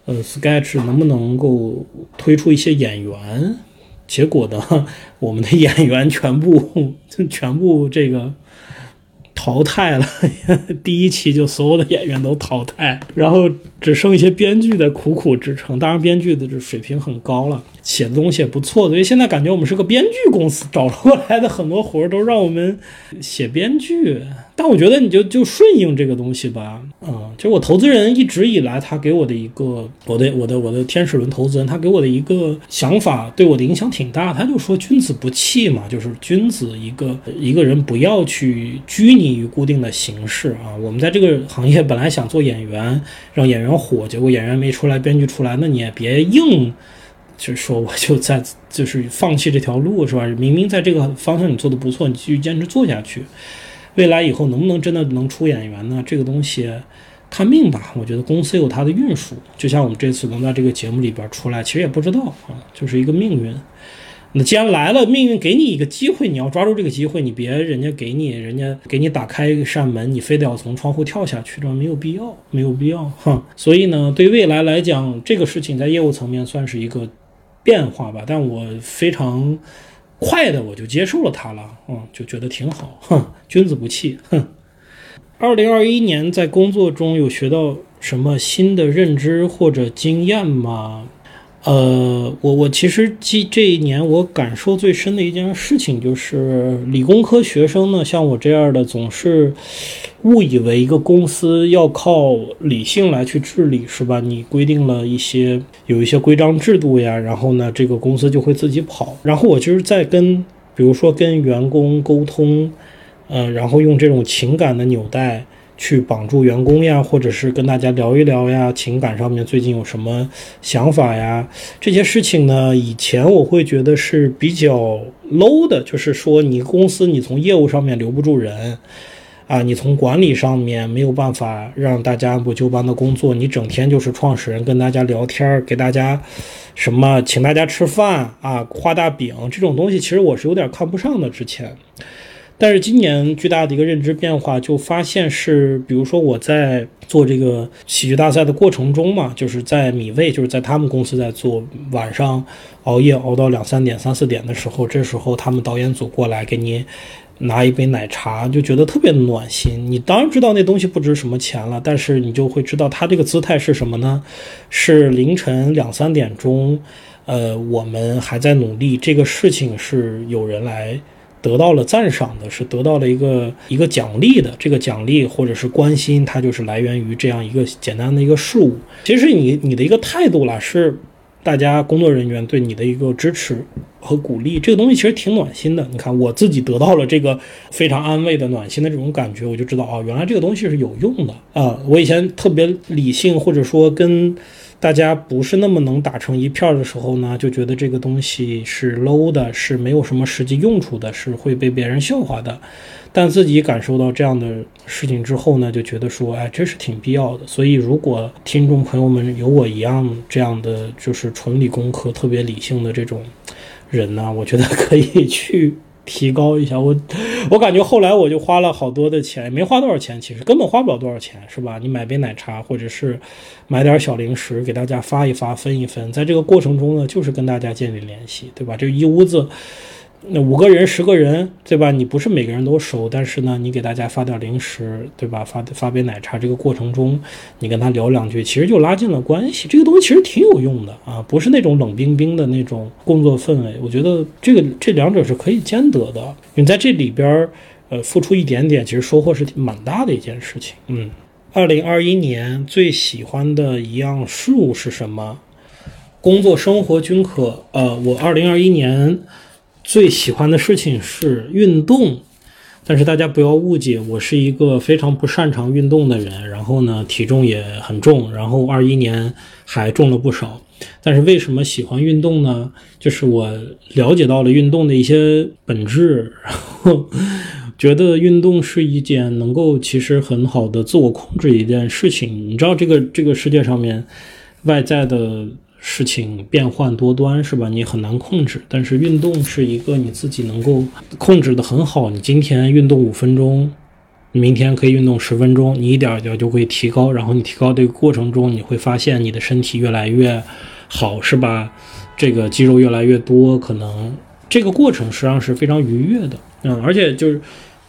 呃，sketch 能不能够推出一些演员，结果呢，我们的演员全部全部这个。淘汰了，第一期就所有的演员都淘汰，然后只剩一些编剧在苦苦支撑。当然，编剧的这水平很高了，写的东西也不错。所以现在感觉我们是个编剧公司，找过来的很多活儿都让我们写编剧。但我觉得你就就顺应这个东西吧，嗯，就我投资人一直以来他给我的一个，我的我的我的天使轮投资人他给我的一个想法，对我的影响挺大。他就说君子不器嘛，就是君子一个一个人不要去拘泥于固定的形式啊。我们在这个行业本来想做演员，让演员火，结果演员没出来，编剧出来，那你也别硬，就是说我就在就是放弃这条路是吧？明明在这个方向你做的不错，你继续坚持做下去。未来以后能不能真的能出演员呢？这个东西看命吧。我觉得公司有它的运数，就像我们这次能在这个节目里边出来，其实也不知道啊，就是一个命运。那既然来了，命运给你一个机会，你要抓住这个机会，你别人家给你，人家给你打开一扇门，你非得要从窗户跳下去，这没有必要，没有必要哈。所以呢，对未来来讲，这个事情在业务层面算是一个变化吧，但我非常。快的我就接受了它了，嗯，就觉得挺好，哼，君子不器，哼。二零二一年在工作中有学到什么新的认知或者经验吗？呃，我我其实这这一年我感受最深的一件事情就是，理工科学生呢，像我这样的，总是误以为一个公司要靠理性来去治理，是吧？你规定了一些有一些规章制度呀，然后呢，这个公司就会自己跑。然后我就是在跟，比如说跟员工沟通，呃，然后用这种情感的纽带。去绑住员工呀，或者是跟大家聊一聊呀，情感上面最近有什么想法呀？这些事情呢，以前我会觉得是比较 low 的，就是说你公司你从业务上面留不住人啊，你从管理上面没有办法让大家按部就班的工作，你整天就是创始人跟大家聊天，给大家什么请大家吃饭啊，画大饼这种东西，其实我是有点看不上的。之前。但是今年巨大的一个认知变化，就发现是，比如说我在做这个喜剧大赛的过程中嘛，就是在米未，就是在他们公司在做，晚上熬夜熬到两三点、三四点的时候，这时候他们导演组过来给你拿一杯奶茶，就觉得特别暖心。你当然知道那东西不值什么钱了，但是你就会知道他这个姿态是什么呢？是凌晨两三点钟，呃，我们还在努力，这个事情是有人来。得到了赞赏的是得到了一个一个奖励的，这个奖励或者是关心，它就是来源于这样一个简单的一个事物。其实你你的一个态度啦，是大家工作人员对你的一个支持和鼓励，这个东西其实挺暖心的。你看我自己得到了这个非常安慰的暖心的这种感觉，我就知道啊，原来这个东西是有用的啊。我以前特别理性，或者说跟。大家不是那么能打成一片的时候呢，就觉得这个东西是 low 的，是没有什么实际用处的，是会被别人笑话的。但自己感受到这样的事情之后呢，就觉得说，哎，这是挺必要的。所以，如果听众朋友们有我一样这样的，就是纯理工科、特别理性的这种人呢，我觉得可以去。提高一下我，我感觉后来我就花了好多的钱，没花多少钱，其实根本花不了多少钱，是吧？你买杯奶茶，或者是买点小零食给大家发一发，分一分，在这个过程中呢，就是跟大家建立联系，对吧？这一屋子。那五个人、十个人，对吧？你不是每个人都熟，但是呢，你给大家发点零食，对吧？发发杯奶茶，这个过程中，你跟他聊两句，其实就拉近了关系。这个东西其实挺有用的啊，不是那种冷冰冰的那种工作氛围。我觉得这个这两者是可以兼得的。你在这里边，呃，付出一点点，其实收获是蛮大的一件事情。嗯，二零二一年最喜欢的一样事物是什么？工作生活均可。呃，我二零二一年。最喜欢的事情是运动，但是大家不要误解，我是一个非常不擅长运动的人。然后呢，体重也很重，然后二一年还重了不少。但是为什么喜欢运动呢？就是我了解到了运动的一些本质，然后 觉得运动是一件能够其实很好的自我控制一件事情。你知道，这个这个世界上面外在的。事情变幻多端，是吧？你很难控制。但是运动是一个你自己能够控制的很好。你今天运动五分钟，明天可以运动十分钟，你一点一点就会提高。然后你提高这个过程中，你会发现你的身体越来越好，是吧？这个肌肉越来越多，可能这个过程实际上是非常愉悦的。嗯，而且就是。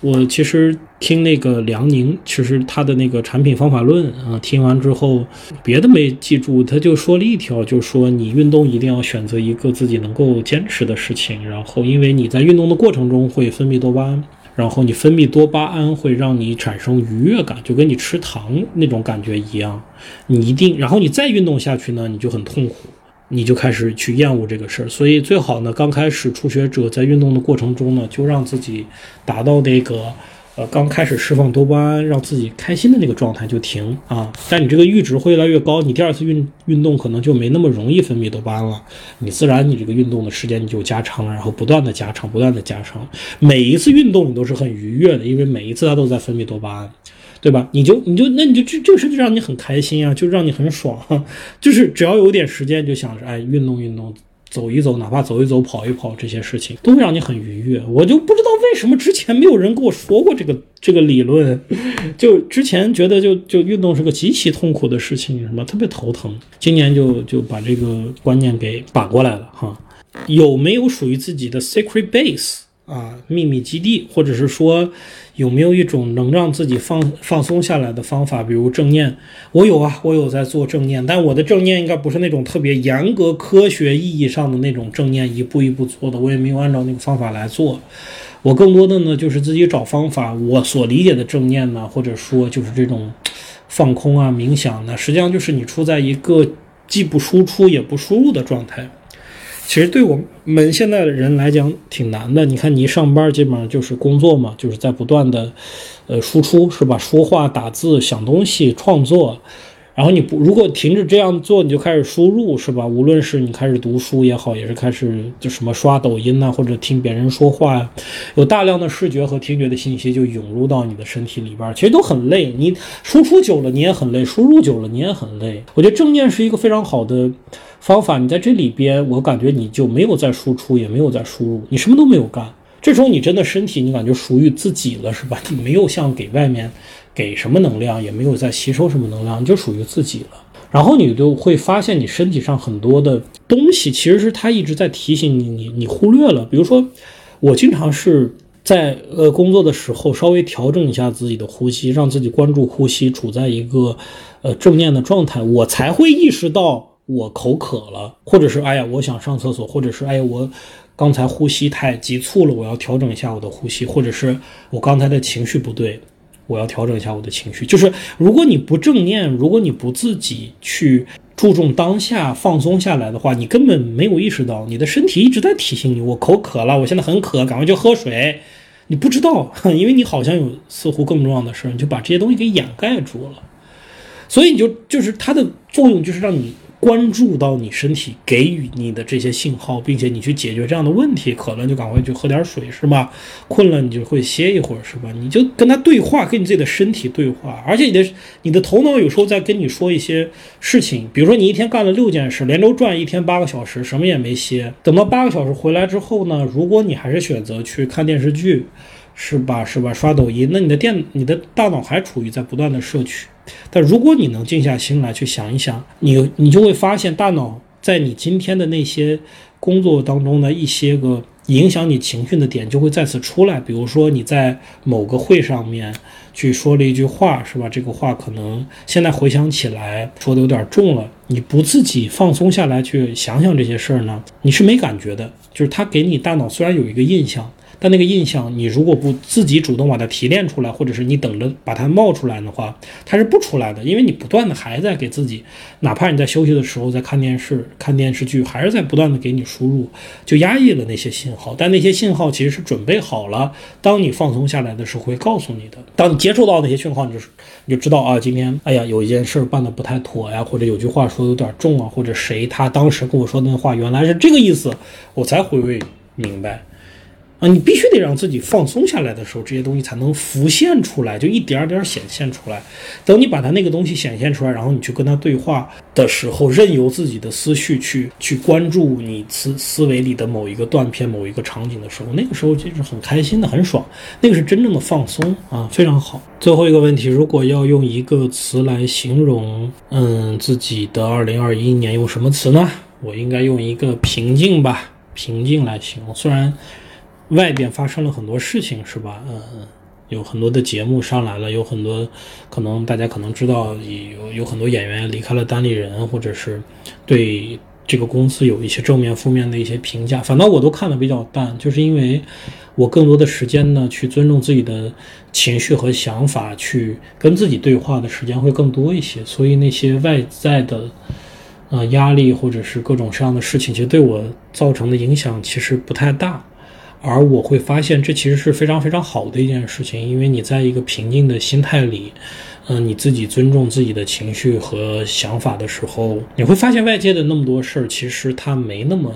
我其实听那个梁宁，其实他的那个产品方法论啊，听完之后别的没记住，他就说了一条，就说你运动一定要选择一个自己能够坚持的事情，然后因为你在运动的过程中会分泌多巴胺，然后你分泌多巴胺会让你产生愉悦感，就跟你吃糖那种感觉一样，你一定，然后你再运动下去呢，你就很痛苦。你就开始去厌恶这个事儿，所以最好呢，刚开始初学者在运动的过程中呢，就让自己达到那个，呃，刚开始释放多巴胺，让自己开心的那个状态就停啊。但你这个阈值会越来越高，你第二次运运动可能就没那么容易分泌多巴胺了，你自然你这个运动的时间你就加长了，然后不断的加长，不断的加长，每一次运动你都是很愉悦的，因为每一次它都在分泌多巴胺。对吧？你就你就那你就这这个事就让你很开心啊，就让你很爽，就是只要有点时间就想着哎运动运动，走一走，哪怕走一走、跑一跑，这些事情都会让你很愉悦。我就不知道为什么之前没有人跟我说过这个 这个理论，就之前觉得就就运动是个极其痛苦的事情，什么特别头疼。今年就就把这个观念给反过来了哈。有没有属于自己的 sacred base？啊，秘密基地，或者是说有没有一种能让自己放放松下来的方法，比如正念。我有啊，我有在做正念，但我的正念应该不是那种特别严格科学意义上的那种正念，一步一步做的，我也没有按照那个方法来做。我更多的呢就是自己找方法。我所理解的正念呢，或者说就是这种放空啊、冥想呢，实际上就是你处在一个既不输出也不输入的状态。其实对我们现在的人来讲挺难的。你看，你一上班基本上就是工作嘛，就是在不断的，呃，输出是吧？说话、打字、想东西、创作。然后你不如果停止这样做，你就开始输入是吧？无论是你开始读书也好，也是开始就什么刷抖音呐，或者听别人说话呀，有大量的视觉和听觉的信息就涌入到你的身体里边，其实都很累。你输出久了你也很累，输入久了你也很累。我觉得正念是一个非常好的。方法，你在这里边，我感觉你就没有在输出，也没有在输入，你什么都没有干。这时候你真的身体，你感觉属于自己了，是吧？你没有像给外面给什么能量，也没有在吸收什么能量，你就属于自己了。然后你就会发现，你身体上很多的东西，其实是它一直在提醒你，你你忽略了。比如说，我经常是在呃工作的时候，稍微调整一下自己的呼吸，让自己关注呼吸，处在一个呃正念的状态，我才会意识到。我口渴了，或者是哎呀，我想上厕所，或者是哎呀，我刚才呼吸太急促了，我要调整一下我的呼吸，或者是我刚才的情绪不对，我要调整一下我的情绪。就是如果你不正念，如果你不自己去注重当下放松下来的话，你根本没有意识到，你的身体一直在提醒你，我口渴了，我现在很渴，赶快去喝水。你不知道，因为你好像有似乎更重要的事儿，你就把这些东西给掩盖住了。所以你就就是它的作用就是让你。关注到你身体给予你的这些信号，并且你去解决这样的问题，渴了就赶快去喝点水，是吧？困了你就会歇一会儿，是吧？你就跟他对话，跟你自己的身体对话，而且你的你的头脑有时候在跟你说一些事情，比如说你一天干了六件事，连轴转一天八个小时，什么也没歇，等到八个小时回来之后呢，如果你还是选择去看电视剧，是吧？是吧？刷抖音，那你的电你的大脑还处于在不断的摄取。但如果你能静下心来去想一想，你你就会发现，大脑在你今天的那些工作当中的一些个影响你情绪的点就会再次出来。比如说你在某个会上面去说了一句话，是吧？这个话可能现在回想起来说的有点重了。你不自己放松下来去想想这些事儿呢，你是没感觉的。就是它给你大脑虽然有一个印象。但那个印象，你如果不自己主动把它提炼出来，或者是你等着把它冒出来的话，它是不出来的，因为你不断的还在给自己，哪怕你在休息的时候在看电视、看电视剧，还是在不断的给你输入，就压抑了那些信号。但那些信号其实是准备好了，当你放松下来的时候会告诉你的。当你接触到那些讯号，你就你就知道啊，今天哎呀有一件事办的不太妥呀，或者有句话说的有点重啊，或者谁他当时跟我说那话原来是这个意思，我才回味明白。啊，你必须得让自己放松下来的时候，这些东西才能浮现出来，就一点点显现出来。等你把它那个东西显现出来，然后你去跟他对话的时候，任由自己的思绪去去关注你思思维里的某一个断片、某一个场景的时候，那个时候就是很开心的、很爽。那个是真正的放松啊，非常好。最后一个问题，如果要用一个词来形容，嗯，自己的二零二一年，用什么词呢？我应该用一个平静吧，平静来形容。虽然。外边发生了很多事情，是吧？嗯，有很多的节目上来了，有很多可能大家可能知道，有有很多演员离开了单立人，或者是对这个公司有一些正面、负面的一些评价。反倒我都看的比较淡，就是因为我更多的时间呢，去尊重自己的情绪和想法，去跟自己对话的时间会更多一些。所以那些外在的呃压力或者是各种各样的事情，其实对我造成的影响其实不太大。而我会发现，这其实是非常非常好的一件事情，因为你在一个平静的心态里，嗯，你自己尊重自己的情绪和想法的时候，你会发现外界的那么多事儿，其实它没那么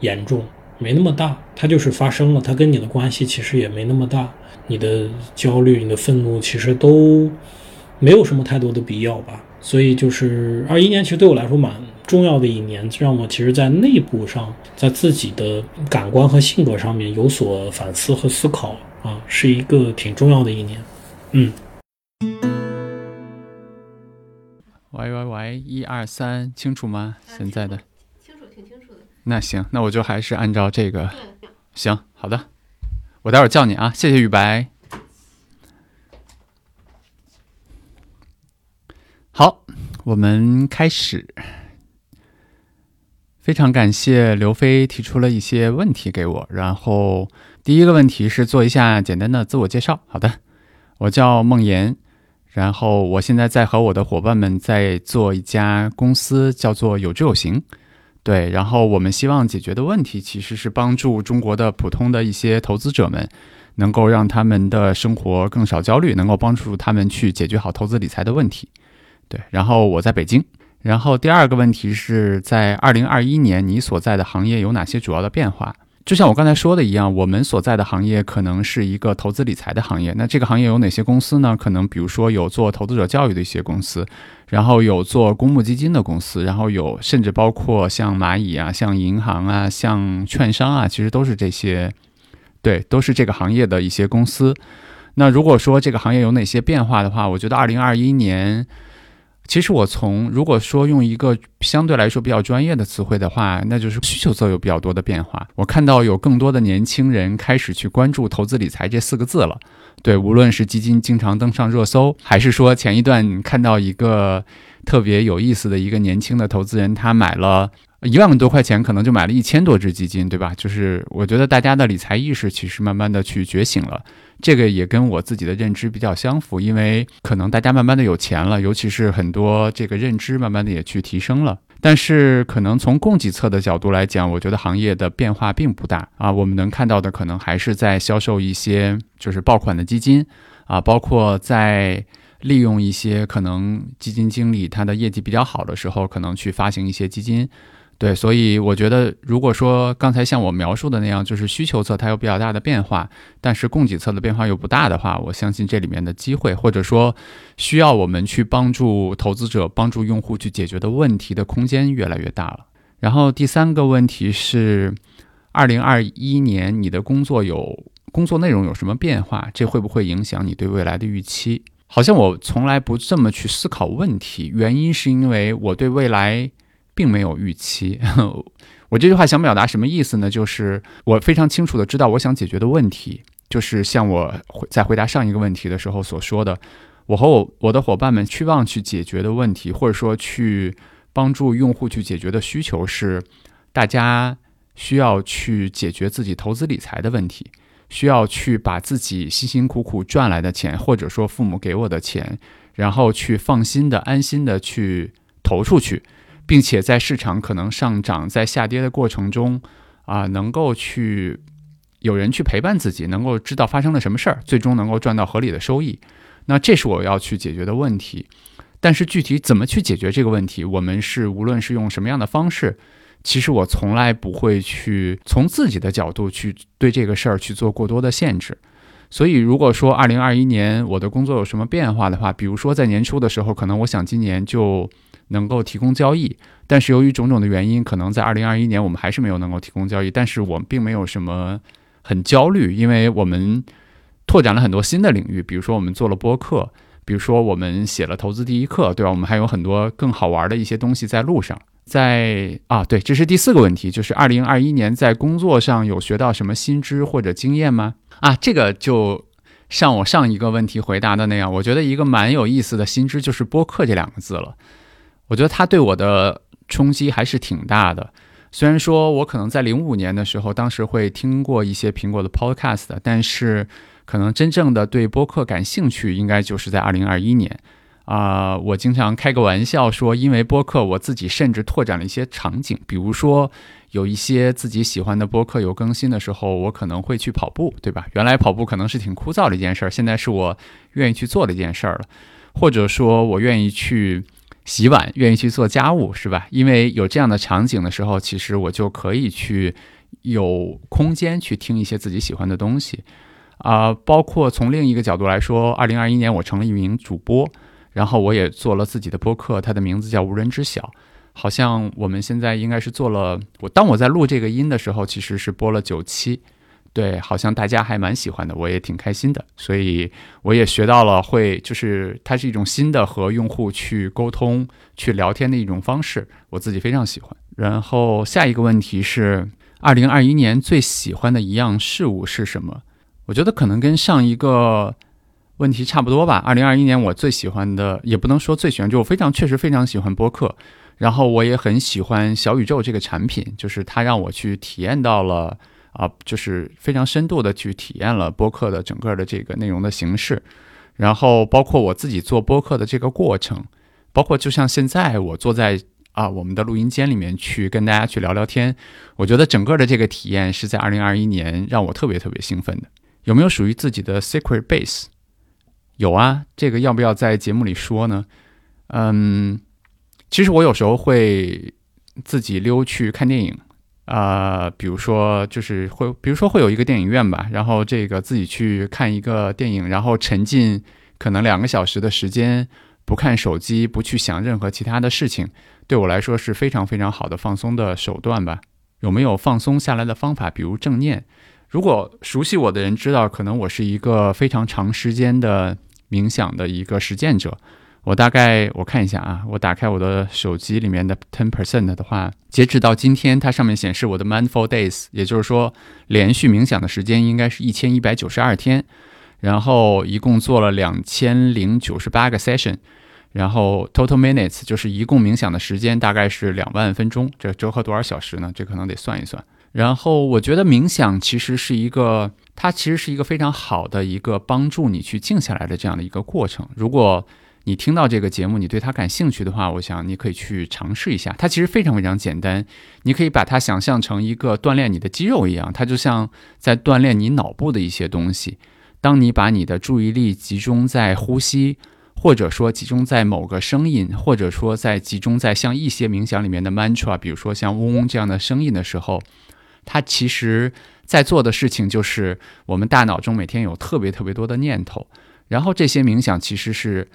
严重，没那么大，它就是发生了，它跟你的关系其实也没那么大，你的焦虑、你的愤怒，其实都没有什么太多的必要吧。所以就是二一年，其实对我来说蛮。重要的一年，让我其实，在内部上，在自己的感官和性格上面有所反思和思考啊，是一个挺重要的一年。嗯。喂喂喂，一二三，清楚吗？现在的清楚，挺清楚的。那行，那我就还是按照这个。行，好的。我待会儿叫你啊，谢谢雨白。好，我们开始。非常感谢刘飞提出了一些问题给我，然后第一个问题是做一下简单的自我介绍。好的，我叫孟岩，然后我现在在和我的伙伴们在做一家公司，叫做有知有行。对，然后我们希望解决的问题其实是帮助中国的普通的一些投资者们，能够让他们的生活更少焦虑，能够帮助他们去解决好投资理财的问题。对，然后我在北京。然后第二个问题是在二零二一年，你所在的行业有哪些主要的变化？就像我刚才说的一样，我们所在的行业可能是一个投资理财的行业。那这个行业有哪些公司呢？可能比如说有做投资者教育的一些公司，然后有做公募基金的公司，然后有甚至包括像蚂蚁啊、像银行啊、像券商啊，其实都是这些，对，都是这个行业的一些公司。那如果说这个行业有哪些变化的话，我觉得二零二一年。其实我从如果说用一个相对来说比较专业的词汇的话，那就是需求侧有比较多的变化。我看到有更多的年轻人开始去关注投资理财这四个字了。对，无论是基金经常登上热搜，还是说前一段看到一个特别有意思的一个年轻的投资人，他买了。一万多块钱可能就买了一千多只基金，对吧？就是我觉得大家的理财意识其实慢慢的去觉醒了，这个也跟我自己的认知比较相符，因为可能大家慢慢的有钱了，尤其是很多这个认知慢慢的也去提升了。但是可能从供给侧的角度来讲，我觉得行业的变化并不大啊。我们能看到的可能还是在销售一些就是爆款的基金啊，包括在利用一些可能基金经理他的业绩比较好的时候，可能去发行一些基金。对，所以我觉得，如果说刚才像我描述的那样，就是需求侧它有比较大的变化，但是供给侧的变化又不大的话，我相信这里面的机会，或者说需要我们去帮助投资者、帮助用户去解决的问题的空间越来越大了。然后第三个问题是，二零二一年你的工作有工作内容有什么变化？这会不会影响你对未来的预期？好像我从来不这么去思考问题，原因是因为我对未来。并没有预期，我这句话想表达什么意思呢？就是我非常清楚的知道我想解决的问题，就是像我在回答上一个问题的时候所说的，我和我我的伙伴们期望去解决的问题，或者说去帮助用户去解决的需求是，大家需要去解决自己投资理财的问题，需要去把自己辛辛苦苦赚来的钱，或者说父母给我的钱，然后去放心的、安心的去投出去。并且在市场可能上涨、在下跌的过程中，啊，能够去有人去陪伴自己，能够知道发生了什么事儿，最终能够赚到合理的收益。那这是我要去解决的问题。但是具体怎么去解决这个问题，我们是无论是用什么样的方式，其实我从来不会去从自己的角度去对这个事儿去做过多的限制。所以，如果说二零二一年我的工作有什么变化的话，比如说在年初的时候，可能我想今年就。能够提供交易，但是由于种种的原因，可能在二零二一年我们还是没有能够提供交易。但是我们并没有什么很焦虑，因为我们拓展了很多新的领域，比如说我们做了播客，比如说我们写了投资第一课，对吧？我们还有很多更好玩的一些东西在路上。在啊，对，这是第四个问题，就是二零二一年在工作上有学到什么新知或者经验吗？啊，这个就像我上一个问题回答的那样，我觉得一个蛮有意思的新知就是播客这两个字了。我觉得它对我的冲击还是挺大的。虽然说我可能在零五年的时候，当时会听过一些苹果的 Podcast，但是可能真正的对播客感兴趣，应该就是在二零二一年。啊，我经常开个玩笑说，因为播客，我自己甚至拓展了一些场景，比如说有一些自己喜欢的播客有更新的时候，我可能会去跑步，对吧？原来跑步可能是挺枯燥的一件事儿，现在是我愿意去做的一件事儿了。或者说我愿意去。洗碗，愿意去做家务，是吧？因为有这样的场景的时候，其实我就可以去有空间去听一些自己喜欢的东西，啊，包括从另一个角度来说，二零二一年我成了一名主播，然后我也做了自己的播客，它的名字叫无人知晓，好像我们现在应该是做了，我当我在录这个音的时候，其实是播了九期。对，好像大家还蛮喜欢的，我也挺开心的，所以我也学到了会，就是它是一种新的和用户去沟通、去聊天的一种方式，我自己非常喜欢。然后下一个问题是，二零二一年最喜欢的一样事物是什么？我觉得可能跟上一个问题差不多吧。二零二一年我最喜欢的，也不能说最喜欢，就我非常确实非常喜欢播客，然后我也很喜欢小宇宙这个产品，就是它让我去体验到了啊，就是非常深度的去体验了播客的整个的这个内容的形式，然后包括我自己做播客的这个过程，包括就像现在我坐在。啊，我们的录音间里面去跟大家去聊聊天，我觉得整个的这个体验是在二零二一年让我特别特别兴奋的。有没有属于自己的 secret base？有啊，这个要不要在节目里说呢？嗯，其实我有时候会自己溜去看电影，啊，比如说就是会，比如说会有一个电影院吧，然后这个自己去看一个电影，然后沉浸可能两个小时的时间，不看手机，不去想任何其他的事情。对我来说是非常非常好的放松的手段吧？有没有放松下来的方法？比如正念。如果熟悉我的人知道，可能我是一个非常长时间的冥想的一个实践者。我大概我看一下啊，我打开我的手机里面的 ten percent 的话，截止到今天，它上面显示我的 mindful days，也就是说连续冥想的时间应该是一千一百九十二天，然后一共做了两千零九十八个 session。然后 total minutes 就是一共冥想的时间大概是两万分钟，这折合多少小时呢？这可能得算一算。然后我觉得冥想其实是一个，它其实是一个非常好的一个帮助你去静下来的这样的一个过程。如果你听到这个节目，你对它感兴趣的话，我想你可以去尝试一下。它其实非常非常简单，你可以把它想象成一个锻炼你的肌肉一样，它就像在锻炼你脑部的一些东西。当你把你的注意力集中在呼吸。或者说集中在某个声音，或者说在集中在像一些冥想里面的 mantra，比如说像嗡嗡这样的声音的时候，它其实在做的事情就是我们大脑中每天有特别特别多的念头，然后这些冥想其实是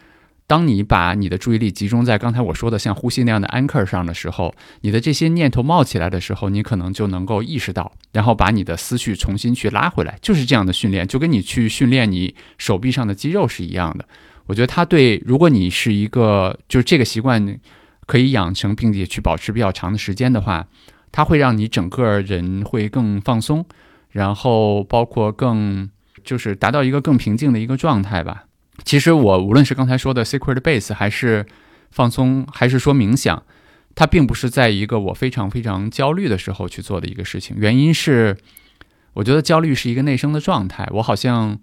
当你把你的注意力集中在刚才我说的像呼吸那样的 anchor 上的时候，你的这些念头冒起来的时候，你可能就能够意识到，然后把你的思绪重新去拉回来，就是这样的训练，就跟你去训练你手臂上的肌肉是一样的。我觉得它对，如果你是一个就是这个习惯可以养成，并且去保持比较长的时间的话，它会让你整个人会更放松，然后包括更就是达到一个更平静的一个状态吧。其实我无论是刚才说的 secret base，还是放松，还是说冥想，它并不是在一个我非常非常焦虑的时候去做的一个事情。原因是，我觉得焦虑是一个内生的状态，我好像。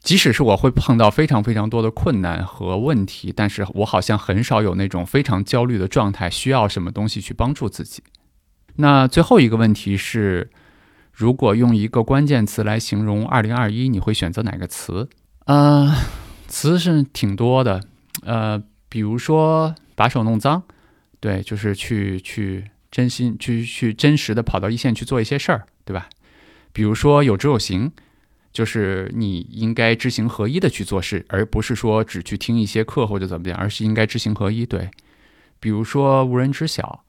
即使是我会碰到非常非常多的困难和问题，但是我好像很少有那种非常焦虑的状态，需要什么东西去帮助自己。那最后一个问题是，如果用一个关键词来形容二零二一，你会选择哪个词？呃，词是挺多的，呃，比如说把手弄脏，对，就是去去真心去去真实的跑到一线去做一些事儿，对吧？比如说有执有行。就是你应该知行合一的去做事，而不是说只去听一些课或者怎么样，而是应该知行合一。对，比如说无人知晓，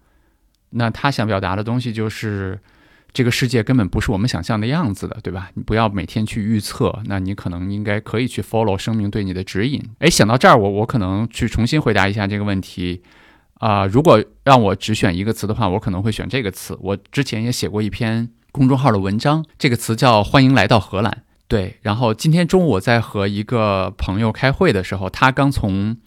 那他想表达的东西就是这个世界根本不是我们想象的样子的，对吧？你不要每天去预测，那你可能应该可以去 follow 生命对你的指引。诶，想到这儿，我我可能去重新回答一下这个问题啊。如果让我只选一个词的话，我可能会选这个词。我之前也写过一篇公众号的文章，这个词叫“欢迎来到荷兰”。对，然后今天中午我在和一个朋友开会的时候，他刚从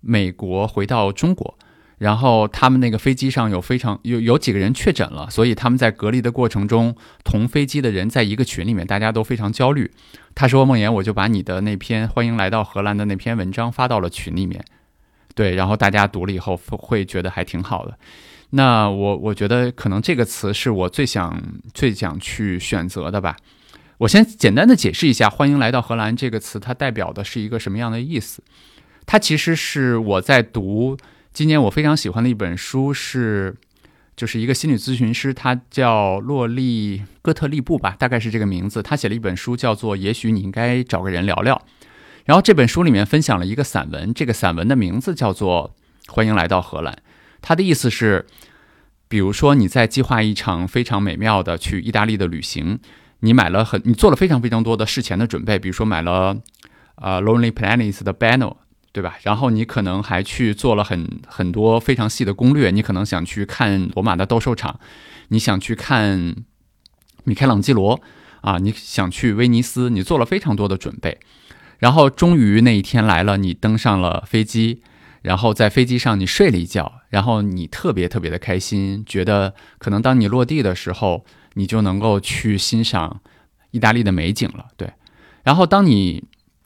美国回到中国，然后他们那个飞机上有非常有有几个人确诊了，所以他们在隔离的过程中，同飞机的人在一个群里面，大家都非常焦虑。他说：“梦妍，我就把你的那篇欢迎来到荷兰的那篇文章发到了群里面，对，然后大家读了以后会觉得还挺好的。那我我觉得可能这个词是我最想最想去选择的吧。”我先简单的解释一下“欢迎来到荷兰”这个词，它代表的是一个什么样的意思？它其实是我在读今年我非常喜欢的一本书，是就是一个心理咨询师，他叫洛丽·戈特利布吧，大概是这个名字。他写了一本书，叫做《也许你应该找个人聊聊》。然后这本书里面分享了一个散文，这个散文的名字叫做《欢迎来到荷兰》。它的意思是，比如说你在计划一场非常美妙的去意大利的旅行。你买了很，你做了非常非常多的事前的准备，比如说买了，呃，Lonely Planet 的 banner，对吧？然后你可能还去做了很很多非常细的攻略，你可能想去看罗马的斗兽场，你想去看米开朗基罗，啊，你想去威尼斯，你做了非常多的准备，然后终于那一天来了，你登上了飞机，然后在飞机上你睡了一觉，然后你特别特别的开心，觉得可能当你落地的时候，你就能够去欣赏意大利的美景了，对。然后当你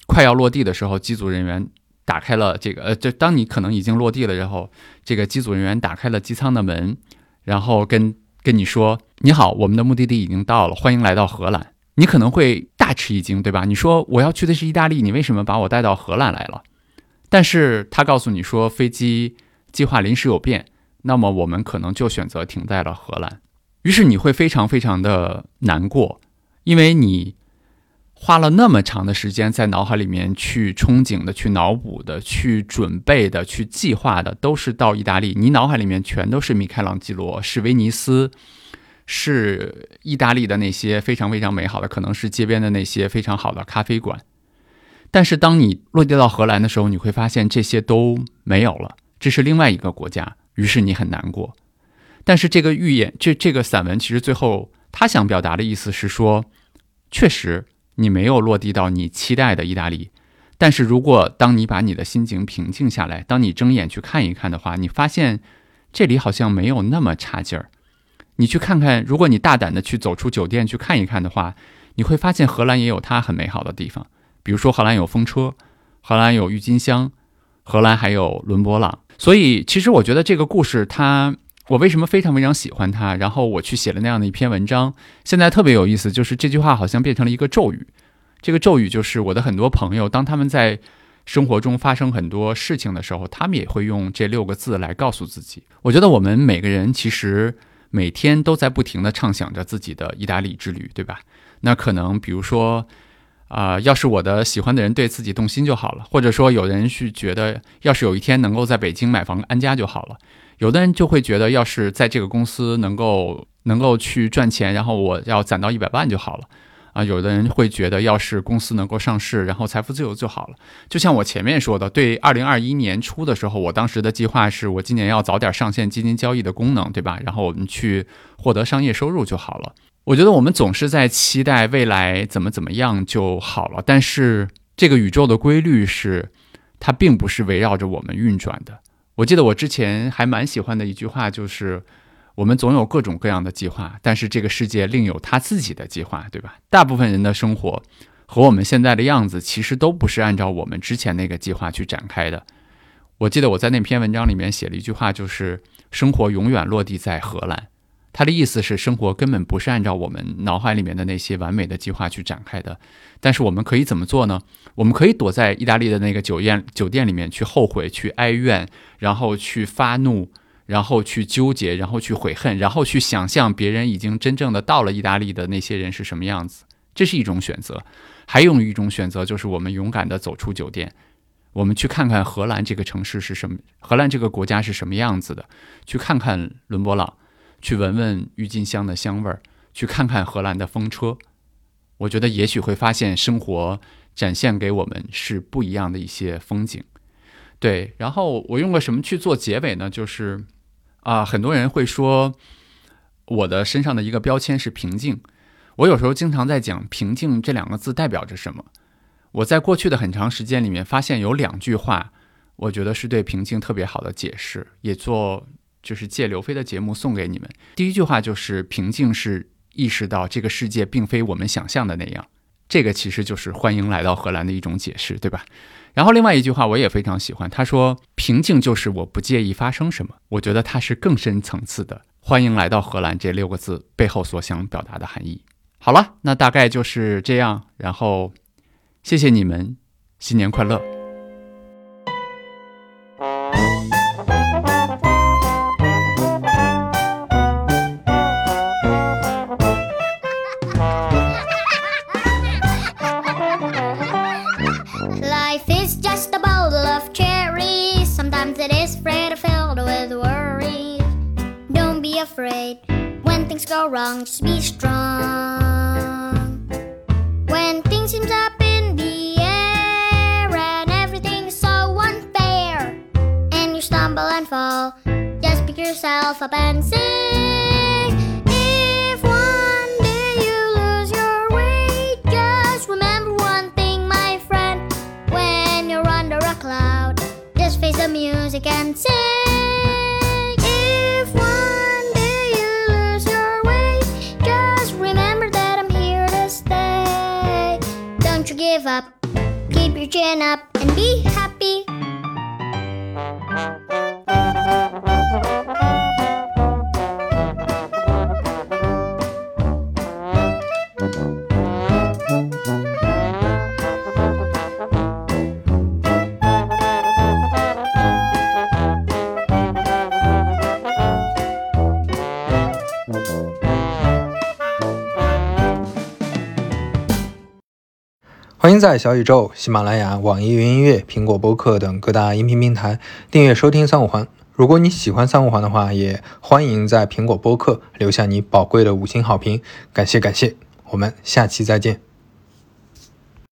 快要落地的时候，机组人员打开了这个，呃，就当你可能已经落地了，然后这个机组人员打开了机舱的门，然后跟跟你说：“你好，我们的目的地已经到了，欢迎来到荷兰。”你可能会大吃一惊，对吧？你说我要去的是意大利，你为什么把我带到荷兰来了？但是他告诉你说飞机计划临时有变，那么我们可能就选择停在了荷兰。于是你会非常非常的难过，因为你。花了那么长的时间在脑海里面去憧憬的、去脑补的、去准备的、去计划的，都是到意大利。你脑海里面全都是米开朗基罗，是威尼斯，是意大利的那些非常非常美好的，可能是街边的那些非常好的咖啡馆。但是当你落地到荷兰的时候，你会发现这些都没有了，这是另外一个国家。于是你很难过。但是这个预言，这这个散文其实最后他想表达的意思是说，确实。你没有落地到你期待的意大利，但是如果当你把你的心情平静下来，当你睁眼去看一看的话，你发现这里好像没有那么差劲儿。你去看看，如果你大胆的去走出酒店去看一看的话，你会发现荷兰也有它很美好的地方，比如说荷兰有风车，荷兰有郁金香，荷兰还有伦勃朗。所以，其实我觉得这个故事它。我为什么非常非常喜欢他？然后我去写了那样的一篇文章。现在特别有意思，就是这句话好像变成了一个咒语。这个咒语就是我的很多朋友，当他们在生活中发生很多事情的时候，他们也会用这六个字来告诉自己。我觉得我们每个人其实每天都在不停地畅想着自己的意大利之旅，对吧？那可能比如说，啊，要是我的喜欢的人对自己动心就好了，或者说有人是觉得，要是有一天能够在北京买房安家就好了。有的人就会觉得，要是在这个公司能够能够去赚钱，然后我要攒到一百万就好了，啊，有的人会觉得，要是公司能够上市，然后财富自由就好了。就像我前面说的，对，二零二一年初的时候，我当时的计划是我今年要早点上线基金交易的功能，对吧？然后我们去获得商业收入就好了。我觉得我们总是在期待未来怎么怎么样就好了，但是这个宇宙的规律是，它并不是围绕着我们运转的。我记得我之前还蛮喜欢的一句话，就是我们总有各种各样的计划，但是这个世界另有他自己的计划，对吧？大部分人的生活和我们现在的样子，其实都不是按照我们之前那个计划去展开的。我记得我在那篇文章里面写了一句话，就是生活永远落地在荷兰。他的意思是，生活根本不是按照我们脑海里面的那些完美的计划去展开的。但是我们可以怎么做呢？我们可以躲在意大利的那个酒店酒店里面去后悔、去哀怨，然后去发怒，然后去纠结，然后去悔恨，然后去想象别人已经真正的到了意大利的那些人是什么样子。这是一种选择。还有一种选择就是我们勇敢的走出酒店，我们去看看荷兰这个城市是什么，荷兰这个国家是什么样子的，去看看伦勃朗。去闻闻郁金香的香味儿，去看看荷兰的风车，我觉得也许会发现生活展现给我们是不一样的一些风景。对，然后我用个什么去做结尾呢？就是啊，很多人会说我的身上的一个标签是平静。我有时候经常在讲“平静”这两个字代表着什么。我在过去的很长时间里面发现有两句话，我觉得是对平静特别好的解释，也做。就是借刘飞的节目送给你们。第一句话就是平静，是意识到这个世界并非我们想象的那样。这个其实就是欢迎来到荷兰的一种解释，对吧？然后另外一句话我也非常喜欢，他说平静就是我不介意发生什么。我觉得它是更深层次的欢迎来到荷兰这六个字背后所想表达的含义。好了，那大概就是这样。然后谢谢你们，新年快乐。your wrongs, be strong. When things seem up in the air and everything's so unfair, and you stumble and fall, just pick yourself up and sing. If one day you lose your way, just remember one thing, my friend. When you're under a cloud, just face the music and sing. Chin up and be happy. 欢迎在小宇宙、喜马拉雅、网易云音乐、苹果播客等各大音频平台订阅收听三五环。如果你喜欢三五环的话，也欢迎在苹果播客留下你宝贵的五星好评，感谢感谢。我们下期再见。